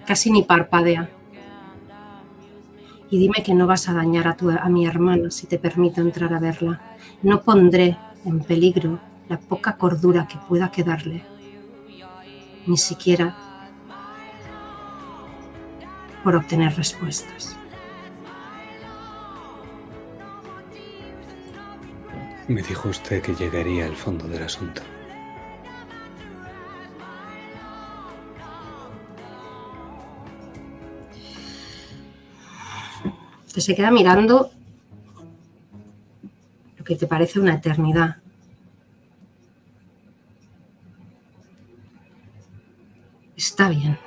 Casi ni parpadea. Y dime que no vas a dañar a, tu, a mi hermana si te permito entrar a verla. No pondré en peligro la poca cordura que pueda quedarle. Ni siquiera por obtener respuestas. Me dijo usted que llegaría al fondo del asunto. Te se queda mirando lo que te parece una eternidad. Está bien.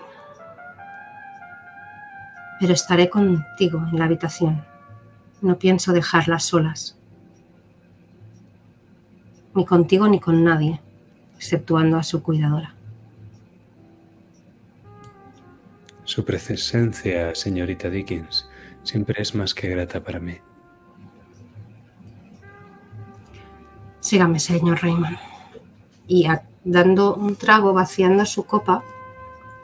Pero estaré contigo en la habitación. No pienso dejarlas solas. Ni contigo ni con nadie, exceptuando a su cuidadora. Su presencia, señorita Dickens, siempre es más que grata para mí. Sígame, señor Raymond. Y dando un trago, vaciando su copa,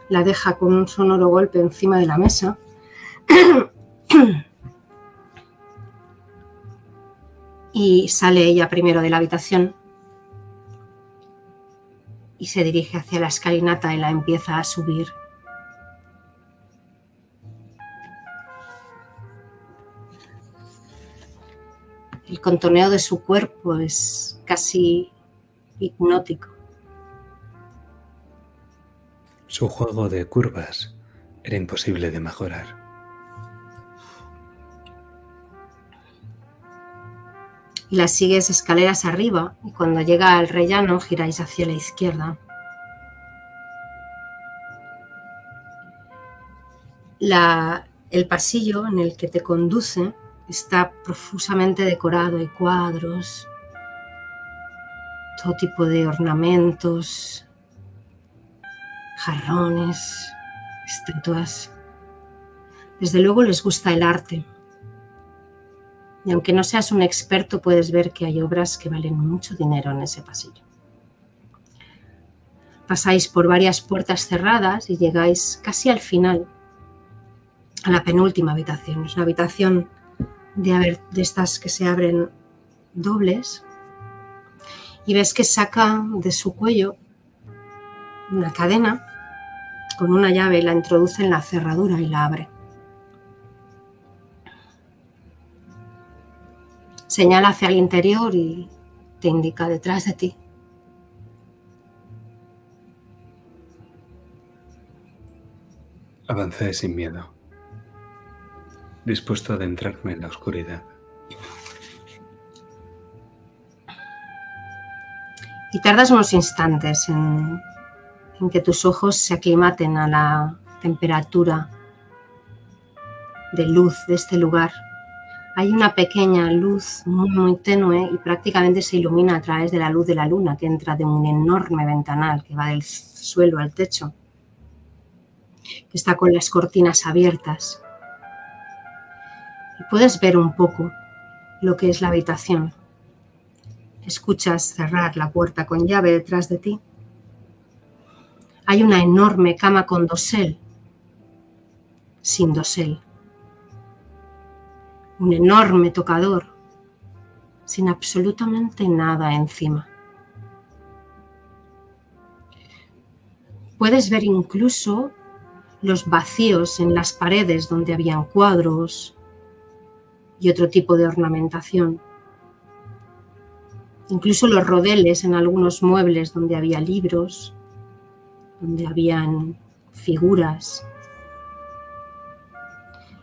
la deja con un sonoro golpe encima de la mesa. y sale ella primero de la habitación y se dirige hacia la escalinata y la empieza a subir. El contoneo de su cuerpo es casi hipnótico. Su juego de curvas era imposible de mejorar. y la sigues escaleras arriba y cuando llega al rellano giráis hacia la izquierda. La- el pasillo en el que te conduce está profusamente decorado, hay cuadros, todo tipo de ornamentos, jarrones, estatuas. Desde luego les gusta el arte. Y aunque no seas un experto, puedes ver que hay obras que valen mucho dinero en ese pasillo. Pasáis por varias puertas cerradas y llegáis casi al final, a la penúltima habitación. Es una habitación de, haber- de estas que se abren dobles. Y ves que saca de su cuello una cadena con una llave y la introduce en la cerradura y la abre. señala hacia el interior y te indica detrás de ti. Avancé sin miedo, dispuesto a adentrarme en la oscuridad. Y tardas unos instantes en, que tus ojos se aclimaten a la temperatura de luz de este lugar. Hay una pequeña luz muy, muy tenue y prácticamente se ilumina a través de la luz de la luna que entra de un enorme ventanal que va del suelo al techo, que está con las cortinas abiertas. Puedes ver un poco lo que es la habitación. Escuchas cerrar la puerta con llave detrás de ti. Hay una enorme cama con dosel, sin dosel. Un enorme tocador, sin absolutamente nada encima. Puedes ver incluso los vacíos en las paredes donde habían cuadros y otro tipo de ornamentación. Incluso los rodeles en algunos muebles donde había libros, donde habían figuras.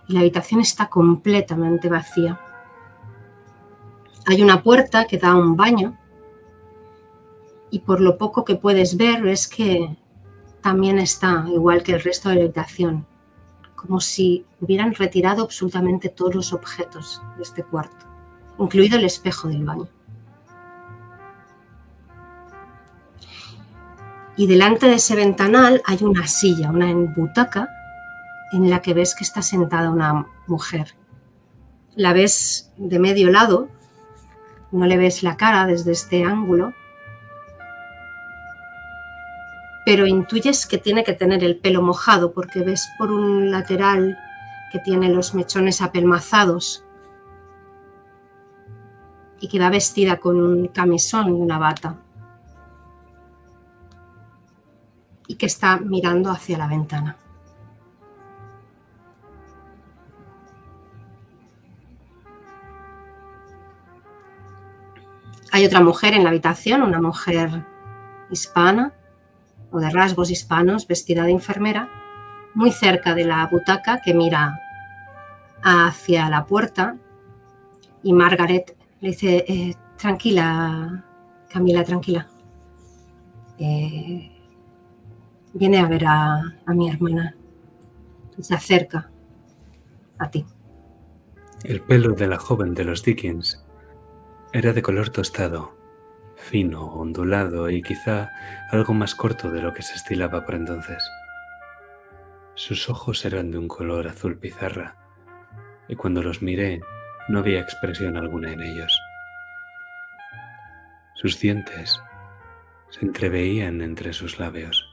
Y la habitación está completamente vacía. Hay una puerta que da a un baño y por lo poco que puedes ver es que también está igual que el resto de la habitación, como si hubieran retirado absolutamente todos los objetos de este cuarto, incluido el espejo del baño. Y delante de ese ventanal hay una silla, una butaca, en la que ves que está sentada una mujer. La ves de medio lado, no le ves la cara desde este ángulo, pero intuyes que tiene que tener el pelo mojado porque ves por un lateral que tiene los mechones apelmazados y que va vestida con un camisón y una bata. y que está mirando hacia la ventana. Hay otra mujer en la habitación, una mujer hispana o de rasgos hispanos, vestida de enfermera, muy cerca de la butaca que mira hacia la puerta y Margaret le dice, eh, tranquila, Camila, tranquila. Eh, viene a ver a, a mi hermana. Se acerca a ti. El pelo de la joven de los Dickens era de color tostado, fino, ondulado y quizá algo más corto de lo que se estilaba por entonces. Sus ojos eran de un color azul pizarra, y cuando los miré no había expresión alguna en ellos. Sus dientes se entreveían entre sus labios.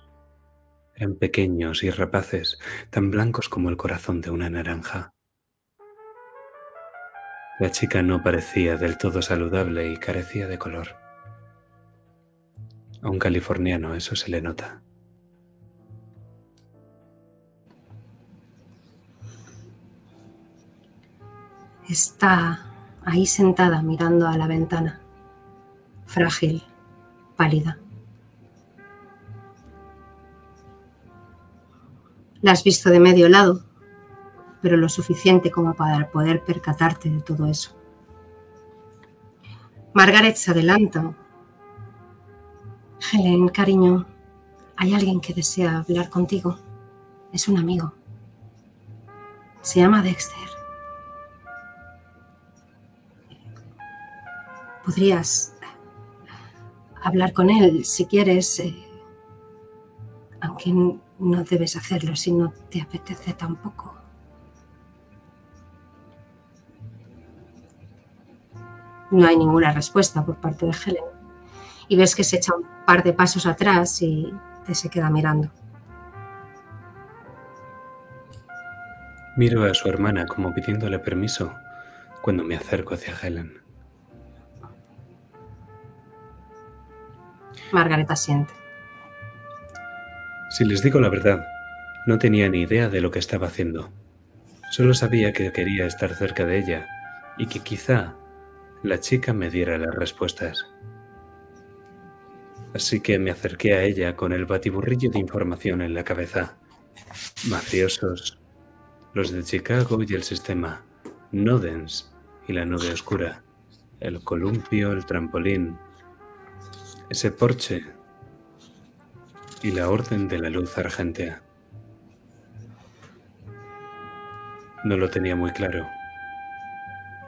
Eran pequeños y rapaces, tan blancos como el corazón de una naranja. La chica no parecía del todo saludable y carecía de color. A un californiano eso se le nota. Está ahí sentada mirando a la ventana, frágil, pálida. La has visto de medio lado, pero lo suficiente como para poder percatarte de todo eso. Margaret se adelanta. Helen, cariño, hay alguien que desea hablar contigo. Es un amigo. Se llama Dexter. Podrías hablar con él si quieres, eh, aunque no debes hacerlo si no te apetece tampoco. No hay ninguna respuesta por parte de Helen. Y ves que se echa un par de pasos atrás y te se queda mirando. Miro a su hermana como pidiéndole permiso cuando me acerco hacia Helen. Margaret asiente. Si les digo la verdad, no tenía ni idea de lo que estaba haciendo. Solo sabía que quería estar cerca de ella y que quizá la chica me diera las respuestas. Así que me acerqué a ella con el batiburrillo de información en la cabeza. Mafiosos, los de Chicago y el sistema, Nodens y la nube oscura, el columpio, el trampolín, ese porche y la Orden de la Luz Argentea. No lo tenía muy claro.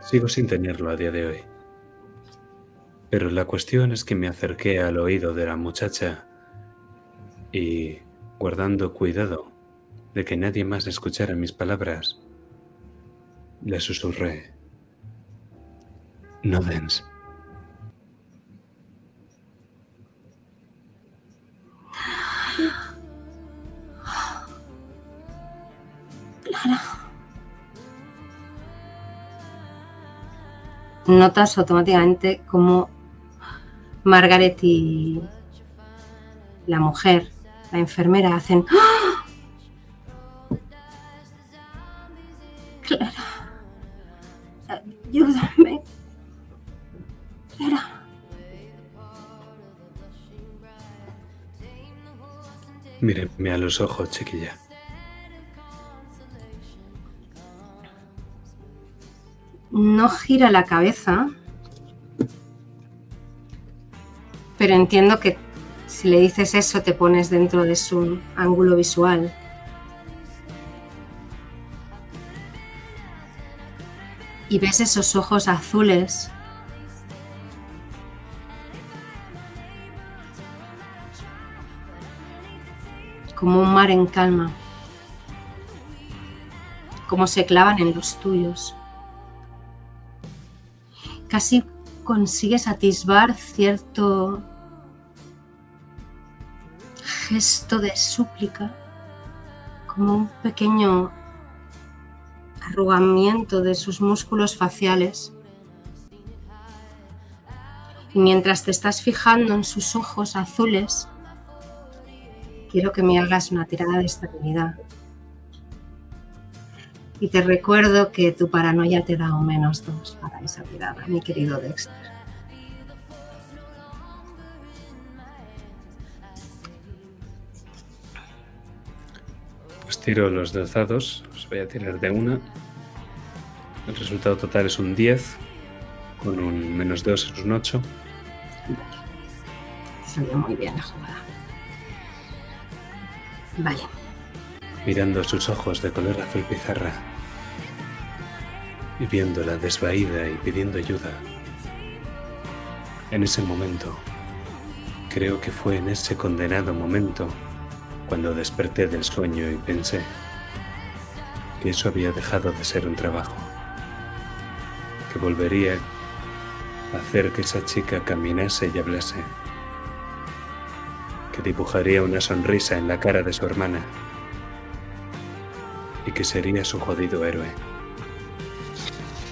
Sigo sin tenerlo a día de hoy. Pero la cuestión es que me acerqué al oído de la muchacha y, guardando cuidado de que nadie más escuchara mis palabras, Le susurré. No dens. Notas automáticamente cómo Margaret y la mujer, la enfermera, hacen ¡Ah! Clara, ayúdame. Clara. Míreme a los ojos, chiquilla. no gira la cabeza, pero entiendo que si le dices eso te pones dentro de su ángulo visual. Y ves esos ojos azules. Como un mar en calma, como se clavan en los tuyos. Casi consigues atisbar cierto gesto de súplica, como un pequeño arrugamiento de sus músculos faciales. Y mientras te estás fijando en sus ojos azules, quiero que me hagas una tirada de estabilidad. Y te recuerdo que tu paranoia te da un menos dos para esa tirada, mi querido Dexter. Tiro los dos dados, os voy a tirar de una. El resultado total es un 10, con un menos 2 es un 8. Te salió muy bien la jugada. Vale. mirando sus ojos de color azul pizarra y viéndola desvaída y pidiendo ayuda. En ese momento, creo que fue en ese condenado momento cuando desperté del sueño y pensé que eso había dejado de ser un trabajo, que volvería a hacer que esa chica caminase y hablase, que dibujaría una sonrisa en la cara de su hermana y que sería su jodido héroe,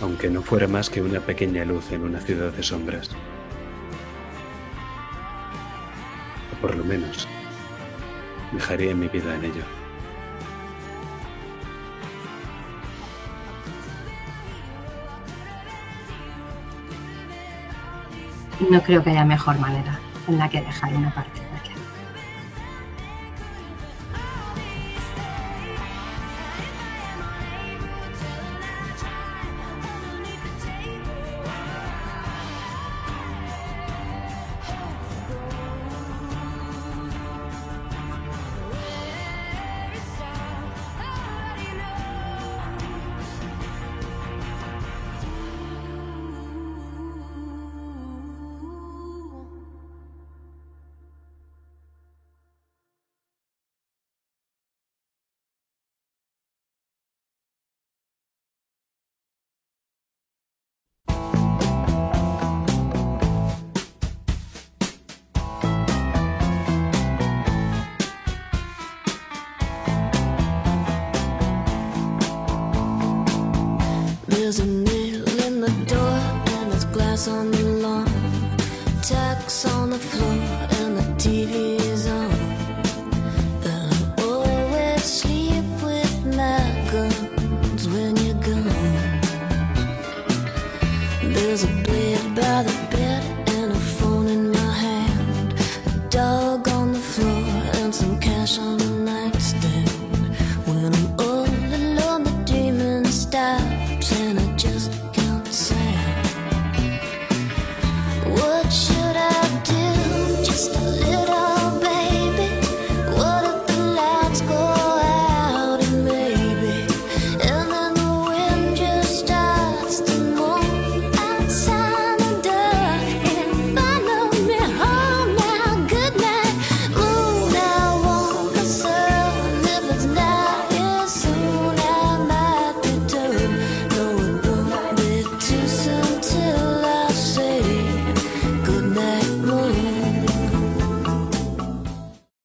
aunque no fuera más que una pequeña luz en una ciudad de sombras. O por lo menos, dejaría mi vida en ello. No creo que haya mejor manera en la que dejar una partida